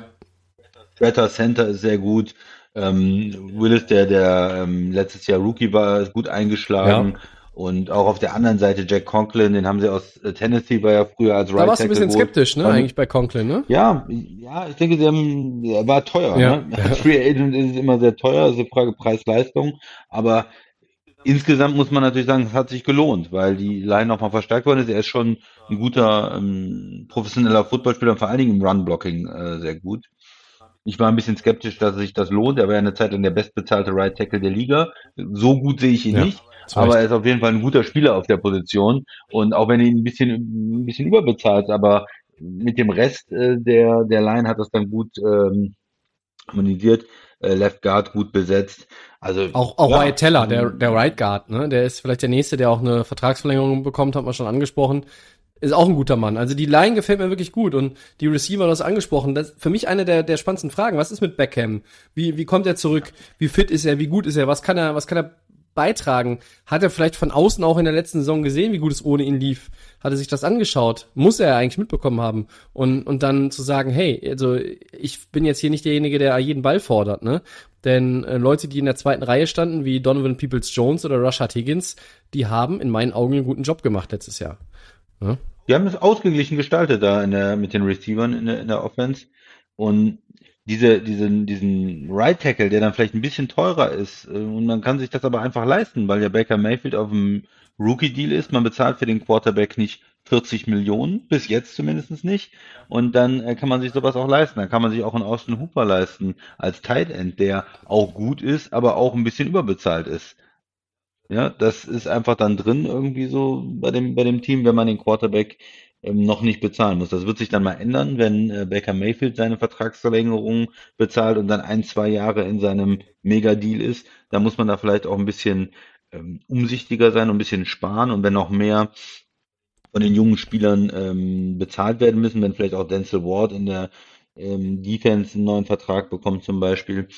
Better Center ist sehr gut. Ähm, Willis, der, der ähm, letztes Jahr Rookie war, ist gut eingeschlagen. Ja. Und auch auf der anderen Seite Jack Conklin, den haben sie aus äh, Tennessee, war ja früher als Right Da warst du ein bisschen skeptisch, ne, eigentlich bei Conklin, ne? Ja, ja, ich denke, sie haben, er war teuer, ja, ne? Free Agent ist immer sehr teuer, also Frage Preis-Leistung, aber insgesamt muss man natürlich sagen, es hat sich gelohnt, weil die Line nochmal verstärkt worden ist. Er ist schon ein guter ähm, professioneller Footballspieler, vor allen Dingen im Run-Blocking äh, sehr gut. Ich war ein bisschen skeptisch, dass sich das lohnt. Er war ja eine Zeit lang der bestbezahlte Right Tackle der Liga. So gut sehe ich ihn ja, nicht. Aber er ist auf jeden Fall ein guter Spieler auf der Position. Und auch wenn er ihn ein bisschen, ein bisschen überbezahlt, aber mit dem Rest äh, der, der Line hat das dann gut ähm, harmonisiert. Äh, Left Guard gut besetzt. Also auch auch ja, Wyatt Teller, der der Right Guard, ne, der ist vielleicht der nächste, der auch eine Vertragsverlängerung bekommt, hat man schon angesprochen ist auch ein guter Mann. Also die Line gefällt mir wirklich gut und die Receiver, du hast angesprochen, das ist für mich eine der, der spannendsten Fragen. Was ist mit Beckham? Wie, wie kommt er zurück? Wie fit ist er? Wie gut ist er? Was kann er, was kann er beitragen? Hat er vielleicht von außen auch in der letzten Saison gesehen, wie gut es ohne ihn lief? Hat er sich das angeschaut? Muss er eigentlich mitbekommen haben? Und, und dann zu sagen, hey, also ich bin jetzt hier nicht derjenige, der jeden Ball fordert, ne? Denn äh, Leute, die in der zweiten Reihe standen, wie Donovan Peoples Jones oder Rashad Higgins, die haben in meinen Augen einen guten Job gemacht letztes Jahr. Ja? Die haben es ausgeglichen gestaltet da in der, mit den Receivern in der, in der Offense. Und diese, diesen, diesen Right Tackle, der dann vielleicht ein bisschen teurer ist, äh, und man kann sich das aber einfach leisten, weil ja Baker Mayfield auf dem Rookie-Deal ist. Man bezahlt für den Quarterback nicht 40 Millionen, bis jetzt zumindest nicht. Und dann äh, kann man sich sowas auch leisten. Dann kann man sich auch einen Austin Hooper leisten als Tight End, der auch gut ist, aber auch ein bisschen überbezahlt ist. Ja, das ist einfach dann drin irgendwie so bei dem, bei dem Team, wenn man den Quarterback noch nicht bezahlen muss. Das wird sich dann mal ändern, wenn äh, Baker Mayfield seine Vertragsverlängerung bezahlt und dann ein, zwei Jahre in seinem Mega-Deal ist. Da muss man da vielleicht auch ein bisschen ähm, umsichtiger sein und ein bisschen sparen und wenn noch mehr von den jungen Spielern ähm, bezahlt werden müssen, wenn vielleicht auch Denzel Ward in der ähm, Defense einen neuen Vertrag bekommt zum Beispiel.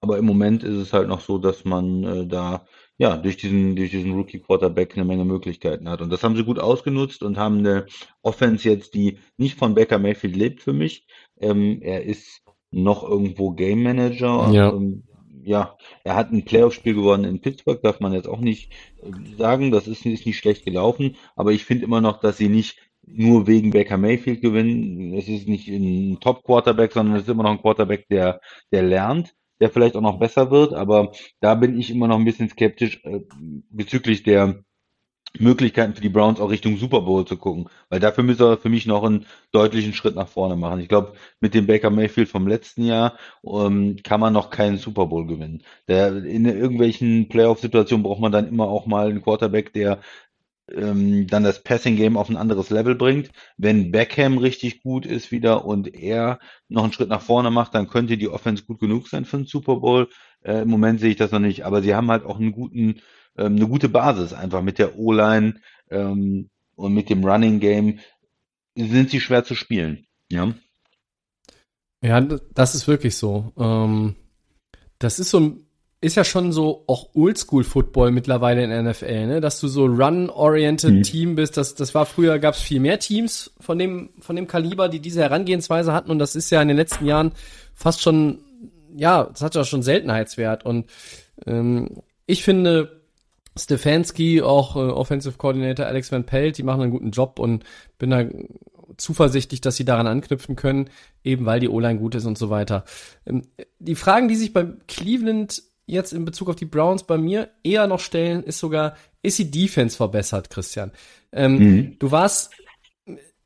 Aber im Moment ist es halt noch so, dass man äh, da ja, durch diesen, durch diesen Rookie Quarterback eine Menge Möglichkeiten hat. Und das haben sie gut ausgenutzt und haben eine Offense jetzt, die nicht von Baker Mayfield lebt für mich. Ähm, er ist noch irgendwo Game Manager. Ja. Ähm, ja, er hat ein Playoff-Spiel gewonnen in Pittsburgh, darf man jetzt auch nicht äh, sagen. Das ist, ist nicht schlecht gelaufen. Aber ich finde immer noch, dass sie nicht nur wegen Baker Mayfield gewinnen. Es ist nicht ein Top-Quarterback, sondern es ist immer noch ein Quarterback, der, der lernt der vielleicht auch noch besser wird, aber da bin ich immer noch ein bisschen skeptisch äh, bezüglich der Möglichkeiten für die Browns auch Richtung Super Bowl zu gucken, weil dafür müsste er für mich noch einen deutlichen Schritt nach vorne machen. Ich glaube, mit dem Baker Mayfield vom letzten Jahr ähm, kann man noch keinen Super Bowl gewinnen. Der, in irgendwelchen Playoff-Situationen braucht man dann immer auch mal einen Quarterback, der ähm, dann das Passing Game auf ein anderes Level bringt. Wenn Beckham richtig gut ist wieder und er noch einen Schritt nach vorne macht, dann könnte die Offense gut genug sein für einen Super Bowl. Äh, Im Moment sehe ich das noch nicht, aber sie haben halt auch einen guten, ähm, eine gute Basis einfach mit der O-Line ähm, und mit dem Running Game sind sie schwer zu spielen. Ja. Ja, das ist wirklich so. Ähm, das ist so ein ist ja schon so auch Oldschool-Football mittlerweile in der NFL, ne? Dass du so run-oriented mhm. Team bist. Das, das war früher, gab es viel mehr Teams von dem, von dem Kaliber, die diese Herangehensweise hatten. Und das ist ja in den letzten Jahren fast schon, ja, das hat ja schon Seltenheitswert. Und ähm, ich finde, Stefanski, auch äh, Offensive Coordinator Alex Van Pelt, die machen einen guten Job und bin da zuversichtlich, dass sie daran anknüpfen können, eben weil die O-Line gut ist und so weiter. Ähm, die Fragen, die sich beim Cleveland jetzt in Bezug auf die Browns bei mir eher noch stellen, ist sogar, ist die Defense verbessert, Christian? Ähm, mhm. Du warst,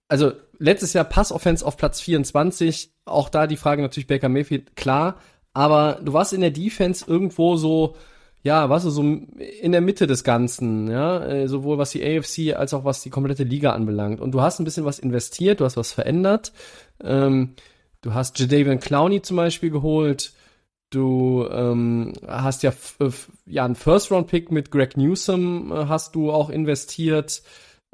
also letztes Jahr Pass-Offense auf Platz 24, auch da die Frage natürlich Baker Mayfield, klar, aber du warst in der Defense irgendwo so, ja, was so in der Mitte des Ganzen, ja, äh, sowohl was die AFC als auch was die komplette Liga anbelangt. Und du hast ein bisschen was investiert, du hast was verändert. Ähm, du hast Jadavian Clowney zum Beispiel geholt. Du ähm, hast ja, ja einen First-Round-Pick mit Greg Newsom äh, hast du auch investiert,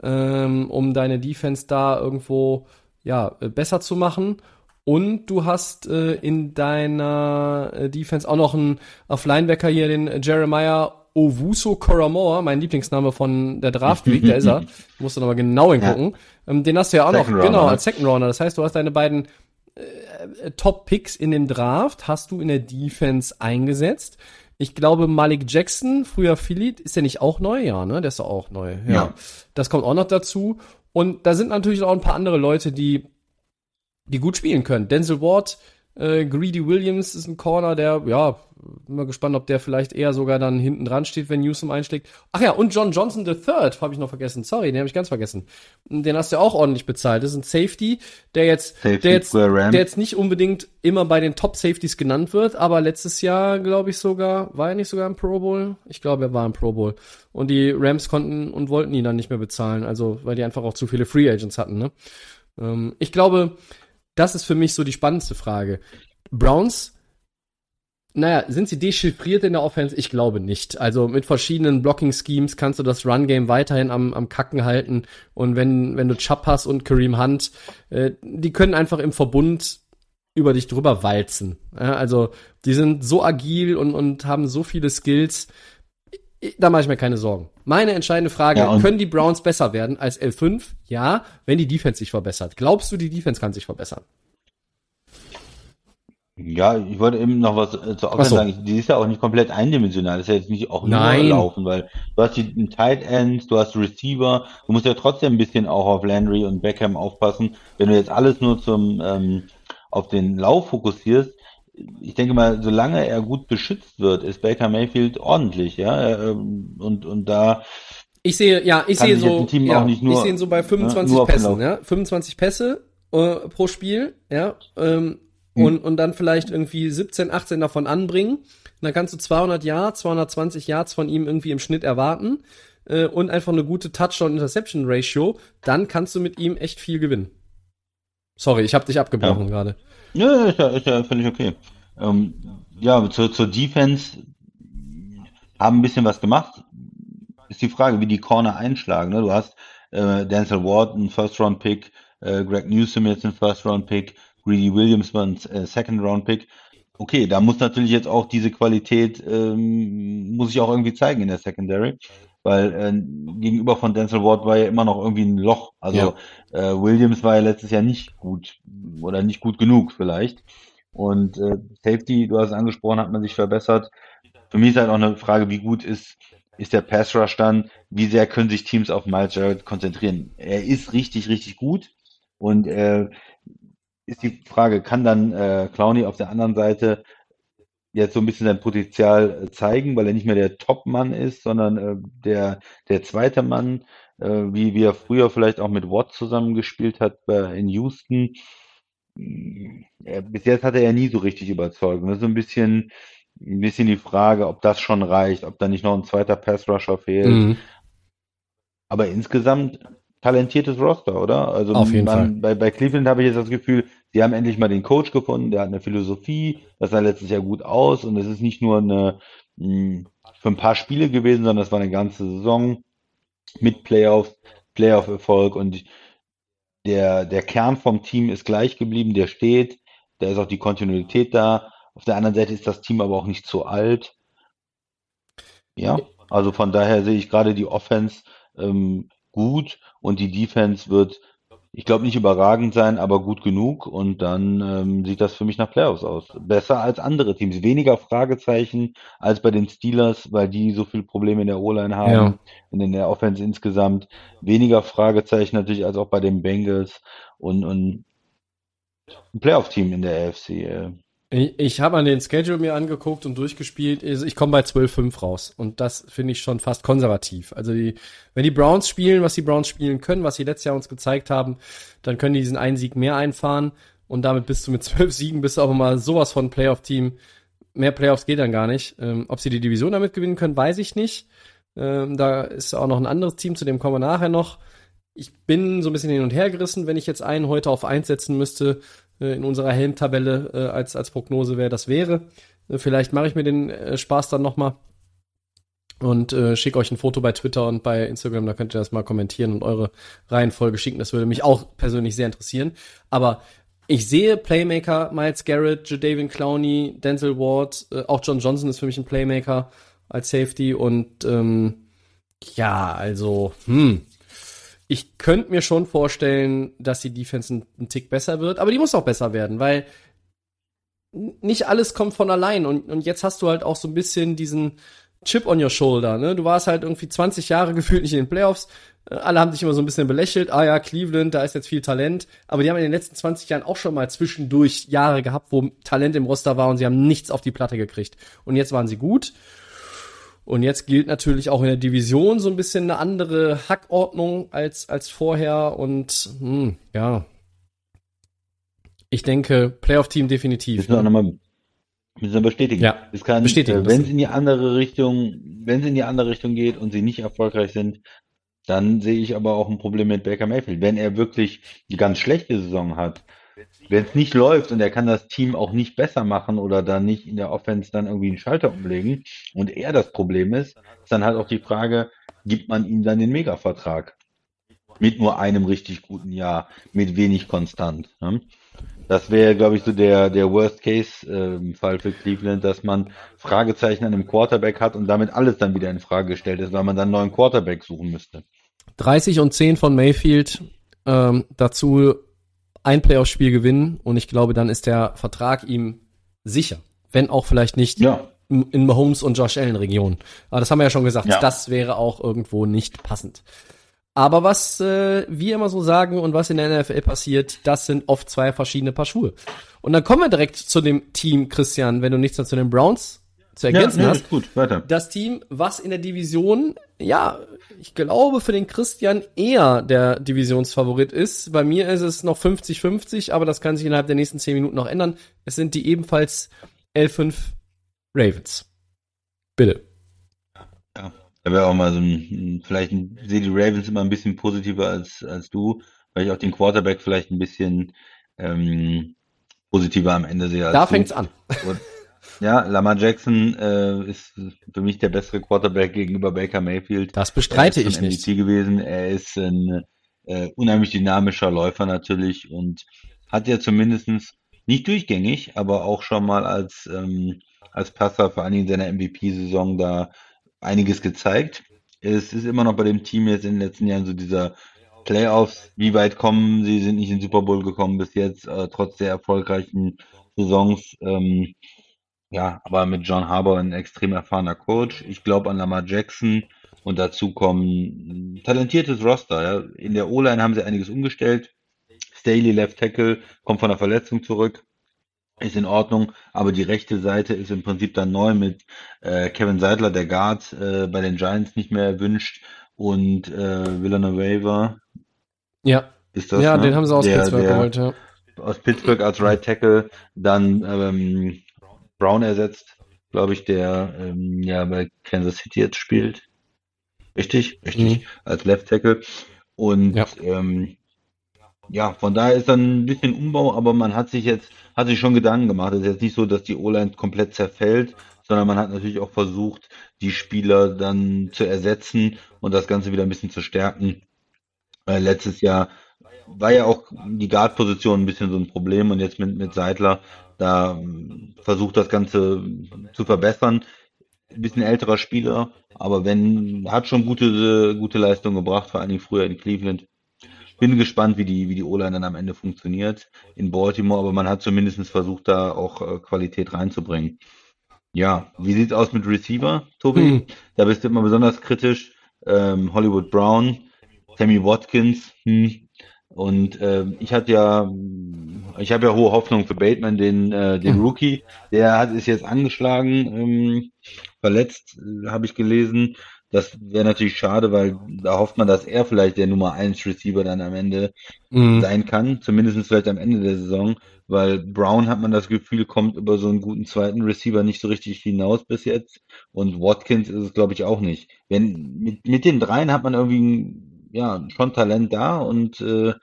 ähm, um deine Defense da irgendwo ja besser zu machen. Und du hast äh, in deiner äh, Defense auch noch einen auf Linebacker hier, den Jeremiah Owuso Koramoa, mein Lieblingsname von der Draft Week, der ist er. Musst du nochmal genau hingucken. Ja. Ähm, den hast du ja auch Second noch, genau, als Second Rounder. Das heißt, du hast deine beiden äh, Top-Picks in dem Draft, hast du in der Defense eingesetzt. Ich glaube, Malik Jackson, früher Philly, ist der nicht auch neu? Ja, ne? Der ist auch neu. Ja. ja. Das kommt auch noch dazu. Und da sind natürlich auch ein paar andere Leute, die die gut spielen können. Denzel Ward, äh, Greedy Williams ist ein Corner, der, ja, bin mal gespannt, ob der vielleicht eher sogar dann hinten dran steht, wenn Newsom einschlägt. Ach ja, und John Johnson III, habe ich noch vergessen. Sorry, den habe ich ganz vergessen. Den hast du auch ordentlich bezahlt. Das ist ein Safety, der jetzt, Safety der jetzt, der jetzt nicht unbedingt immer bei den Top Safeties genannt wird, aber letztes Jahr, glaube ich sogar, war er nicht sogar im Pro Bowl? Ich glaube, er war im Pro Bowl. Und die Rams konnten und wollten ihn dann nicht mehr bezahlen, also weil die einfach auch zu viele Free Agents hatten. Ne? Ähm, ich glaube, das ist für mich so die spannendste Frage. Browns, naja, sind sie dechiffriert in der Offense? Ich glaube nicht. Also mit verschiedenen Blocking-Schemes kannst du das Run-Game weiterhin am, am Kacken halten. Und wenn, wenn du Chubb hast und Kareem Hunt, äh, die können einfach im Verbund über dich drüber walzen. Ja, also die sind so agil und, und haben so viele Skills. Da mache ich mir keine Sorgen. Meine entscheidende Frage, ja, können die Browns besser werden als L5? Ja, wenn die Defense sich verbessert. Glaubst du, die Defense kann sich verbessern? Ja, ich wollte eben noch was äh, zur Offense so. sagen. Die ist ja auch nicht komplett eindimensional. Das ist ja jetzt nicht auch nur Nein. laufen, weil du hast die Tight Ends, du hast Receiver. Du musst ja trotzdem ein bisschen auch auf Landry und Beckham aufpassen. Wenn du jetzt alles nur zum ähm, auf den Lauf fokussierst, ich denke mal, solange er gut beschützt wird, ist Baker Mayfield ordentlich, ja. Ähm, und, und da. Ich sehe, ja, ich sehe so, ja, nur, ich sehe ihn so bei 25 ne, Pässen, ja. 25 Pässe äh, pro Spiel, ja. Ähm, hm. und, und dann vielleicht irgendwie 17, 18 davon anbringen. Und dann kannst du 200 Yards, 220 Yards von ihm irgendwie im Schnitt erwarten äh, und einfach eine gute Touchdown-Interception-Ratio. Dann kannst du mit ihm echt viel gewinnen. Sorry, ich habe dich abgebrochen ja. gerade. Ja, ist ja, ist ja völlig okay. Ähm, ja, zur, zur Defense haben ein bisschen was gemacht. Ist die Frage, wie die Corner einschlagen. Ne? Du hast äh, Denzel Ward, ein First-Round-Pick, äh, Greg Newsom jetzt ein First-Round-Pick, Greedy Williams war ein äh, Second-Round-Pick. Okay, da muss natürlich jetzt auch diese Qualität, ähm, muss ich auch irgendwie zeigen in der Secondary, weil äh, gegenüber von Denzel Ward war ja immer noch irgendwie ein Loch. Also ja. äh, Williams war ja letztes Jahr nicht gut oder nicht gut genug vielleicht. Und äh, Safety, du hast es angesprochen, hat man sich verbessert. Für mich ist halt auch eine Frage, wie gut ist, ist der Pass Rush dann? Wie sehr können sich Teams auf Miles Jarrett konzentrieren? Er ist richtig, richtig gut. Und äh, ist die Frage, kann dann äh, Clowney auf der anderen Seite jetzt so ein bisschen sein Potenzial äh, zeigen, weil er nicht mehr der Top-Mann ist, sondern äh, der, der zweite Mann, äh, wie, wie er früher vielleicht auch mit Watt zusammengespielt hat bei, in Houston. Ja, bis jetzt hat er ja nie so richtig überzeugt. Das ist so ein bisschen, ein bisschen die Frage, ob das schon reicht, ob da nicht noch ein zweiter Pass-Rusher fehlt. Mhm. Aber insgesamt talentiertes Roster, oder? Also Auf jeden man, Fall. Bei, bei Cleveland habe ich jetzt das Gefühl, sie haben endlich mal den Coach gefunden, der hat eine Philosophie, das sah letztes Jahr gut aus und es ist nicht nur eine mh, hm, für ein paar Spiele gewesen, sondern es war eine ganze Saison mit Playoffs, Playoff-Erfolg und der, der Kern vom Team ist gleich geblieben, der steht, da ist auch die Kontinuität da. Auf der anderen Seite ist das Team aber auch nicht zu alt. Ja, also von daher sehe ich gerade die Offense ähm, gut und die Defense wird, ich glaube, nicht überragend sein, aber gut genug und dann ähm, sieht das für mich nach Playoffs aus. Besser als andere Teams. Weniger Fragezeichen als bei den Steelers, weil die so viele Probleme in der O-Line haben ja. und in der Offense insgesamt. Weniger Fragezeichen natürlich als auch bei den Bengals und, und ein Playoff-Team in der AFC. Äh, Ich, ich habe an den Schedule mir angeguckt und durchgespielt. Ich komme bei 12-5 raus. Und das finde ich schon fast konservativ. Also die, wenn die Browns spielen, was die Browns spielen können, was sie letztes Jahr uns gezeigt haben, dann können die diesen einen Sieg mehr einfahren. Und damit bist du mit zwölf Siegen, bist du aber mal sowas von Playoff-Team. Mehr Playoffs geht dann gar nicht. Ähm, ob sie die Division damit gewinnen können, weiß ich nicht. Ähm, da ist auch noch ein anderes Team, zu dem kommen wir nachher noch. Ich bin so ein bisschen hin und her gerissen, wenn ich jetzt einen heute auf eins setzen müsste in unserer Helmtabelle äh, als, als Prognose, wer das wäre. Äh, vielleicht mache ich mir den äh, Spaß dann nochmal und äh, schicke euch ein Foto bei Twitter und bei Instagram, da könnt ihr das mal kommentieren und eure Reihenfolge schicken. Das würde mich auch persönlich sehr interessieren. Aber ich sehe Playmaker, Miles Garrett, Jadavian Clowney, Denzel Ward, äh, auch John Johnson ist für mich ein Playmaker als Safety und ähm, ja, also, hm, ich könnte mir schon vorstellen, dass die Defense ein, ein Tick besser wird, aber die muss auch besser werden, weil nicht alles kommt von allein und, und jetzt hast du halt auch so ein bisschen diesen Chip on your shoulder, ne? Du warst halt irgendwie 20 Jahre gefühlt nicht in den Playoffs, alle haben dich immer so ein bisschen belächelt. Ah ja, Cleveland, da ist jetzt viel Talent. Aber die haben in den letzten 20 Jahren auch schon mal zwischendurch Jahre gehabt, wo Talent im Roster war und sie haben nichts auf die Platte gekriegt. Und jetzt waren sie gut. Und jetzt gilt natürlich auch in der Division so ein bisschen eine andere Hackordnung als, als vorher. Und hm, ja, ich denke, Playoff-Team definitiv. Müssen wir auch nochmal müssen bestätigen. Ja, es kann, bestätigen äh, wenn es in die andere Richtung, wenn es in die andere Richtung geht und sie nicht erfolgreich sind, dann sehe ich aber auch ein Problem mit Baker Mayfield. Wenn er wirklich die ganz schlechte Saison hat, wenn es nicht läuft und er kann das Team auch nicht besser machen oder dann nicht in der Offense dann irgendwie einen Schalter umlegen und er das Problem ist, ist dann halt auch die Frage, gibt man ihm dann den Mega-Vertrag? Mit nur einem richtig guten Jahr, mit wenig konstant. Ne? Das wäre, glaube ich, so der, der Worst-Case-Fall ähm, für Cleveland, dass man Fragezeichen an einem Quarterback hat und damit alles dann wieder in Frage gestellt ist, weil man dann einen neuen Quarterback suchen müsste. 30 und 10 von Mayfield, ähm, dazu ein Playoff-Spiel gewinnen und ich glaube, dann ist der Vertrag ihm sicher. Wenn auch vielleicht nicht ja. in Mahomes und Josh Allen Region. Aber das haben wir ja schon gesagt, Ja. das wäre auch irgendwo nicht passend. Aber was äh, wir immer so sagen und was in der NFL passiert, das sind oft zwei verschiedene Paar Schuhe. Und dann kommen wir direkt zu dem Team, Christian, wenn du nichts mehr zu den Browns zu ergänzen ja, nee, hast. ist gut, weiter. Das Team, was in der Division, ja, ich glaube für den Christian eher der Divisionsfavorit ist. Bei mir ist es noch 50-50, aber das kann sich innerhalb der nächsten 10 Minuten noch ändern. Es sind die ebenfalls L5 Ravens. Bitte. Ja, da wäre auch mal so ein, vielleicht sehe die Ravens immer ein bisschen positiver als, als du, weil ich auch den Quarterback vielleicht ein bisschen ähm, positiver am Ende sehe als Da du. fängt's an. Und, ja, Lamar Jackson äh, ist für mich der bessere Quarterback gegenüber Baker Mayfield. Das bestreite er ist ich nicht. MVP gewesen. Er ist ein äh, unheimlich dynamischer Läufer natürlich und hat ja zumindestens nicht durchgängig, aber auch schon mal als, ähm, als Passer, vor allen Dingen in seiner MVP-Saison, da einiges gezeigt. Es ist immer noch bei dem Team jetzt in den letzten Jahren so dieser Playoffs, wie weit kommen sie, sind nicht in den Super Bowl gekommen bis jetzt, äh, trotz der erfolgreichen Saisons. Ähm, ja, aber mit John Harbour ein extrem erfahrener Coach. Ich glaube an Lamar Jackson und dazu kommen ein talentiertes Roster. Ja. In der O-Line haben sie einiges umgestellt. Staley Left Tackle kommt von der Verletzung zurück. Ist in Ordnung, aber die rechte Seite ist im Prinzip dann neu mit äh, Kevin Seidler, der Guard, äh, bei den Giants nicht mehr erwünscht und äh, Villanueva Ja, ist das, ja, ne? den haben sie aus der, Pittsburgh geholt, ja. aus Pittsburgh als Right Tackle, dann ähm, Brown ersetzt, glaube ich, der ähm, ja bei Kansas City jetzt spielt. Richtig, richtig, Mhm. als Left Tackle. Und Ja. ähm, ja, von daher ist dann ein bisschen Umbau, aber man hat sich jetzt, hat sich schon Gedanken gemacht. Es ist jetzt nicht so, dass die O-Line komplett zerfällt, sondern man hat natürlich auch versucht, die Spieler dann zu ersetzen und das Ganze wieder ein bisschen zu stärken. Weil letztes Jahr war ja auch die Guard-Position ein bisschen so ein Problem und jetzt mit, mit Seidler da ähm, versucht das Ganze zu verbessern. Ein bisschen älterer Spieler, aber wenn, hat schon gute, gute Leistung gebracht, vor allen Dingen früher in Cleveland. Bin gespannt, wie die, wie die O-Line dann am Ende funktioniert in Baltimore, aber man hat zumindest versucht, da auch äh, Qualität reinzubringen. Ja, wie sieht's aus mit Receiver, Tobi? Hm. Da bist du immer besonders kritisch. Ähm, Hollywood Brown, Sammy Watkins, hm. Und äh, ich hatte ja, ich habe ja hohe Hoffnung für Bateman, den, äh, den Rookie. Der hat, ist jetzt angeschlagen, ähm, verletzt, äh, habe ich gelesen. Das wäre natürlich schade, weil da hofft man, dass er vielleicht der Nummer 1 Receiver dann am Ende Mhm. sein kann, zumindest vielleicht am Ende der Saison, weil Brown hat man das Gefühl, kommt über so einen guten zweiten Receiver nicht so richtig hinaus bis jetzt und Watkins ist es glaube ich auch nicht. Wenn mit, mit den dreien hat man irgendwie ja schon Talent da und äh,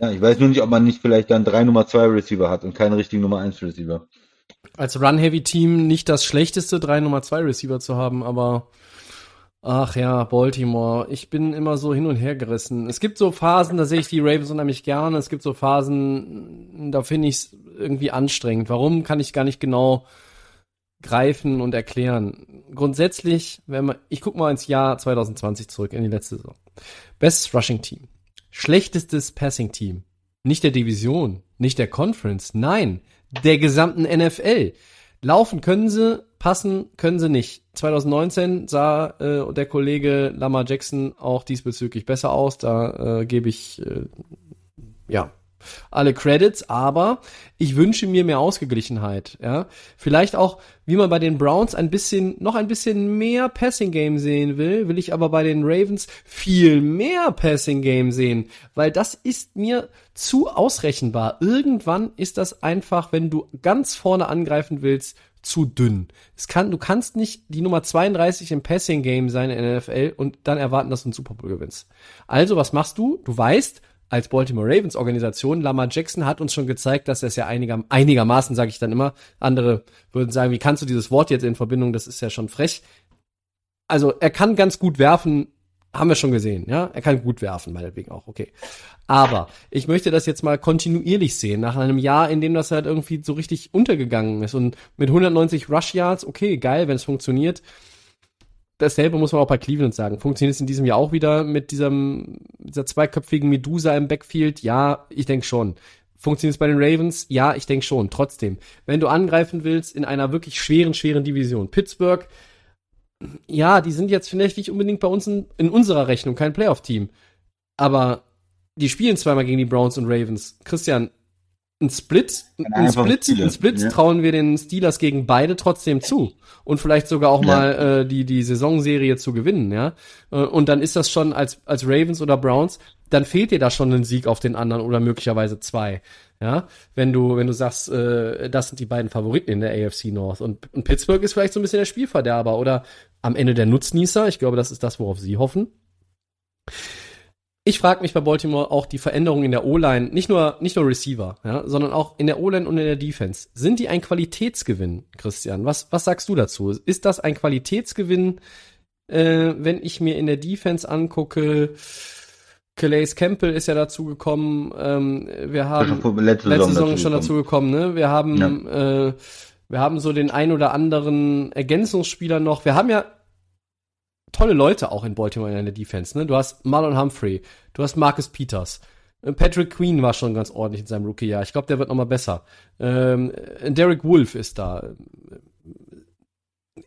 ja, ich weiß nur nicht, ob man nicht vielleicht dann drei Nummer zwei Receiver hat und keinen richtigen Nummer 1 Receiver. Als Run-Heavy-Team nicht das schlechteste, drei Nummer zwei Receiver zu haben, aber ach ja, Baltimore. Ich bin immer so hin und her gerissen. Es gibt so Phasen, da sehe ich die Ravens unheimlich gerne. Es gibt so Phasen, da finde ich es irgendwie anstrengend. Warum kann ich gar nicht genau greifen und erklären. Grundsätzlich, wenn man, ich gucke mal ins Jahr 2020 zurück, in die letzte Saison. Bestes Rushing Team. Schlechtestes Passing Team. Nicht der Division, nicht der Conference, nein, der gesamten NFL. Laufen können sie, passen können sie nicht. 2019 sah äh, der Kollege Lamar Jackson auch diesbezüglich besser aus. Da äh, gebe ich äh, ja alle Credits, aber ich wünsche mir mehr Ausgeglichenheit, ja. Vielleicht auch, wie man bei den Browns ein bisschen, noch ein bisschen mehr Passing Game sehen will, will ich aber bei den Ravens viel mehr Passing Game sehen, weil das ist mir zu ausrechenbar. Irgendwann ist das einfach, wenn du ganz vorne angreifen willst, zu dünn. Es kann, du kannst nicht die Nummer 32 im Passing Game sein in der NFL und dann erwarten, dass du einen Super Bowl gewinnst. Also, was machst du? Du weißt, als Baltimore Ravens Organisation. Lamar Jackson hat uns schon gezeigt, dass er es ja einiger, einigermaßen, sage ich dann immer. Andere würden sagen, wie kannst du dieses Wort jetzt in Verbindung, das ist ja schon frech. Also er kann ganz gut werfen, haben wir schon gesehen, ja. Er kann gut werfen, meinetwegen auch, okay. Aber ich möchte das jetzt mal kontinuierlich sehen, nach einem Jahr, in dem das halt irgendwie so richtig untergegangen ist. Und mit 190 Rush Yards, okay, geil, wenn es funktioniert dasselbe muss man auch bei Cleveland sagen. Funktioniert es in diesem Jahr auch wieder mit diesem, dieser zweiköpfigen Medusa im Backfield? Ja, ich denke schon. Funktioniert es bei den Ravens? Ja, ich denke schon. Trotzdem, wenn du angreifen willst in einer wirklich schweren, schweren Division, Pittsburgh, ja, die sind jetzt vielleicht nicht unbedingt bei uns in, in unserer Rechnung kein Playoff-Team. Aber die spielen zweimal gegen die Browns und Ravens. Christian, ein Split, ein Split, ein Split ja. trauen wir den Steelers gegen beide trotzdem zu und vielleicht sogar auch ja. mal äh, die die Saisonserie zu gewinnen, ja. Und dann ist das schon als als Ravens oder Browns, dann fehlt dir da schon ein Sieg auf den anderen oder möglicherweise zwei, ja. Wenn du wenn du sagst, äh, das sind die beiden Favoriten in der AFC North und, und Pittsburgh ist vielleicht so ein bisschen der Spielverderber oder am Ende der Nutznießer. Ich glaube, das ist das, worauf sie hoffen. Ich frage mich bei Baltimore auch die Veränderungen in der O-Line, nicht nur nicht nur Receiver, ja, sondern auch in der O-Line und in der Defense. Sind die ein Qualitätsgewinn, Christian? Was was sagst du dazu? Ist das ein Qualitätsgewinn, äh, wenn ich mir in der Defense angucke? Calais Campbell ist ja dazu gekommen. Ähm, wir haben letzte, letzte Saison, Saison schon dazu gekommen. Ne? Wir haben ja. äh, wir haben so den ein oder anderen Ergänzungsspieler noch. Wir haben ja tolle Leute auch in Baltimore in der Defense. Ne? Du hast Marlon Humphrey, du hast Marcus Peters. Patrick Queen war schon ganz ordentlich in seinem Rookie-Jahr. Ich glaube, der wird noch mal besser. Ähm, Derek Wolf ist da.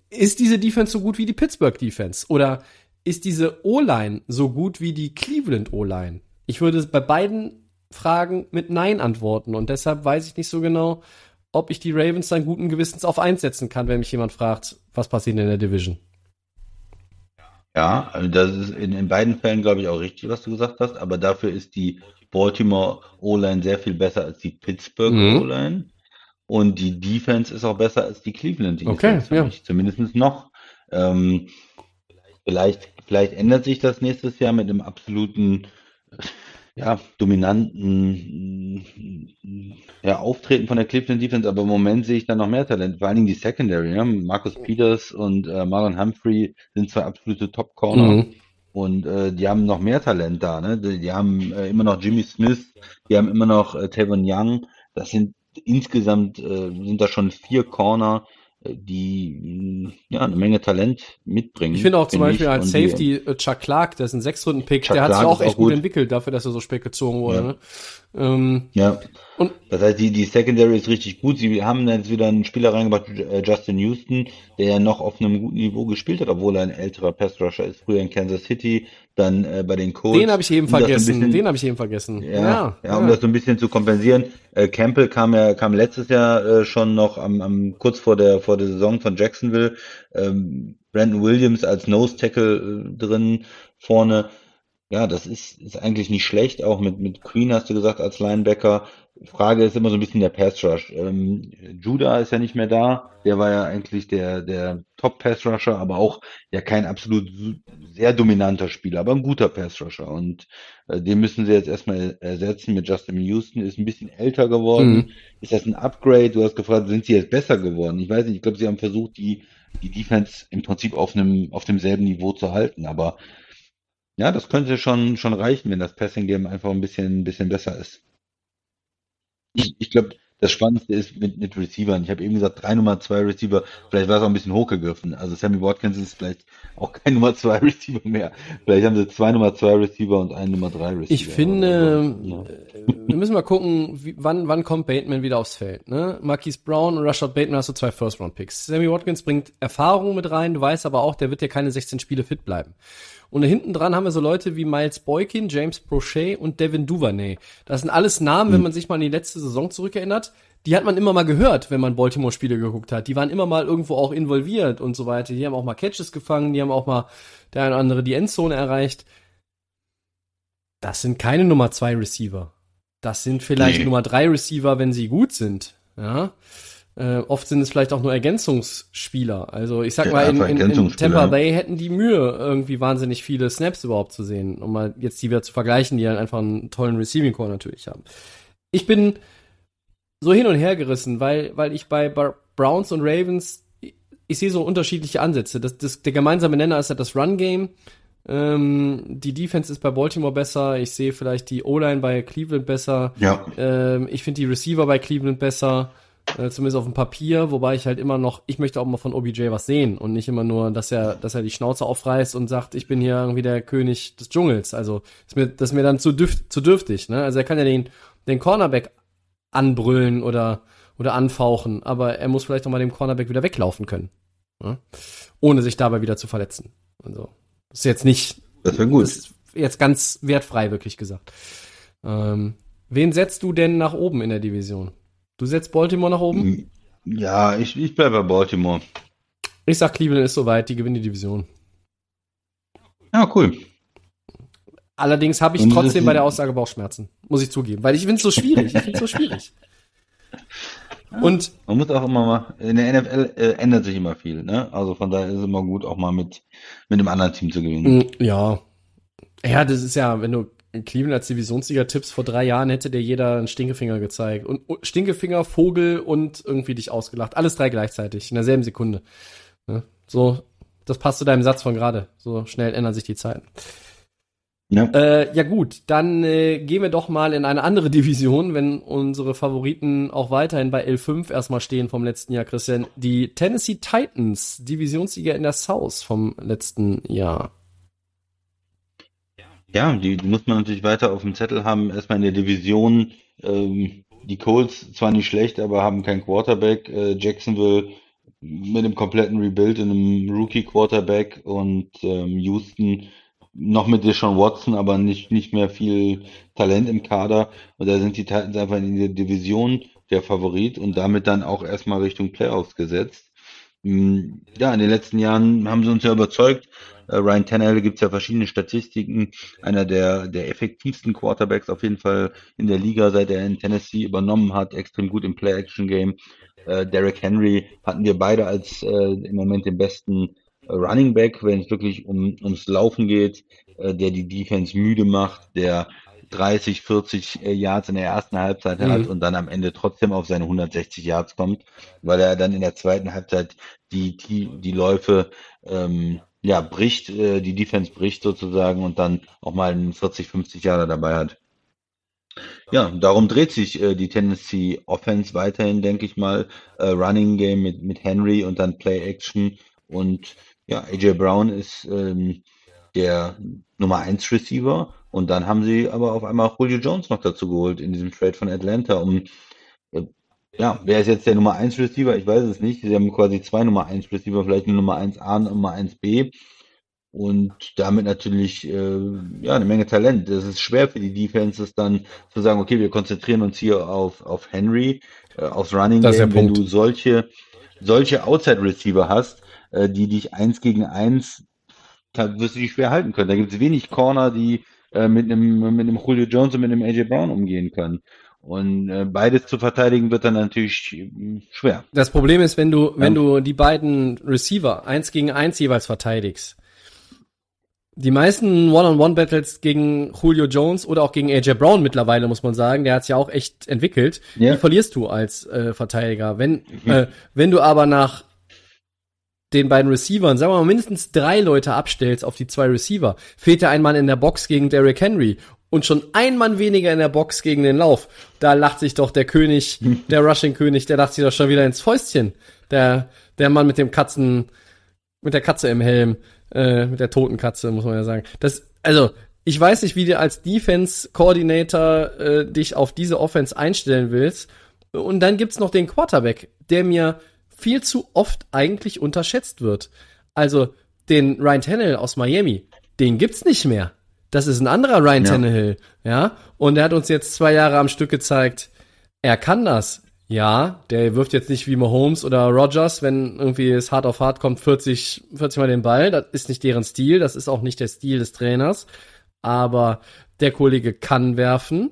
Ist diese Defense so gut wie die Pittsburgh Defense? Oder ist diese O-Line so gut wie die Cleveland O-Line? Ich würde bei beiden Fragen mit Nein antworten und deshalb weiß ich nicht so genau, ob ich die Ravens dann guten Gewissens auf eins setzen kann, wenn mich jemand fragt, was passiert in der Division. Ja, also das ist in, in beiden Fällen, glaube ich, auch richtig, was du gesagt hast, aber dafür ist die Baltimore O-Line sehr viel besser als die Pittsburgh Mhm. O-Line. Und die Defense ist auch besser als die Cleveland Defense, Okay, für ja. mich, zumindest noch. Ähm, vielleicht, vielleicht ändert sich das nächstes Jahr mit einem absoluten, ja, dominanten ja, Auftreten von der Cleveland Defense, aber im Moment sehe ich da noch mehr Talent, vor allen Dingen die Secondary. Ja? Marcus Peters und äh, Marlon Humphrey sind zwei absolute Top-Corner. Mhm. Und äh, die haben noch mehr Talent da, ne? Die, die haben äh, immer noch Jimmy Smith, die haben immer noch äh, Tavon Young. Das sind insgesamt äh, sind da schon vier Corner, äh, die mh, ja eine Menge Talent mitbringen. Ich finde auch zum finde Beispiel ich. als Und die- Safety äh, Chuck Clark, der ist ein Sechs-Runden-Pick, der hat sich auch echt auch gut gut. entwickelt dafür, dass er so spät gezogen wurde. Ja. Ne? Ähm, Ja. Und- das heißt, die, die Secondary ist richtig gut. Sie haben jetzt wieder einen Spieler reingebracht, äh, Justin Houston, der ja noch auf einem guten Niveau gespielt hat, obwohl er ein älterer Pass-Rusher ist. Früher in Kansas City, dann äh, bei den Colts. den habe ich eben Um vergessen. bisschen- Den habe ich eben vergessen. Ja, ja, um das so ein bisschen zu kompensieren. Äh, Campbell kam ja kam letztes Jahr äh, schon noch am, am kurz vor der vor der Saison von Jacksonville. Ähm, Brandon Williams als Nose Tackle äh, drin vorne. Ja, das ist ist eigentlich nicht schlecht. Auch mit mit Queen hast du gesagt als Linebacker. Frage ist immer so ein bisschen der Pass Rush. Ähm, Judah ist ja nicht mehr da. Der war ja eigentlich der der Top Pass Rusher, aber auch ja kein absolut sehr dominanter Spieler, aber ein guter Pass Rusher und äh, Den müssen sie jetzt erstmal ersetzen mit Justin Houston, ist ein bisschen älter geworden. Mhm. Ist das ein Upgrade? Du hast gefragt, sind sie jetzt besser geworden? Ich weiß nicht, ich glaube, sie haben versucht, die, die Defense im Prinzip auf einem, auf demselben Niveau zu halten, aber ja, das könnte schon, schon reichen, wenn das Passing Game einfach ein bisschen, ein bisschen besser ist. Ich, ich glaube, das Spannendste ist mit, mit Receivern. Ich habe eben gesagt, drei Nummer zwei Receiver, vielleicht war es auch ein bisschen hochgegriffen. Also Sammy Watkins ist vielleicht auch kein Nummer zwei Receiver mehr. Vielleicht haben sie zwei Nummer zwei Receiver und einen Nummer drei Receiver. Ich finde, so. Ja. äh, wir müssen mal gucken, wie, wann, wann kommt Bateman wieder aufs Feld. Ne? Marquise Brown und Rashad Bateman hast du zwei First-Round-Picks. Sammy Watkins bringt Erfahrung mit rein, du weißt aber auch, der wird ja keine 16 Spiele fit bleiben. Und da hinten dran haben wir so Leute wie Miles Boykin, James Prochet und Devin Duvernay. Das sind alles Namen, wenn man sich mal an die letzte Saison zurückerinnert, die hat man immer mal gehört, wenn man Baltimore-Spiele geguckt hat. Die waren immer mal irgendwo auch involviert und so weiter. Die haben auch mal Catches gefangen, die haben auch mal der eine oder andere die Endzone erreicht. Das sind keine Nummer zwei Receiver. Das sind vielleicht Nee. Nummer drei Receiver, wenn sie gut sind. Ja. Äh, oft sind es vielleicht auch nur Ergänzungsspieler. Also ich sag Ja, mal, in, in, in Tampa ja. Bay hätten die Mühe, irgendwie wahnsinnig viele Snaps überhaupt zu sehen, um mal jetzt die wieder zu vergleichen, die dann einfach einen tollen Receiving Core natürlich haben. Ich bin so hin und her gerissen, weil, weil ich bei Bar Browns und Ravens, ich, ich sehe so unterschiedliche Ansätze. Das, das, der gemeinsame Nenner ist ja das Run-Game. Ähm, die Defense ist bei Baltimore besser. Ich sehe vielleicht die O-Line bei Cleveland besser. Ja. Ähm, ich finde die Receiver bei Cleveland besser, äh, zumindest auf dem Papier, wobei ich halt immer noch, ich möchte auch mal von OBJ was sehen und nicht immer nur, dass er, dass er die Schnauze aufreißt und sagt, ich bin hier irgendwie der König des Dschungels. Also ist mir, das ist mir dann zu, düft, zu dürftig. Ne? Also er kann ja den, den Cornerback anbrüllen oder, oder anfauchen, aber er muss vielleicht auch mal dem Cornerback wieder weglaufen können. Ne? Ohne sich dabei wieder zu verletzen. Also, das ist jetzt nicht, Das wäre gut. das ist jetzt ganz wertfrei, wirklich gesagt. Ähm, wen setzt du denn nach oben in der Division? Du setzt Baltimore nach oben? Ja, ich, ich bleibe bei Baltimore. Ich sag, Cleveland ist soweit, die gewinnen die Division. Ja, cool. Allerdings habe ich trotzdem bei der Aussage Bauchschmerzen, muss ich zugeben, weil ich finde es so schwierig. Ich finde es so schwierig. Und Man muss auch immer mal, in der NFL äh, ändert sich immer viel, ne? Also von daher ist es immer gut, auch mal mit, mit einem anderen Team zu gewinnen. Mm, Ja. Ja, das ist ja, wenn du Cleveland als Divisionssieger tippst, vor drei Jahren hätte dir jeder einen Stinkefinger gezeigt. Und Stinkefinger, Vogel und irgendwie dich ausgelacht. Alles drei gleichzeitig, in derselben Sekunde. Ne? So, das passt zu deinem Satz von gerade. So schnell ändern sich die Zeiten. Ja. Äh, ja gut, dann äh, gehen wir doch mal in eine andere Division, wenn unsere Favoriten auch weiterhin bei L5 erstmal stehen vom letzten Jahr, Christian. Die Tennessee Titans, Divisionssieger in der South vom letzten Jahr. Ja, die, muss man natürlich weiter auf dem Zettel haben. Erstmal in der Division, ähm, die Colts zwar nicht schlecht, aber haben keinen Quarterback. Äh, Jacksonville mit einem kompletten Rebuild in einem Rookie-Quarterback und ähm, Houston noch mit Deshaun Watson, aber nicht, nicht mehr viel Talent im Kader. Und da sind die Titans einfach in der Division der Favorit und damit dann auch erstmal Richtung Playoffs gesetzt. Mm, Ja, in den letzten Jahren haben sie uns ja überzeugt. Äh, Ryan Tannehill gibt es ja verschiedene Statistiken. Einer der, der effektivsten Quarterbacks auf jeden Fall in der Liga, seit er in Tennessee übernommen hat. Extrem gut im Play-Action-Game. Äh, Derrick Henry hatten wir beide als äh, im Moment den besten äh, Running Back, wenn es wirklich um, ums Laufen geht, äh, der die Defense müde macht, der 30, 40 äh, Yards in der ersten Halbzeit Mhm. hat und dann am Ende trotzdem auf seine 160 Yards kommt, weil er dann in der zweiten Halbzeit die, die, die Läufe ähm, ja, bricht, äh, die Defense bricht sozusagen und dann auch mal einen 40, 50 Jahre dabei hat. ja, darum dreht sich äh, die Tennessee Offense weiterhin, denke ich mal. Äh, Running Game mit, mit Henry und dann Play Action. Und ja, AJ Brown ist ähm, der Nummer 1 Receiver. Und dann haben sie aber auf einmal Julio Jones noch dazu geholt in diesem Trade von Atlanta, um äh, ja, wer ist jetzt der Nummer 1 Receiver? Ich weiß es nicht. Sie haben quasi zwei Nummer 1 Receiver, vielleicht eine Nummer 1a und Nummer 1b. Und damit natürlich äh, ja eine Menge Talent. Das ist schwer für die Defenses dann zu sagen, okay, wir konzentrieren uns hier auf, auf Henry, äh, aufs Running Game, wenn Punkt. du solche, solche Outside Receiver hast, äh, die dich eins gegen eins, wirst du die schwer halten können. Da gibt es wenig Corner, die äh, mit einem mit einem Julio Jones und mit einem AJ Brown umgehen können. Und äh, beides zu verteidigen wird dann natürlich äh, schwer. Das Problem ist, wenn du, wenn du die beiden Receiver eins gegen eins jeweils verteidigst. Die meisten One-on-One-Battles gegen Julio Jones oder auch gegen AJ Brown mittlerweile, muss man sagen, der hat's ja auch echt entwickelt, Ja. die verlierst du als äh, Verteidiger. Wenn, äh, wenn du aber nach den beiden Receivern, sagen wir mal, mindestens drei Leute abstellst auf die zwei Receiver, fehlt dir ein Mann in der Box gegen Derrick Henry und schon ein Mann weniger in der Box gegen den Lauf. Da lacht sich doch der König, der Rushing-König, der lacht sich doch schon wieder ins Fäustchen. Der, der Mann mit dem Katzen, mit der Katze im Helm, äh, mit der toten Katze, muss man ja sagen. Das, also, ich weiß nicht, wie du als Defense-Coordinator äh, dich auf diese Offense einstellen willst. Und dann gibt's noch den Quarterback, der mir viel zu oft eigentlich unterschätzt wird. Also, den Ryan Tannehill aus Miami, den gibt's nicht mehr. Das ist ein anderer Ryan Ja. Tannehill, ja. Und er hat uns jetzt zwei Jahre am Stück gezeigt, er kann das. Ja, der wirft jetzt nicht wie Mahomes oder Rogers, wenn irgendwie es hart auf hart kommt, 40, 40 Mal den Ball. Das ist nicht deren Stil, das ist auch nicht der Stil des Trainers. Aber der Kollege kann werfen,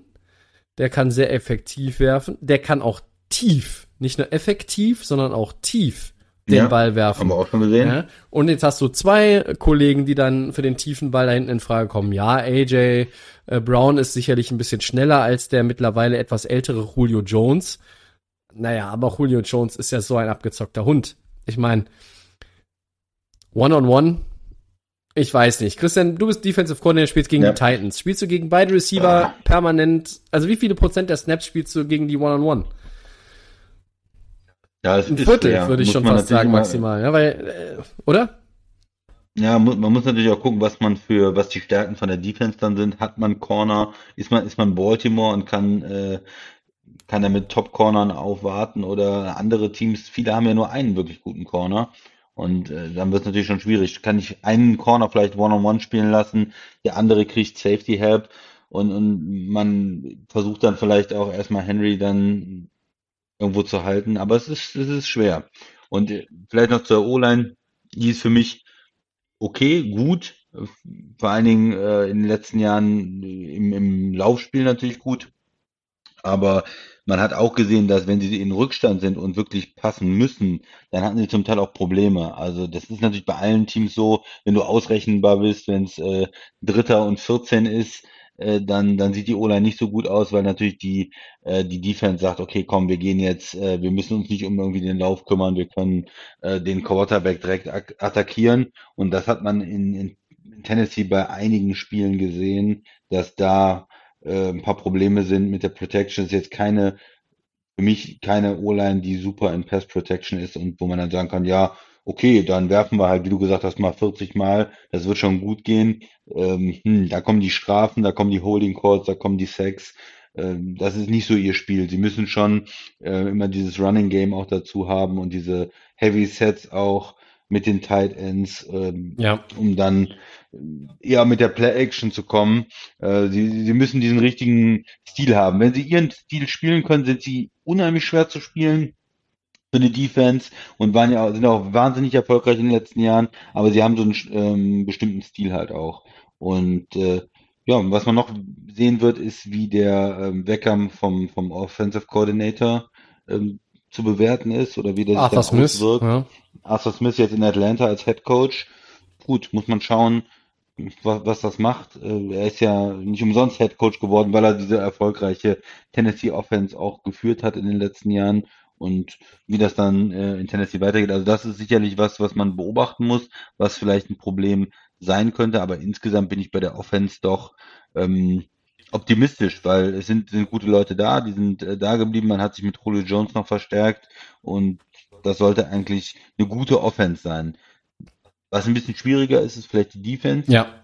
der kann sehr effektiv werfen, der kann auch tief, nicht nur effektiv, sondern auch tief den Ja, Ball werfen. Haben wir auch schon gesehen. Ja? Und jetzt hast du zwei Kollegen, die dann für den tiefen Ball da hinten in Frage kommen. Ja, AJ äh, Brown ist sicherlich ein bisschen schneller als der mittlerweile etwas ältere Julio Jones. Naja, aber Julio Jones ist ja so ein abgezockter Hund. Ich meine, One-on-One, ich weiß nicht. Christian, du bist Defensive Coordinator, spielst gegen Ja. die Titans. Spielst du gegen beide Receiver permanent? Also wie viele Prozent der Snaps spielst du gegen die One-on-One? Ja, Ein Viertel, schwer. würde ich Muss schon fast sagen, maximal. Ja, weil, äh, oder? Ja, man muss natürlich auch gucken, was man für, was die Stärken von der Defense dann sind. Hat man Corner? Ist man, ist man Baltimore und kann, äh, kann er mit Top-Cornern aufwarten oder andere Teams? Viele haben ja nur einen wirklich guten Corner. Und äh, dann wird es natürlich schon schwierig. Kann ich einen Corner vielleicht One-on-One spielen lassen, der andere kriegt Safety Help und, und man versucht dann vielleicht auch erstmal Henry dann irgendwo zu halten. Aber es ist, es ist schwer. Und äh, vielleicht noch zur O-Line, die ist für mich okay, gut. Vor allen Dingen äh, in den letzten Jahren im, im Laufspiel natürlich gut. Aber man hat auch gesehen, dass wenn sie in Rückstand sind und wirklich passen müssen, dann hatten sie zum Teil auch Probleme. Also das ist natürlich bei allen Teams so, wenn du ausrechenbar bist, wenn es äh, Dritter und 14 ist, äh, dann, dann sieht die O-Line nicht so gut aus, weil natürlich die, äh, die Defense sagt, okay, komm, wir gehen jetzt, äh, wir müssen uns nicht um irgendwie den Lauf kümmern, wir können äh, den Quarterback direkt attackieren. Und das hat man in, in Tennessee bei einigen Spielen gesehen, dass da äh, ein paar Probleme sind mit der Protection. Ist jetzt keine, für mich keine O-Line, die super in Pass Protection ist und wo man dann sagen kann, ja, okay, dann werfen wir halt, wie du gesagt hast, mal 40 Mal, das wird schon gut gehen. Ähm, hm, da kommen die Strafen, da kommen die Holding Calls, da kommen die Sacks. Ähm, das ist nicht so ihr Spiel. Sie müssen schon äh, immer dieses Running Game auch dazu haben und diese Heavy Sets auch mit den Tight Ends, ähm, Ja. um dann eher mit der Play-Action zu kommen. Äh, sie, sie müssen diesen richtigen Stil haben. Wenn sie ihren Stil spielen können, sind sie unheimlich schwer zu spielen für eine Defense und waren ja sind auch wahnsinnig erfolgreich in den letzten Jahren, aber sie haben so einen ähm, bestimmten Stil halt auch. Und äh, ja, was man noch sehen wird, ist, wie der ähm, Beckham vom, vom Offensive Coordinator ähm, zu bewerten ist oder wie der sich Arthur dann Smith. auswirkt. Ja. Arthur Smith jetzt in Atlanta als Head Coach. Gut, muss man schauen, was, was das macht. Äh, Er ist ja nicht umsonst Head Coach geworden, weil er diese erfolgreiche Tennessee Offense auch geführt hat in den letzten Jahren. Und wie das dann äh, in Tennessee weitergeht, also das ist sicherlich was, was man beobachten muss, was vielleicht ein Problem sein könnte. Aber insgesamt bin ich bei der Offense doch ähm, optimistisch, weil es sind, sind gute Leute da, die sind äh, da geblieben, man hat sich mit Julio Jones noch verstärkt und das sollte eigentlich eine gute Offense sein. Was ein bisschen schwieriger ist, ist vielleicht die Defense. Ja.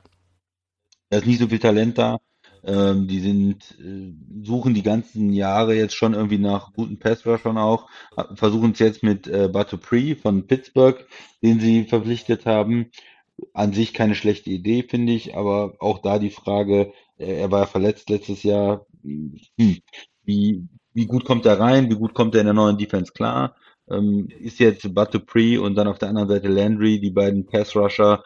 Da ist nicht so viel Talent da. Ähm, die sind, äh, suchen die ganzen Jahre jetzt schon irgendwie nach guten Passrushern auch, versuchen es jetzt mit äh, Batupri von Pittsburgh, den sie verpflichtet haben. An sich keine schlechte Idee, finde ich, aber auch da die Frage, äh, er war verletzt letztes Jahr, hm, wie, wie gut kommt er rein, wie gut kommt er in der neuen Defense? Klar? Ähm, ist jetzt Batupri und dann auf der anderen Seite Landry, die beiden Pass-Rusher,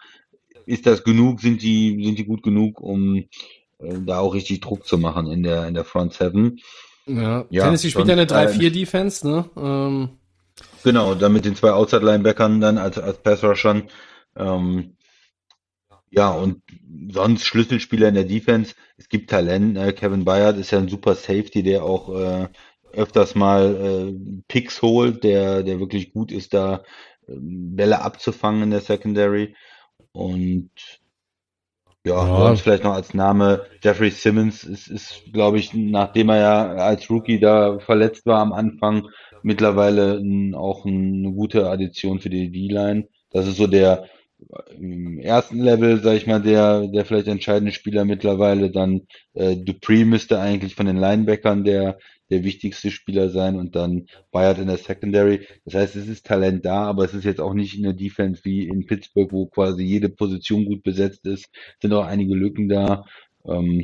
ist das genug, sind die, sind die gut genug, um da auch richtig Druck zu machen in der, in der Front Seven. Ja, ja Tennessee spielt ja eine 3-4-Defense, ne? Ähm. Genau, dann mit den zwei Outside-Linebackern dann als, als Pass-Rushern. Ähm, ja, und sonst Schlüsselspieler in der Defense. Es gibt Talent. Ne? Kevin Bayard ist ja ein super Safety, der auch äh, öfters mal äh, Picks holt, der, der wirklich gut ist, da äh, Bälle abzufangen in der Secondary. Und ja, ja. sonst vielleicht noch als Name Jeffrey Simmons ist, ist glaube ich, nachdem er ja als Rookie da verletzt war am Anfang, mittlerweile ein, auch eine gute Addition für die D-Line. Das ist so der im ersten Level, sag ich mal, der, der vielleicht entscheidende Spieler mittlerweile. Dann äh, Dupree müsste eigentlich von den Linebackern der, der wichtigste Spieler sein und dann Bayard in der Secondary. Das heißt, es ist Talent da, aber es ist jetzt auch nicht in der Defense wie in Pittsburgh, wo quasi jede Position gut besetzt ist. Es sind auch einige Lücken da. Ähm,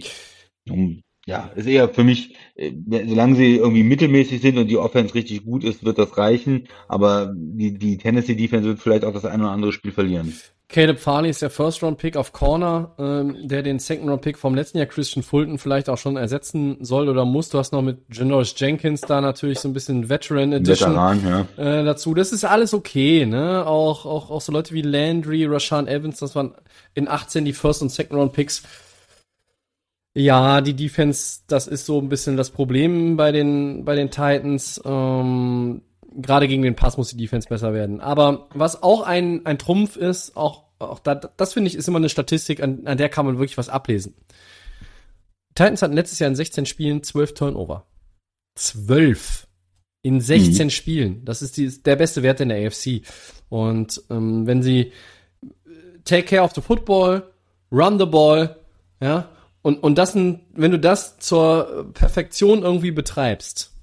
ja, ist eher für mich, äh, solange sie irgendwie mittelmäßig sind und die Offense richtig gut ist, wird das reichen. Aber die, die Tennessee Defense wird vielleicht auch das eine oder andere Spiel verlieren. Caleb Farley ist der First-Round-Pick auf Corner, ähm, der den Second-Round-Pick vom letzten Jahr Christian Fulton vielleicht auch schon ersetzen soll oder muss. Du hast noch mit Janoris Jenkins da natürlich so ein bisschen Veteran Edition Veteran, ja. äh, dazu. Das ist alles okay, ne? Auch, auch, auch so Leute wie Landry, Rashawn Evans, das waren in 18 die First- und Second-Round-Picks. Ja, die Defense, das ist so ein bisschen das Problem bei den, bei den Titans. Ähm, gerade gegen den Pass muss die Defense besser werden. Aber was auch ein, ein Trumpf ist, auch, auch da, das finde ich, ist immer eine Statistik, an, an der kann man wirklich was ablesen. Titans hatten letztes Jahr in 16 Spielen 12 Turnover. 12 in 16 mhm. Spielen. Das ist die, der beste Wert in der AFC. Und ähm, wenn sie take care of the football, run the ball, ja, und, und das, wenn du das zur Perfektion irgendwie betreibst,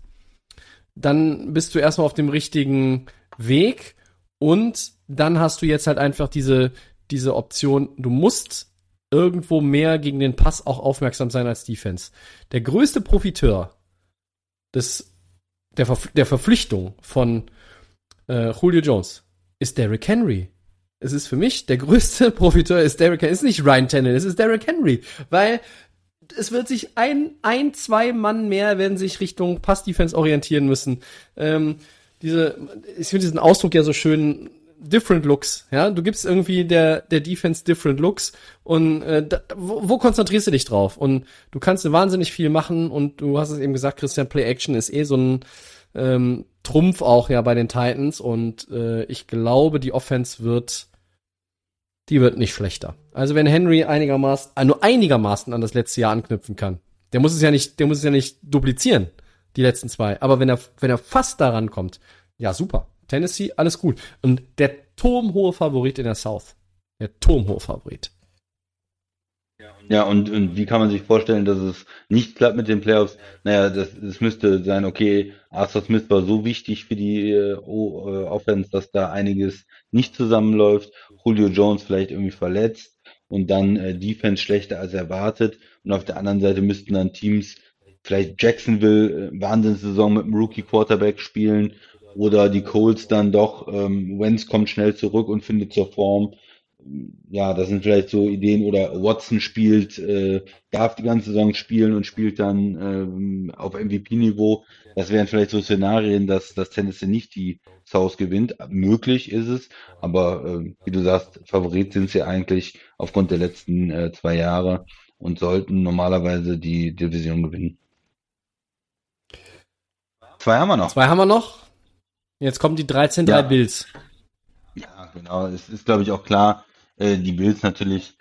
dann bist du erstmal auf dem richtigen Weg und dann hast du jetzt halt einfach diese, diese Option, du musst irgendwo mehr gegen den Pass auch aufmerksam sein als Defense. Der größte Profiteur des, der, Ver der Verpflichtung von äh, Julio Jones ist Derrick Henry. Es ist für mich der größte Profiteur ist Derrick Henry. Es ist nicht Ryan Tannehill, es ist Derrick Henry, weil es wird sich ein, ein, zwei Mann mehr werden sich Richtung Pass-Defense orientieren müssen. Ähm, diese, ich finde diesen Ausdruck ja so schön, different looks, ja, du gibst irgendwie der, der Defense different looks und äh, da, wo, wo konzentrierst du dich drauf? Und du kannst wahnsinnig viel machen und du hast es eben gesagt, Christian, Play Action ist eh so ein ähm, Trumpf auch ja bei den Titans und äh, ich glaube, die Offense wird die wird nicht schlechter. Also wenn Henry einigermaßen, äh, nur einigermaßen an das letzte Jahr anknüpfen kann, der muss es ja nicht, der muss es ja nicht duplizieren, die letzten zwei. Aber wenn er, wenn er fast daran kommt, ja super. Tennessee, alles gut. Und der turmhohe Favorit in der South. Der turmhohe Favorit. Ja, und, und wie kann man sich vorstellen, dass es nicht klappt mit den Playoffs? Naja, das, das müsste sein, okay, Arthur Smith war so wichtig für die äh, äh, Offense, dass da einiges nicht zusammenläuft. Julio Jones vielleicht irgendwie verletzt und dann äh, Defense schlechter als erwartet. Und auf der anderen Seite müssten dann Teams vielleicht Jacksonville äh, Wahnsinnssaison mit einem Rookie Quarterback spielen oder die Colts dann doch, ähm, Wentz kommt schnell zurück und findet zur Form ja, das sind vielleicht so Ideen oder Watson spielt, äh, darf die ganze Saison spielen und spielt dann ähm, auf MVP-Niveau. Das wären vielleicht so Szenarien, dass das Tennessee nicht die South gewinnt. Möglich ist es, aber äh, wie du sagst, Favorit sind sie eigentlich aufgrund der letzten äh, zwei Jahre und sollten normalerweise die Division gewinnen. Zwei haben wir noch. Zwei haben wir noch. Jetzt kommen die 13 ja. Bills. Ja, genau. Es ist, glaube ich, auch klar, äh, die Bills natürlich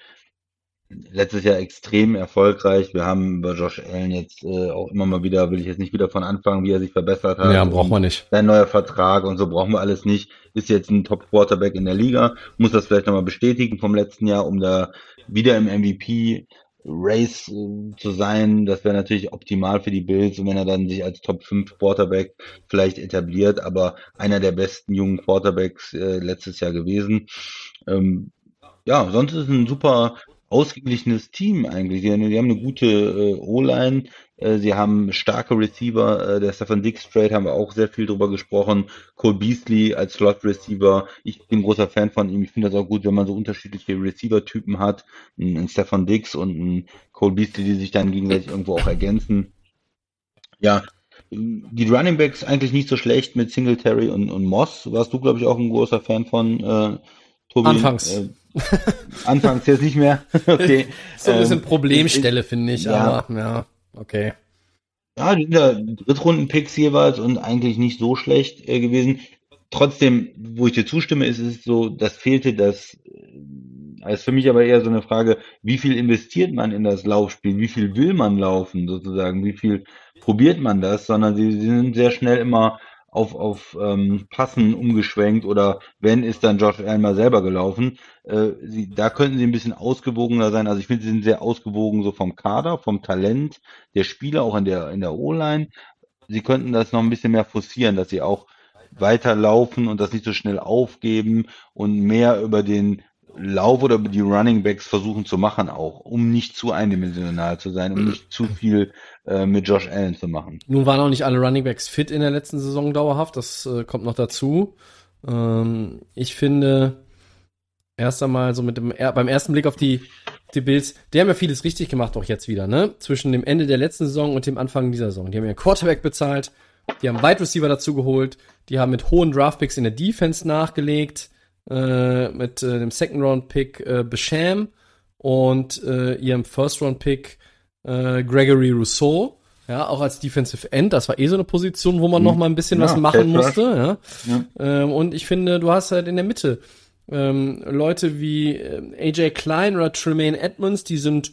letztes Jahr extrem erfolgreich. Wir haben über Josh Allen jetzt äh, auch immer mal wieder, will ich jetzt nicht wieder von anfangen, wie er sich verbessert hat. Ja, braucht man nicht. Sein neuer Vertrag und so brauchen wir alles nicht. Ist jetzt ein Top-Quarterback in der Liga, muss das vielleicht nochmal bestätigen vom letzten Jahr, um da wieder im MVP Race äh, zu sein, das wäre natürlich optimal für die Bills und wenn er dann sich als Top 5 Quarterback vielleicht etabliert, aber einer der besten jungen Quarterbacks äh, letztes Jahr gewesen. Ähm, ja, sonst ist es ein super ausgeglichenes Team eigentlich. Die, die haben eine gute äh, O-Line, äh, sie haben starke Receiver. Äh, der Stefan Dix Trade haben wir auch sehr viel drüber gesprochen. Cole Beasley als Slot Receiver. Ich bin großer Fan von ihm. Ich finde das auch gut, wenn man so unterschiedliche Receiver-Typen hat. Ein, ein Stefan Dix und ein Cole Beasley, die sich dann gegenseitig irgendwo auch ergänzen. Ja, die Running Backs eigentlich nicht so schlecht mit Singletary und, und Moss. Warst du, glaube ich, auch ein großer Fan von äh, Tobi? Anfangs. Äh, anfangs jetzt nicht mehr. okay. so ein bisschen ähm, Problemstelle, finde ich, ja. aber ja, okay. Ja, die sind ja Drittrunden-Picks jeweils und eigentlich nicht so schlecht äh, gewesen. Trotzdem, wo ich dir zustimme, ist es so, das fehlte das, äh, ist für mich aber eher so eine Frage, wie viel investiert man in das Laufspiel, wie viel will man laufen sozusagen, wie viel probiert man das, sondern sie, sie sind sehr schnell immer auf, auf ähm, Passen umgeschwenkt oder wenn ist dann Josh Allen mal selber gelaufen. Äh, sie, da könnten sie ein bisschen ausgewogener sein. Also ich finde, sie sind sehr ausgewogen so vom Kader, vom Talent der Spieler, auch in der, in der O-Line. Sie könnten das noch ein bisschen mehr forcieren, dass sie auch weiterlaufen und das nicht so schnell aufgeben und mehr über den Lauf oder die Running Backs versuchen zu machen auch, um nicht zu eindimensional zu sein, um nicht zu viel äh, mit Josh Allen zu machen. Nun waren auch nicht alle Running Backs fit in der letzten Saison dauerhaft, das äh, kommt noch dazu. Ähm, ich finde, erst einmal so mit dem, beim ersten Blick auf die, die Bills, die haben ja vieles richtig gemacht, auch jetzt wieder, ne? Zwischen dem Ende der letzten Saison und dem Anfang dieser Saison. Die haben ja Quarterback bezahlt, die haben Wide Receiver dazu geholt, die haben mit hohen Draftpicks in der Defense nachgelegt, äh, mit äh, dem Second Round Pick äh, Besham und äh, ihrem First Round Pick äh, Gregory Rousseau. Ja, auch als Defensive End, das war eh so eine Position, wo man mhm. noch mal ein bisschen ja, was machen musste. Ja. ja. Ähm, und ich finde, du hast halt in der Mitte ähm, Leute wie äh, AJ Klein oder Tremaine Edmonds, die sind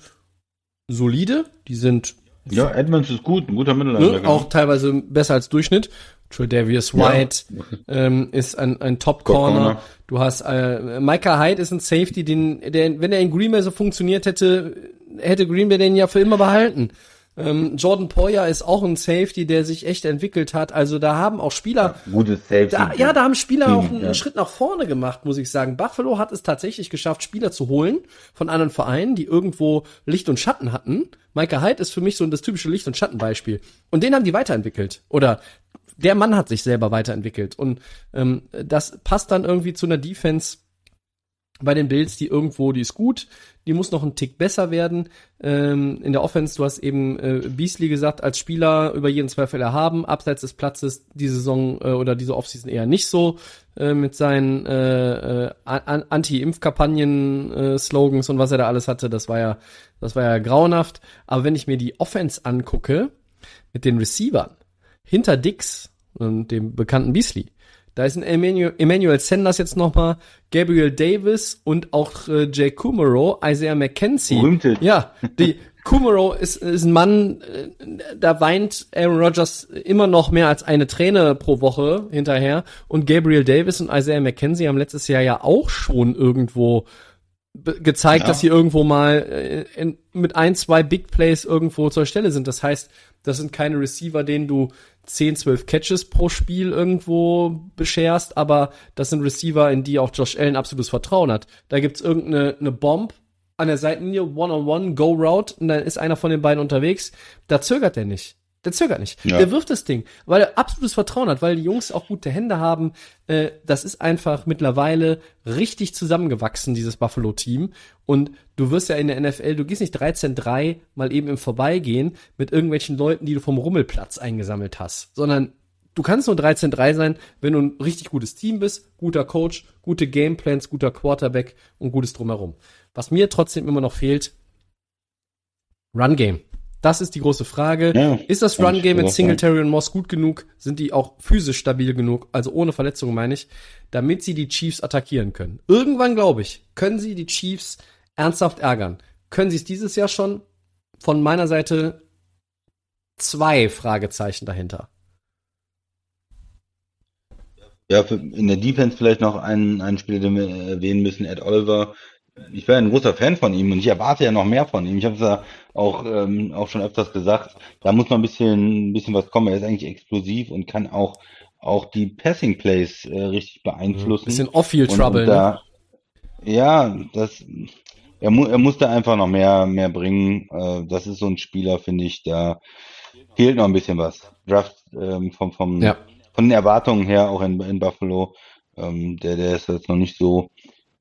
solide, die sind ja, Edmonds ist gut, ein guter Mittelländer. Ne, auch teilweise besser als Durchschnitt. Tredavious White ja. ähm, ist ein, ein Top Corner. Top Du hast äh, Micah Hyde ist ein Safety, den, der, wenn er in Green Bay so funktioniert hätte, hätte Green Bay den ja für immer behalten. Ähm, Jordan Poyer ist auch ein Safety, der sich echt entwickelt hat. Also da haben auch Spieler. Ja, gutes Safety. Da, ja, da haben Spieler Team, auch einen, ja. Schritt nach vorne gemacht, muss ich sagen. Buffalo hat es tatsächlich geschafft, Spieler zu holen von anderen Vereinen, die irgendwo Licht und Schatten hatten. Micah Hyde ist für mich so das typische Licht- und Schattenbeispiel. Und den haben die weiterentwickelt. Oder der Mann hat sich selber weiterentwickelt. Und ähm, das passt dann irgendwie zu einer Defense bei den Bills, die irgendwo, die ist gut, die muss noch einen Tick besser werden. Ähm, in der Offense, du hast eben äh, Beasley gesagt, als Spieler über jeden Zweifel erhaben, abseits des Platzes die Saison äh, oder diese Offseason eher nicht so äh, mit seinen äh, äh, Anti-Impf-Kampagnen-Slogans äh, und was er da alles hatte, das war ja, das war ja grauenhaft. Aber wenn ich mir die Offense angucke, mit den Receivern, hinter Dix und dem bekannten Beasley, da ist ein Emmanuel, Emmanuel Sanders jetzt nochmal, Gabriel Davis und auch äh, Jay Kumaro, Isaiah McKenzie. Berühmte. Ja, die Kumaro ist, ist ein Mann, äh, da weint Aaron Rodgers immer noch mehr als eine Träne pro Woche hinterher. Und Gabriel Davis und Isaiah McKenzie haben letztes Jahr ja auch schon irgendwo gezeigt, ja. dass sie irgendwo mal äh, in, mit ein, zwei Big Plays irgendwo zur Stelle sind. Das heißt, das sind keine Receiver, denen du 10, 12 Catches pro Spiel irgendwo bescherst, aber das sind Receiver, in die auch Josh Allen absolutes Vertrauen hat. Da gibt's irgendeine eine Bomb an der Seitenlinie, One-on-One, Go-Route, und dann ist einer von den beiden unterwegs. Da zögert er nicht. Der zögert nicht. Ja. Der wirft das Ding, weil er absolutes Vertrauen hat, weil die Jungs auch gute Hände haben. Äh, das ist einfach mittlerweile richtig zusammengewachsen, dieses Buffalo-Team. Und du wirst ja in der NFL, du gehst nicht 13-3 mal eben im Vorbeigehen mit irgendwelchen Leuten, die du vom Rummelplatz eingesammelt hast, sondern du kannst nur 13-3 sein, wenn du ein richtig gutes Team bist, guter Coach, gute Gameplans, guter Quarterback und gutes Drumherum. Was mir trotzdem immer noch fehlt, Run Game. Das ist die große Frage. Ja, ist das Run-Game mit Singletary und Moss gut genug? Sind die auch physisch stabil genug? Also ohne Verletzungen meine ich, damit sie die Chiefs attackieren können. Irgendwann, glaube ich, können sie die Chiefs ernsthaft ärgern. können sie es dieses Jahr schon? Von meiner Seite zwei Fragezeichen dahinter. Ja, für, in der Defense vielleicht noch einen, einen Spieler, den wir erwähnen müssen, Ed Oliver. Ich wäre ein großer Fan von ihm und ich erwarte ja noch mehr von ihm. Ich habe es ja auch, ähm, auch schon öfters gesagt. Da muss noch ein bisschen, ein bisschen was kommen. Er ist eigentlich explosiv und kann auch, auch die Passing Plays äh, richtig beeinflussen. Bisschen Off-Field-Trouble, ne? Ja, das, er, mu er muss da einfach noch mehr, mehr bringen. Äh, das ist so ein Spieler, finde ich, da fehlt noch ein bisschen was. Draft ähm, vom, vom, Ja. von den Erwartungen her auch in, in Buffalo, ähm, der, der ist jetzt noch nicht so,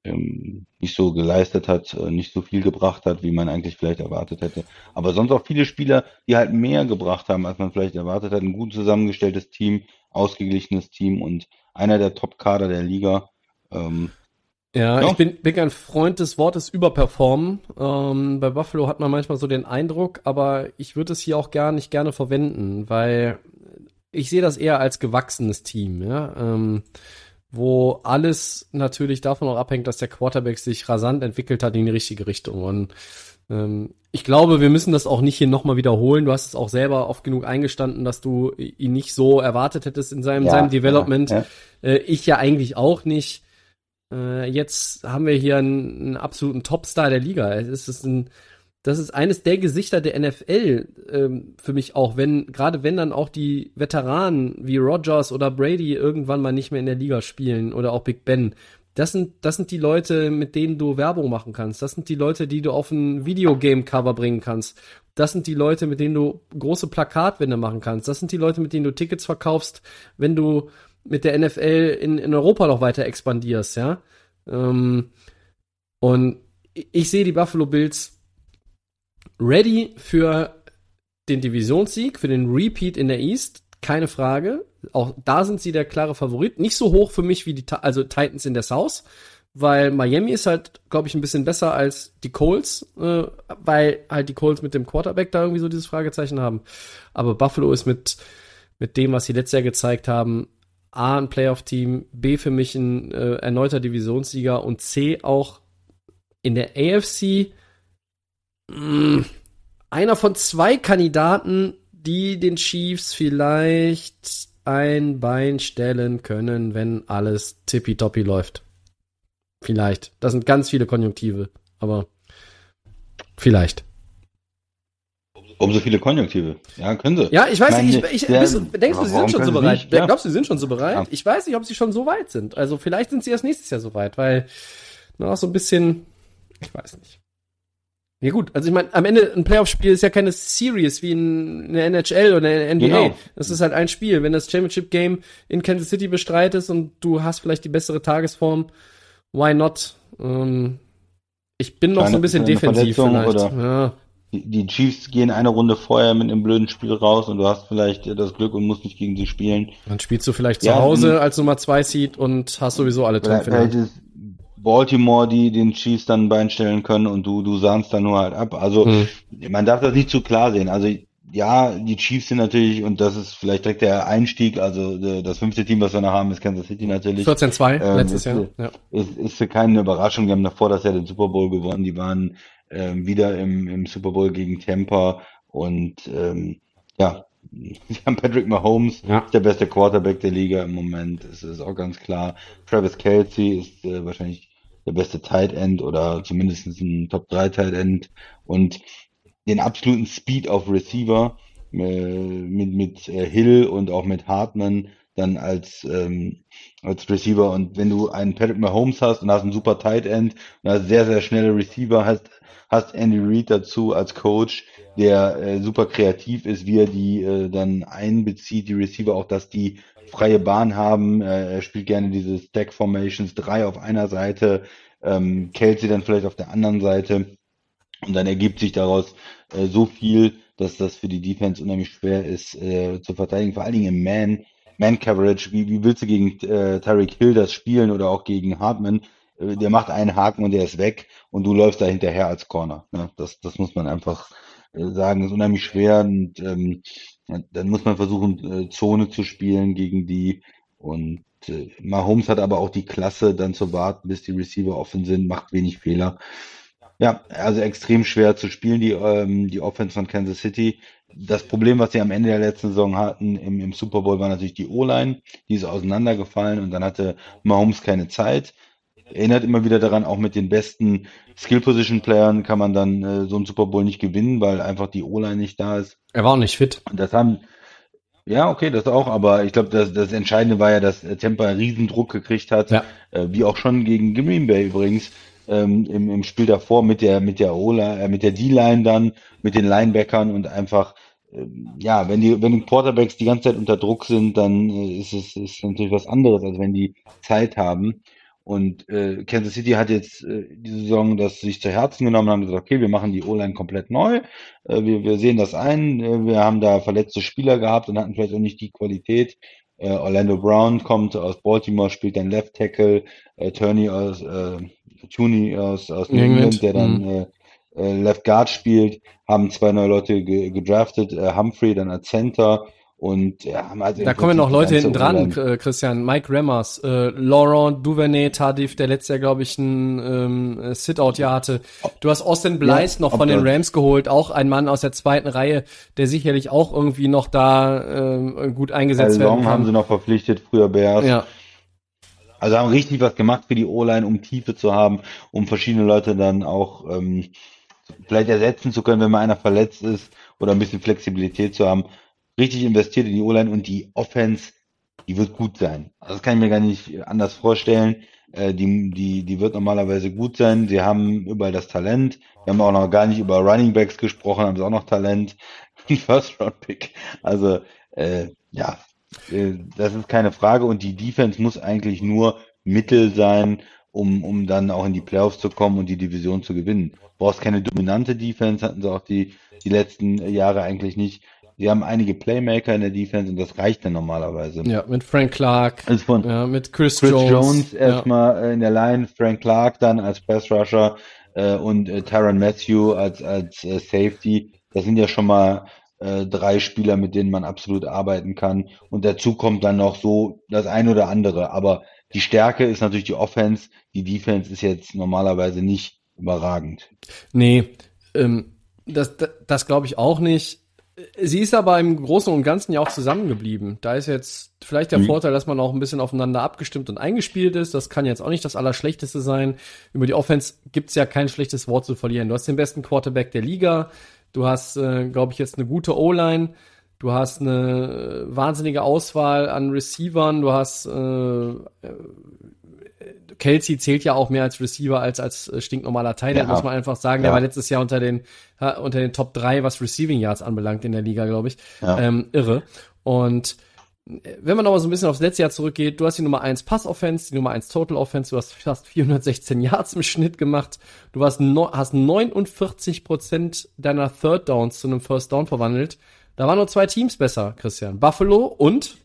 ähm, nicht so geleistet hat, äh, nicht so viel gebracht hat, wie man eigentlich vielleicht erwartet hätte. Aber sonst auch viele Spieler, die halt mehr gebracht haben, als man vielleicht erwartet hat. Ein gut zusammengestelltes Team, ausgeglichenes Team und einer der Top-Kader der Liga. Ähm, Ja, Ja. ich bin, bin ein Freund des Wortes überperformen. Ähm, bei Buffalo hat man manchmal so den Eindruck, aber ich würde es hier auch gar nicht gerne verwenden, weil ich sehe das eher als gewachsenes Team, ja, ähm, wo alles natürlich davon auch abhängt, dass der Quarterback sich rasant entwickelt hat in die richtige Richtung. Und ähm, ich glaube, wir müssen das auch nicht hier nochmal wiederholen. Du hast es auch selber oft genug eingestanden, dass du ihn nicht so erwartet hättest in seinem, Ja, seinem ja, Development. ja. Äh, ich ja eigentlich auch nicht. Äh, jetzt haben wir hier einen, einen absoluten Topstar der Liga. Es ist ein, das ist eines der Gesichter der NFL ähm, für mich auch, wenn gerade wenn dann auch die Veteranen wie Rogers oder Brady irgendwann mal nicht mehr in der Liga spielen oder auch Big Ben. Das sind das sind die Leute, mit denen du Werbung machen kannst. Das sind die Leute, die du auf ein Videogame-Cover bringen kannst. Das sind die Leute, mit denen du große Plakatwände machen kannst. Das sind die Leute, mit denen du Tickets verkaufst, wenn du mit der NFL in, in Europa noch weiter expandierst, ja. Ähm, und ich, ich sehe die Buffalo Bills ready für den Divisionssieg, für den Repeat in der East, keine Frage. Auch da sind sie der klare Favorit. Nicht so hoch für mich wie die also Titans in der South, weil Miami ist halt, glaube ich, ein bisschen besser als die Colts, äh, weil halt die Colts mit dem Quarterback da irgendwie so dieses Fragezeichen haben. Aber Buffalo ist mit mit dem, was sie letztes Jahr gezeigt haben, A, ein Playoff-Team, B, für mich ein äh, erneuter Divisionssieger und C, auch in der AFC mh, einer von zwei Kandidaten, die den Chiefs vielleicht ein Bein stellen können, wenn alles tippitoppi läuft. Vielleicht. Das sind ganz viele Konjunktive, aber vielleicht. umso viele Konjunktive. Ja, können sie. Ja, ich weiß Meine, nicht, ich, ich, der- du, denkst du, sie sind schon so bereit? Ja. Glaubst du, sie sind schon so bereit? Ja. Ich weiß nicht, ob sie schon so weit sind. Also vielleicht sind sie erst nächstes Jahr so weit, weil noch so ein bisschen, ich weiß nicht. Ja gut, also ich meine, am Ende ein Playoff-Spiel ist ja keine Series wie in eine NHL oder eine NBA. Genau. Das ist halt ein Spiel. Wenn das Championship-Game in Kansas City bestreitest und du hast vielleicht die bessere Tagesform, why not? Ähm, ich bin noch so Kleine- ein bisschen defensiv vielleicht. Ja. Die, Chiefs gehen eine Runde vorher mit einem blöden Spiel raus und du hast vielleicht das Glück und musst nicht gegen sie spielen. Dann spielst du vielleicht Ja, zu Hause mh. als Nummer 2 Seed und hast sowieso alle in der vielleicht ist Baltimore, die den Chiefs dann ein Bein stellen können und du, du sahnst dann nur halt ab. Also Mhm. man darf das nicht zu klar sehen. Also ja, die Chiefs sind natürlich, und das ist vielleicht direkt der Einstieg, also äh, das fünfte Team, was wir noch haben, ist Kansas City natürlich. 14-2 Ähm, letztes ist, Jahr. Ja. ist, ist keine Überraschung. Die haben davor das Jahr den Super Bowl gewonnen. Die waren ähm, wieder im, im Super Bowl gegen Tampa und ähm, ja, sie haben Patrick Mahomes, Ja. der beste Quarterback der Liga im Moment. Das ist auch ganz klar. Travis Kelsey ist äh, wahrscheinlich der beste Tight End oder zumindest ein Top 3 Tight End und den absoluten Speed auf Receiver äh, mit, mit äh, Hill und auch mit Hartman dann als, ähm, als Receiver. Und wenn du einen Patrick Mahomes hast und hast einen super Tight End und hast sehr, sehr schnelle Receiver, hast, hast Andy Reid dazu als Coach, der äh, super kreativ ist, wie er die äh, dann einbezieht, die Receiver auch, dass die freie Bahn haben. Äh, er spielt gerne diese Stack Formations, drei auf einer Seite, ähm, Kelsey dann vielleicht auf der anderen Seite. Und dann ergibt sich daraus äh, so viel, dass das für die Defense unheimlich schwer ist äh, zu verteidigen, vor allen Dingen im Man, Man Coverage. Wie, wie willst du gegen äh, Tyreek Hill das spielen oder auch gegen Hartman? Äh, der macht einen Haken und der ist weg und du läufst da hinterher als Corner. Ne? Das, das muss man einfach äh, sagen, ist unheimlich schwer und ähm, dann muss man versuchen, äh, Zone zu spielen gegen die und äh, Mahomes hat aber auch die Klasse, dann zu warten, bis die Receiver offen sind, macht wenig Fehler. Ja, also extrem schwer zu spielen, die, ähm, die Offense von Kansas City. Das Problem, was sie am Ende der letzten Saison hatten im, im Super Bowl, war natürlich die O-Line. Die ist auseinandergefallen und dann hatte Mahomes keine Zeit. Erinnert immer wieder daran, auch mit den besten Skill-Position-Playern kann man dann äh, so einen Super Bowl nicht gewinnen, weil einfach die O-Line nicht da ist. Er war auch nicht fit. Und das haben, ja, okay, das auch, aber ich glaube, das, das Entscheidende war ja, dass Tampa einen Riesendruck gekriegt hat, Ja. äh, wie auch schon gegen Green Bay übrigens, ähm, im, im Spiel davor mit der, mit der O-Line, äh, mit der D-Line dann, mit den Linebackern und einfach, ähm, ja, wenn die, wenn die Quarterbacks die ganze Zeit unter Druck sind, dann äh, ist es ist natürlich was anderes, als wenn die Zeit haben. Und äh, Kansas City hat jetzt äh, diese Saison das sich zu Herzen genommen haben gesagt, okay, wir machen die O-Line komplett neu. Äh, wir, wir sehen das ein. Äh, wir haben da verletzte Spieler gehabt und hatten vielleicht auch nicht die Qualität. Äh, Orlando Brown kommt aus Baltimore, spielt dann Left Tackle. Äh, Turney aus, äh, Tooney aus, aus New England, der dann mhm. äh, äh, Left Guard spielt. Haben zwei neue Leute ge gedraftet. Äh, Humphrey dann als Center. Und ja, haben also im Da kommen noch Leute hinten dran, äh, Christian. Mike Remmers, äh, Laurent Duvernay Tardif, der letztes Jahr, glaube ich, ein ähm, äh, Sit-Out-Jahr hatte. Du hast Austin Blythe noch ob von den Rams geholt, auch ein Mann aus der zweiten Reihe, der sicherlich auch irgendwie noch da ähm, gut eingesetzt Kyle werden Long haben sie kann. noch verpflichtet, früher Bears. Ja, Also haben richtig was gemacht für die O-Line, um Tiefe zu haben, um verschiedene Leute dann auch ähm, vielleicht ersetzen zu können, wenn mal einer verletzt ist oder ein bisschen Flexibilität zu haben. Richtig investiert in die O-Line und die Offense, die wird gut sein. Also das kann ich mir gar nicht anders vorstellen. Äh, die, die, die wird normalerweise gut sein. Sie haben überall das Talent. Wir haben auch noch gar nicht über Running Backs gesprochen, haben sie auch noch Talent. First Round Pick. Also äh, ja, das ist keine Frage und die Defense muss eigentlich nur Mittel sein, um, um dann auch in die Playoffs zu kommen und die Division zu gewinnen. Du brauchst keine dominante Defense, hatten sie auch die, die letzten Jahre eigentlich nicht. Sie haben einige Playmaker in der Defense und das reicht dann normalerweise. ja, mit Frank Clark, Also von ja, mit Chris, Chris Jones. Jones, ja. erstmal äh, in der Line, Frank Clark dann als Pass Rusher äh, und äh, Tyron Matthew als, als äh, Safety. Das sind ja schon mal äh, drei Spieler, mit denen man absolut arbeiten kann. Und dazu kommt dann noch so das ein oder andere. Aber die Stärke ist natürlich die Offense. Die Defense ist jetzt normalerweise nicht überragend. Nee, ähm, das, das, das glaube ich auch nicht. Sie ist aber im Großen und Ganzen ja auch zusammengeblieben. Da ist jetzt vielleicht der Mhm. Vorteil, dass man auch ein bisschen aufeinander abgestimmt und eingespielt ist. Das kann jetzt auch nicht das Allerschlechteste sein. Über die Offense gibt's ja kein schlechtes Wort zu verlieren. Du hast den besten Quarterback der Liga. Du hast, äh, glaube ich, jetzt eine gute O-Line. Du hast eine äh, wahnsinnige Auswahl an Receivern. Du hast äh, Kelsey zählt ja auch mehr als Receiver als als äh, stinknormaler Teil. Ja. muss man einfach sagen. Der Ja. war letztes Jahr unter den unter den Top 3, was Receiving Yards anbelangt in der Liga, glaube ich. Ja. Ähm, irre. Und äh, wenn man noch mal so ein bisschen aufs letzte Jahr zurückgeht, du hast die Nummer 1 Pass-Offense, die Nummer 1 Total Offense, du hast fast 416 Yards im Schnitt gemacht, du hast, no, hast 49 Prozent deiner Third Downs zu einem First Down verwandelt. Da waren nur zwei Teams besser, Christian. Buffalo und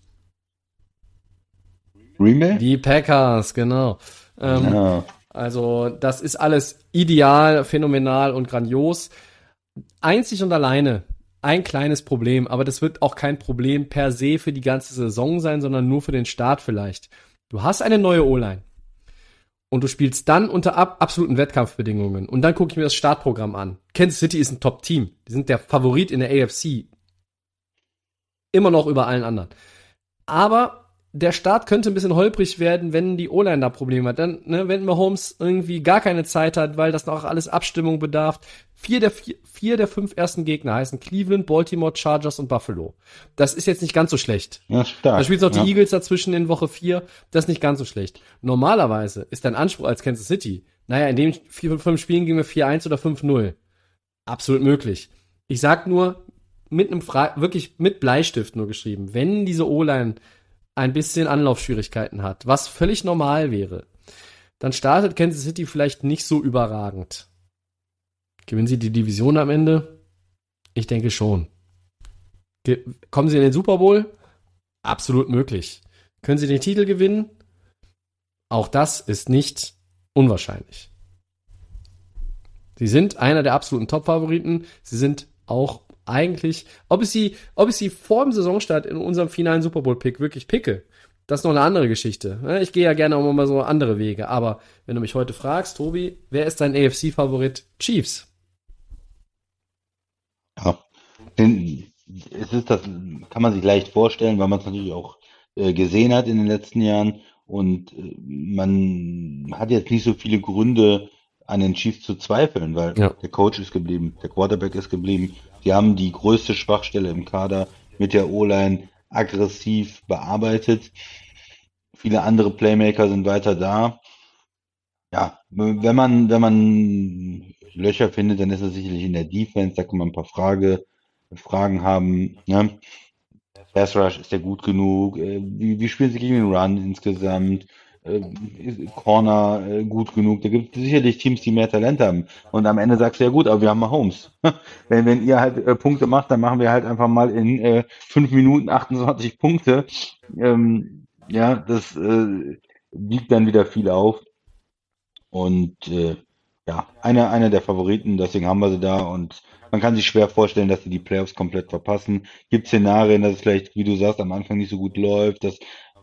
Green Bay? die Packers, genau. Ähm, Ja. also das ist alles ideal, phänomenal und grandios. Einzig und alleine ein kleines Problem, aber das wird auch kein Problem per se für die ganze Saison sein, sondern nur für den Start vielleicht. Du hast eine neue O-Line und du spielst dann unter ab absoluten Wettkampfbedingungen und dann gucke ich mir das Startprogramm an. Kansas City ist ein Top-Team. Die sind der Favorit in der AFC. Immer noch über allen anderen. Aber der Start könnte ein bisschen holprig werden, wenn die O-Line da Probleme hat. Dann, ne, wenn Mahomes irgendwie gar keine Zeit hat, weil das noch alles Abstimmung bedarf. Vier der, vier, vier der fünf ersten Gegner heißen Cleveland, Baltimore, Chargers und Buffalo. Das ist jetzt nicht ganz so schlecht. Ja, stark. Da spielst noch die ja. Eagles dazwischen in Woche 4. Das ist nicht ganz so schlecht. Normalerweise ist dein Anspruch als Kansas City, naja, in den vier von fünf Spielen gehen wir 4-1 oder 5-0. Absolut möglich. Ich sag nur, mit einem Fra wirklich mit Bleistift nur geschrieben, wenn diese O-Line ein bisschen Anlaufschwierigkeiten hat, was völlig normal wäre, dann startet Kansas City vielleicht nicht so überragend. Gewinnen sie die Division am Ende? Ich denke schon. Ge kommen sie in den Super Bowl? Absolut möglich. Können sie den Titel gewinnen? Auch das ist nicht unwahrscheinlich. Sie sind einer der absoluten Top-Favoriten. Sie sind auch eigentlich, ob ich sie, ob ich sie vor dem Saisonstart in unserem finalen Super Bowl-Pick wirklich picke, das ist noch eine andere Geschichte. Ne? Ich gehe ja gerne auch mal so andere Wege. Aber wenn du mich heute fragst, Tobi, wer ist dein AFC-Favorit? Chiefs. Ja, es ist das, kann man sich leicht vorstellen, weil man es natürlich auch äh, gesehen hat in den letzten Jahren. Und äh, man hat jetzt nicht so viele Gründe, an den Chiefs zu zweifeln, weil Ja. der Coach ist geblieben, der Quarterback ist geblieben. Die haben die größte Schwachstelle im Kader mit der O-Line aggressiv bearbeitet. Viele andere Playmaker sind weiter da. Ja, wenn man, wenn man Löcher findet, dann ist es sicherlich in der Defense. Da kann man ein paar Frage, Fragen haben. Ne? Pass Rush, ist der gut genug? Äh, Wie, wie spielen sie gegen den Run insgesamt? Äh, Corner äh, gut genug? Da gibt es sicherlich Teams, die mehr Talent haben. Und am Ende sagst du ja gut, aber wir haben Mahomes. wenn, wenn ihr halt äh, Punkte macht, dann machen wir halt einfach mal in äh, 5 Minuten 28 Punkte. Ähm, ja, das äh, wiegt dann wieder viel auf. Und äh, ja, einer, einer der Favoriten, deswegen haben wir sie da und man kann sich schwer vorstellen, dass sie die Playoffs komplett verpassen. Gibt Szenarien, dass es vielleicht, wie du sagst, am Anfang nicht so gut läuft, dass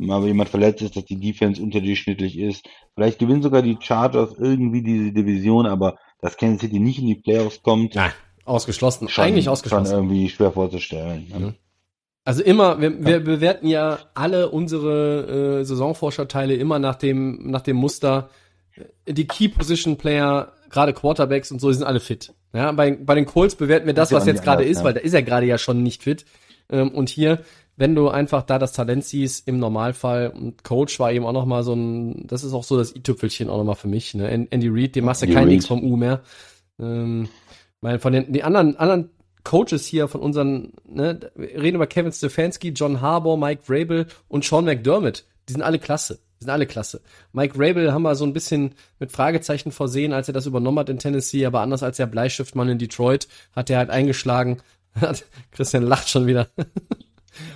mal jemand verletzt ist, dass die Defense unterdurchschnittlich ist. Vielleicht gewinnen sogar die Chargers irgendwie diese Division, aber dass Kansas City nicht in die Playoffs kommt, Nein, ausgeschlossen. schon, Eigentlich schon ausgeschlossen. irgendwie schwer vorzustellen. ne? Ja. Also immer, wir, wir bewerten ja alle unsere äh, Saisonvorschauteile immer nach dem, nach dem Muster, die Key Position Player, gerade Quarterbacks und so, die sind alle fit. Ja, bei, bei den Colts bewerten wir das, ja was jetzt gerade ist, ja. weil da ist er gerade ja schon nicht fit. Ähm, und hier, wenn du einfach da das Talent siehst, im Normalfall, und Coach war eben auch noch mal so ein, das ist auch so das i-Tüpfelchen auch noch mal für mich, ne? An- Andy Reid, dem machst du kein. Nix vom U mehr. Ähm, weil von den, die anderen, anderen Coaches hier von unseren, ne, wir reden über Kevin Stefanski, John Harbour, Mike Vrabel und Sean McDermott. Die sind alle klasse. Die sind alle klasse. Mike Vrabel haben wir so ein bisschen mit Fragezeichen versehen, als er das übernommen hat in Tennessee, aber anders als der Bleistiftmann in Detroit hat er halt eingeschlagen. Christian lacht schon wieder.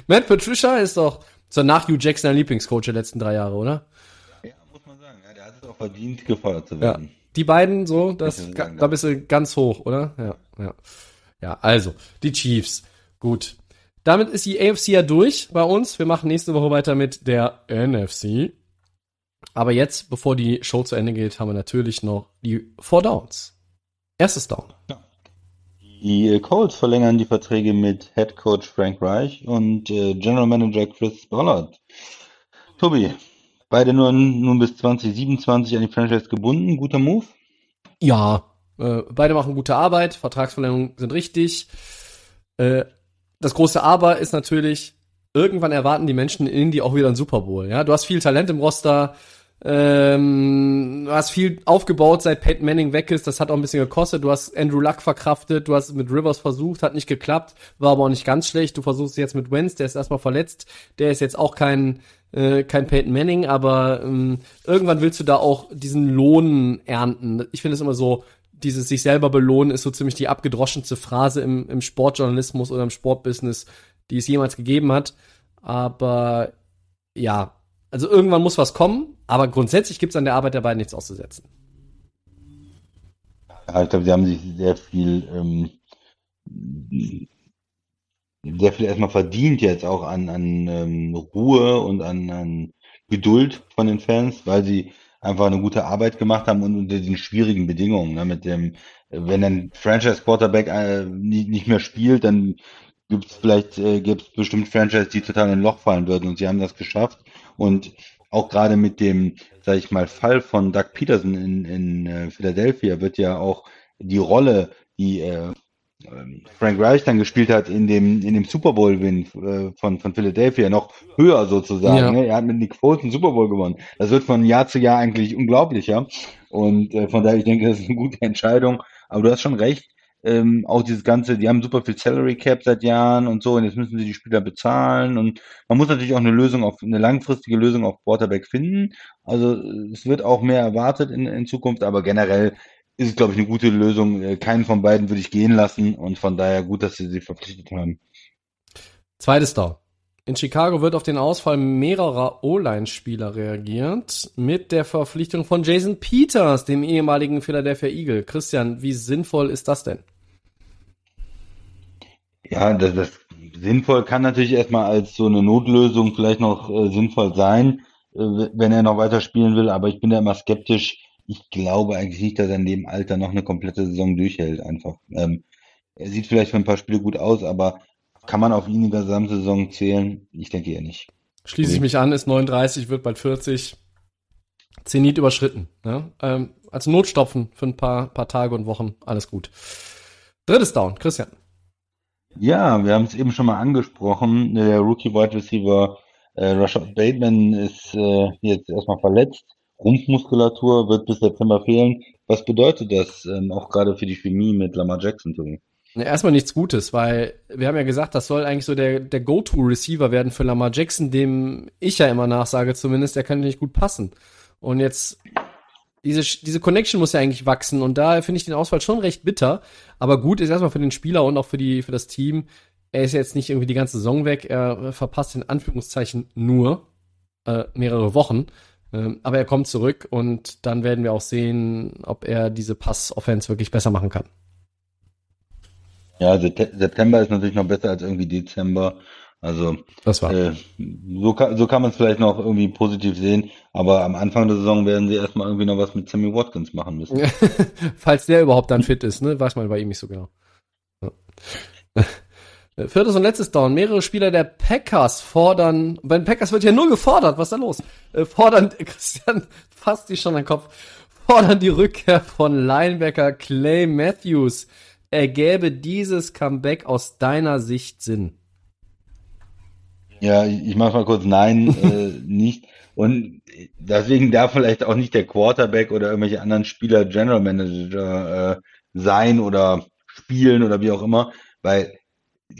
Matt Patricia ist doch so nach Hugh Jackson ein Lieblingscoach der letzten drei Jahre, oder? Ja, muss man sagen. Ja, der hat es auch verdient, gefeuert zu Ja. werden. Die beiden so, das, sagen, da ja. bist du ganz hoch, oder? Ja, ja. Ja, also, die Chiefs. Gut. Damit ist die AFC ja durch bei uns. Wir machen nächste Woche weiter mit der NFC. Aber jetzt, bevor die Show zu Ende geht, haben wir natürlich noch die Four Downs. Erstes Down. Die äh, Colts verlängern die Verträge mit Head Coach Frank Reich und äh, General Manager Chris Ballard. Tobi, beide nun, nun bis 2027 an die Franchise gebunden. Guter Move? Ja, äh, beide machen gute Arbeit, Vertragsverlängerungen sind richtig. Äh, das große Aber ist natürlich, irgendwann erwarten die Menschen in Indy auch wieder einen Super Bowl. Ja, du hast viel Talent im Roster, ähm, du hast viel aufgebaut, seit Peyton Manning weg ist. Das hat auch ein bisschen gekostet. Du hast Andrew Luck verkraftet, du hast mit Rivers versucht, hat nicht geklappt, war aber auch nicht ganz schlecht. Du versuchst jetzt mit Wentz, der ist erstmal verletzt, der ist jetzt auch kein äh, kein Peyton Manning, aber ähm, irgendwann willst du da auch diesen Lohn ernten. Ich finde es immer so, dieses sich selber belohnen ist so ziemlich die abgedroschenste Phrase im, im Sportjournalismus oder im Sportbusiness, die es jemals gegeben hat. Aber ja, also irgendwann muss was kommen, aber grundsätzlich gibt es an der Arbeit der beiden nichts auszusetzen. Ja, ich glaube, sie haben sich sehr viel, ähm, sehr viel erstmal verdient jetzt auch an, an ähm, Ruhe und an, an Geduld von den Fans, weil sie einfach eine gute Arbeit gemacht haben und unter den schwierigen Bedingungen. Ne, mit dem, wenn ein Franchise Quarterback äh, nicht, nicht mehr spielt, dann gibt es vielleicht äh, gibt's bestimmt Franchise, die total in ein Loch fallen würden und sie haben das geschafft und auch gerade mit dem, sag ich mal, Fall von Doug Peterson in, in äh, Philadelphia wird ja auch die Rolle, die äh, ähm, Frank Reich dann gespielt hat in dem in dem Super Bowl Win äh, von von Philadelphia noch höher sozusagen. Ja. Ne? Er hat mit Nick Foles einen Super Bowl gewonnen. Das wird von Jahr zu Jahr eigentlich unglaublicher und äh, von daher ich denke, das ist eine gute Entscheidung. Aber du hast schon recht. Ähm, auch dieses ganze, die haben super viel Salary Cap seit Jahren und so und jetzt müssen sie die Spieler bezahlen und man muss natürlich auch eine Lösung auf eine langfristige Lösung auf Quarterback finden. Also es wird auch mehr erwartet in, in Zukunft, aber generell ist es, glaube ich, eine gute Lösung. Äh, Keinen von beiden würde ich gehen lassen und von daher gut, dass sie sie verpflichtet haben. Zweites Down. In Chicago wird auf den Ausfall mehrerer O-Line-Spieler reagiert mit der Verpflichtung von Jason Peters, dem ehemaligen Philadelphia Eagle. Christian, wie sinnvoll ist das denn? Ja, das, das sinnvoll kann natürlich erstmal als so eine Notlösung vielleicht noch äh, sinnvoll sein, äh, wenn er noch weiter spielen will, aber ich bin da immer skeptisch. Ich glaube eigentlich nicht, dass er in dem Alter noch eine komplette Saison durchhält einfach. Ähm, er sieht vielleicht für ein paar Spiele gut aus, aber kann man auf ihn in der Gesamtsaison zählen? Ich denke eher nicht. Schließe ich mich an, ist 39, wird bald 40. Zenit überschritten. Ne? Ähm, als Notstopfen für ein paar, paar Tage und Wochen, alles gut. Drittes Down, Christian. Ja, wir haben es eben schon mal angesprochen. Der Rookie Wide Receiver äh, Rashad Bateman ist äh, jetzt erstmal verletzt. Rumpfmuskulatur wird bis September fehlen. Was bedeutet das ähm, auch gerade für die Chemie mit Lamar Jackson? Erstmal nichts Gutes, weil wir haben ja gesagt, das soll eigentlich so der, der Go-To-Receiver werden für Lamar Jackson, dem ich ja immer nachsage zumindest, der kann nicht gut passen. Und jetzt, diese, diese Connection muss ja eigentlich wachsen und da finde ich den Ausfall schon recht bitter. Aber gut ist erstmal für den Spieler und auch für, die, für das Team. Er ist jetzt nicht irgendwie die ganze Saison weg, er verpasst in Anführungszeichen nur äh, mehrere Wochen. Ähm, aber er kommt zurück und dann werden wir auch sehen, ob er diese Pass-Offense wirklich besser machen kann. Ja, September ist natürlich noch besser als irgendwie Dezember. Also das war. Äh, so kann, so kann man es vielleicht noch irgendwie positiv sehen, aber am Anfang der Saison werden sie erstmal irgendwie noch was mit Sammy Watkins machen müssen. Falls der überhaupt dann fit ist, ne? Weiß man bei ihm nicht so genau. Ja. Viertes und letztes Down. Mehrere Spieler der Packers fordern, bei den Packers wird ja nur gefordert, was ist da los? Äh, fordern, Christian fasst die schon an den Kopf, fordern die Rückkehr von Linebacker Clay Matthews. Ergäbe dieses Comeback aus deiner Sicht Sinn? Ja, ich mach mal kurz. Nein, äh, nicht. Und deswegen darf vielleicht auch nicht der Quarterback oder irgendwelche anderen Spieler General Manager äh, sein oder spielen oder wie auch immer, weil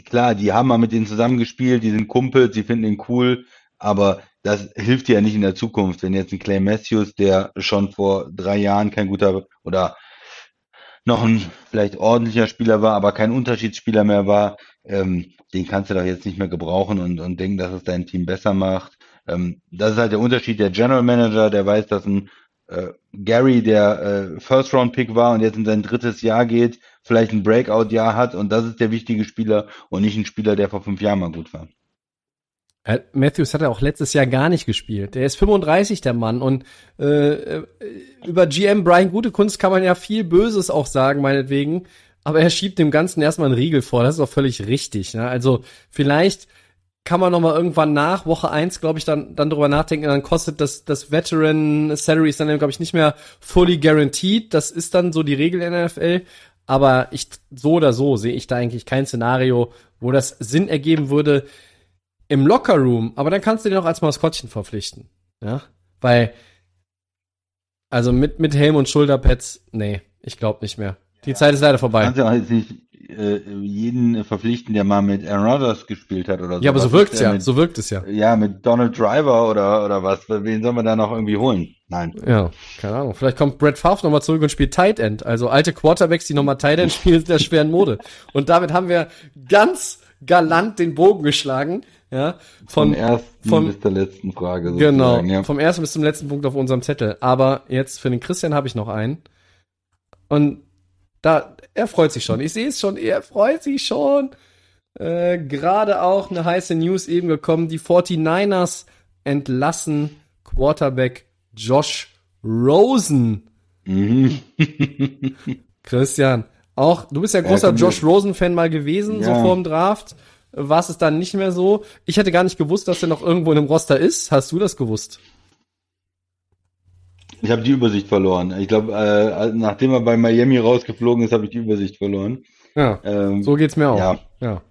klar, die haben mal mit denen zusammengespielt, die sind Kumpels, die finden ihn cool, aber das hilft dir ja nicht in der Zukunft, wenn jetzt ein Clay Matthews, der schon vor drei Jahren kein guter oder noch ein vielleicht ordentlicher Spieler war, aber kein Unterschiedsspieler mehr war, ähm, den kannst du doch jetzt nicht mehr gebrauchen und, und denken, dass es dein Team besser macht. Ähm, das ist halt der Unterschied. Der General Manager, der weiß, dass ein äh, Gary, der äh, First Round Pick war und jetzt in sein drittes Jahr geht, vielleicht ein Breakout Jahr hat und das ist der wichtige Spieler und nicht ein Spieler, der vor fünf Jahren mal gut war. Matthews hat er auch letztes Jahr gar nicht gespielt. Der ist 35, der Mann. Und äh, äh über GM Brian Gutekunst kann man ja viel Böses auch sagen, meinetwegen. Aber er schiebt dem Ganzen erstmal einen Riegel vor. Das ist auch völlig richtig. Ne? Also vielleicht kann man noch mal irgendwann nach Woche eins, glaube ich, dann dann drüber nachdenken. Dann kostet das das Veteran Salary ist dann glaube ich nicht mehr fully guaranteed. Das ist dann so die Regel in der NFL. Aber ich so oder so sehe ich da eigentlich kein Szenario, wo das Sinn ergeben würde im Lockerroom. Aber dann kannst du den auch als Maskottchen verpflichten, ja, weil also mit mit Helm und Schulterpads, nee, ich glaube nicht mehr. Die Zeit ist leider vorbei. Kannst ja auch jetzt nicht äh, jeden verpflichten, der mal mit Aaron Rodgers gespielt hat oder so. Ja, aber so wirkt es ja. Mit, so wirkt es ja. Ja, mit Donald Driver oder oder was. Wen soll man da noch irgendwie holen? Nein. Ja, keine Ahnung. Vielleicht kommt Brett Favre nochmal zurück und spielt Tight End. Also alte Quarterbacks, die nochmal Tight End spielen, sind der schweren Mode. Und damit haben wir ganz galant den Bogen geschlagen. Ja, von, vom ersten vom, bis zur letzten Frage. Genau, ja. vom ersten bis zum letzten Punkt auf unserem Zettel. Aber jetzt für den Christian habe ich noch einen. Und da, er freut sich schon. Ich sehe es schon, er freut sich schon. Äh, Gerade auch eine heiße News eben gekommen. Die 49ers entlassen Quarterback Josh Rosen. Mhm. Christian, auch, du bist ja großer ja, Josh Rosen-Fan mal gewesen, ja. so vorm Draft. War es dann nicht mehr so? Ich hätte gar nicht gewusst, dass er noch irgendwo in einem Roster ist. Hast du das gewusst? Ich habe die Übersicht verloren. Ich glaube, äh, nachdem er bei Miami rausgeflogen ist, habe ich die Übersicht verloren. Ja, ähm, so geht's mir auch. Ja. ja.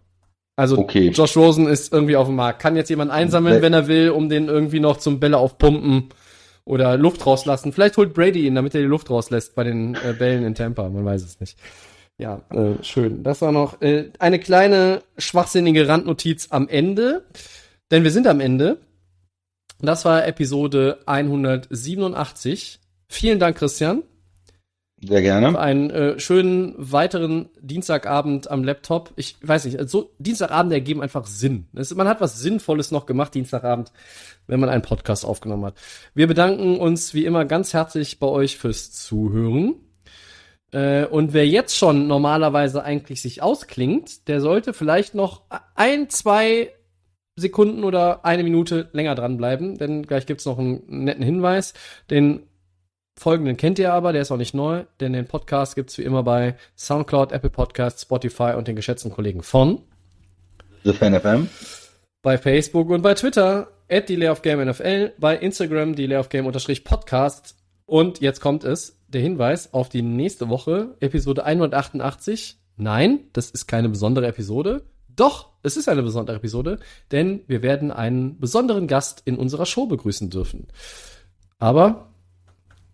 Also okay. Josh Rosen ist irgendwie auf dem Markt. Kann jetzt jemand einsammeln, wenn er will, um den irgendwie noch zum Bälle aufpumpen oder Luft rauslassen. Vielleicht holt Brady ihn, damit er die Luft rauslässt bei den äh, Bällen in Tampa. Man weiß es nicht. Ja, äh, schön. Das war noch äh, eine kleine schwachsinnige Randnotiz am Ende. Denn wir sind am Ende. Das war Episode 187. Vielen Dank, Christian. Sehr gerne. Für einen äh, schönen weiteren Dienstagabend am Laptop. Ich weiß nicht, so Dienstagabende ergeben einfach Sinn. Es, man hat was Sinnvolles noch gemacht Dienstagabend, wenn man einen Podcast aufgenommen hat. Wir bedanken uns wie immer ganz herzlich bei euch fürs Zuhören. Äh, und wer jetzt schon normalerweise eigentlich sich ausklingt, der sollte vielleicht noch ein, zwei Sekunden oder eine Minute länger dranbleiben, denn gleich gibt's noch einen netten Hinweis. Den folgenden kennt ihr aber, der ist auch nicht neu, denn den Podcast gibt's wie immer bei Soundcloud, Apple Podcasts, Spotify und den geschätzten Kollegen von The Fan FM. bei Facebook und bei Twitter at Delay of Game NFL, bei Instagram Delay of Game unterstrich Podcast. Und jetzt kommt es, der Hinweis auf die nächste Woche, Episode 188. Nein, das ist keine besondere Episode. Doch, es ist eine besondere Episode, denn wir werden einen besonderen Gast in unserer Show begrüßen dürfen. Aber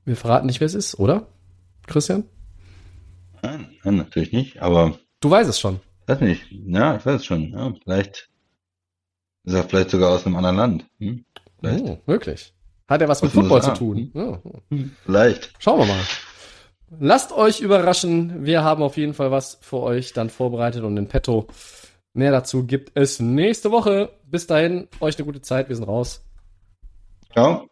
wir verraten nicht, wer es ist, oder? Christian? Nein, nein, natürlich nicht, aber Du weißt es schon. weiß nicht. Ja, ich weiß es schon. Ja, vielleicht ist er vielleicht sogar aus einem anderen Land. Hm? Vielleicht. Oh, wirklich. Hat er was mit Aus den Football zu tun? Ja. Vielleicht. Schauen wir mal. Lasst euch überraschen. Wir haben auf jeden Fall was für euch dann vorbereitet und in petto. Mehr dazu gibt es nächste Woche. Bis dahin, euch eine gute Zeit. Wir sind raus. Ciao.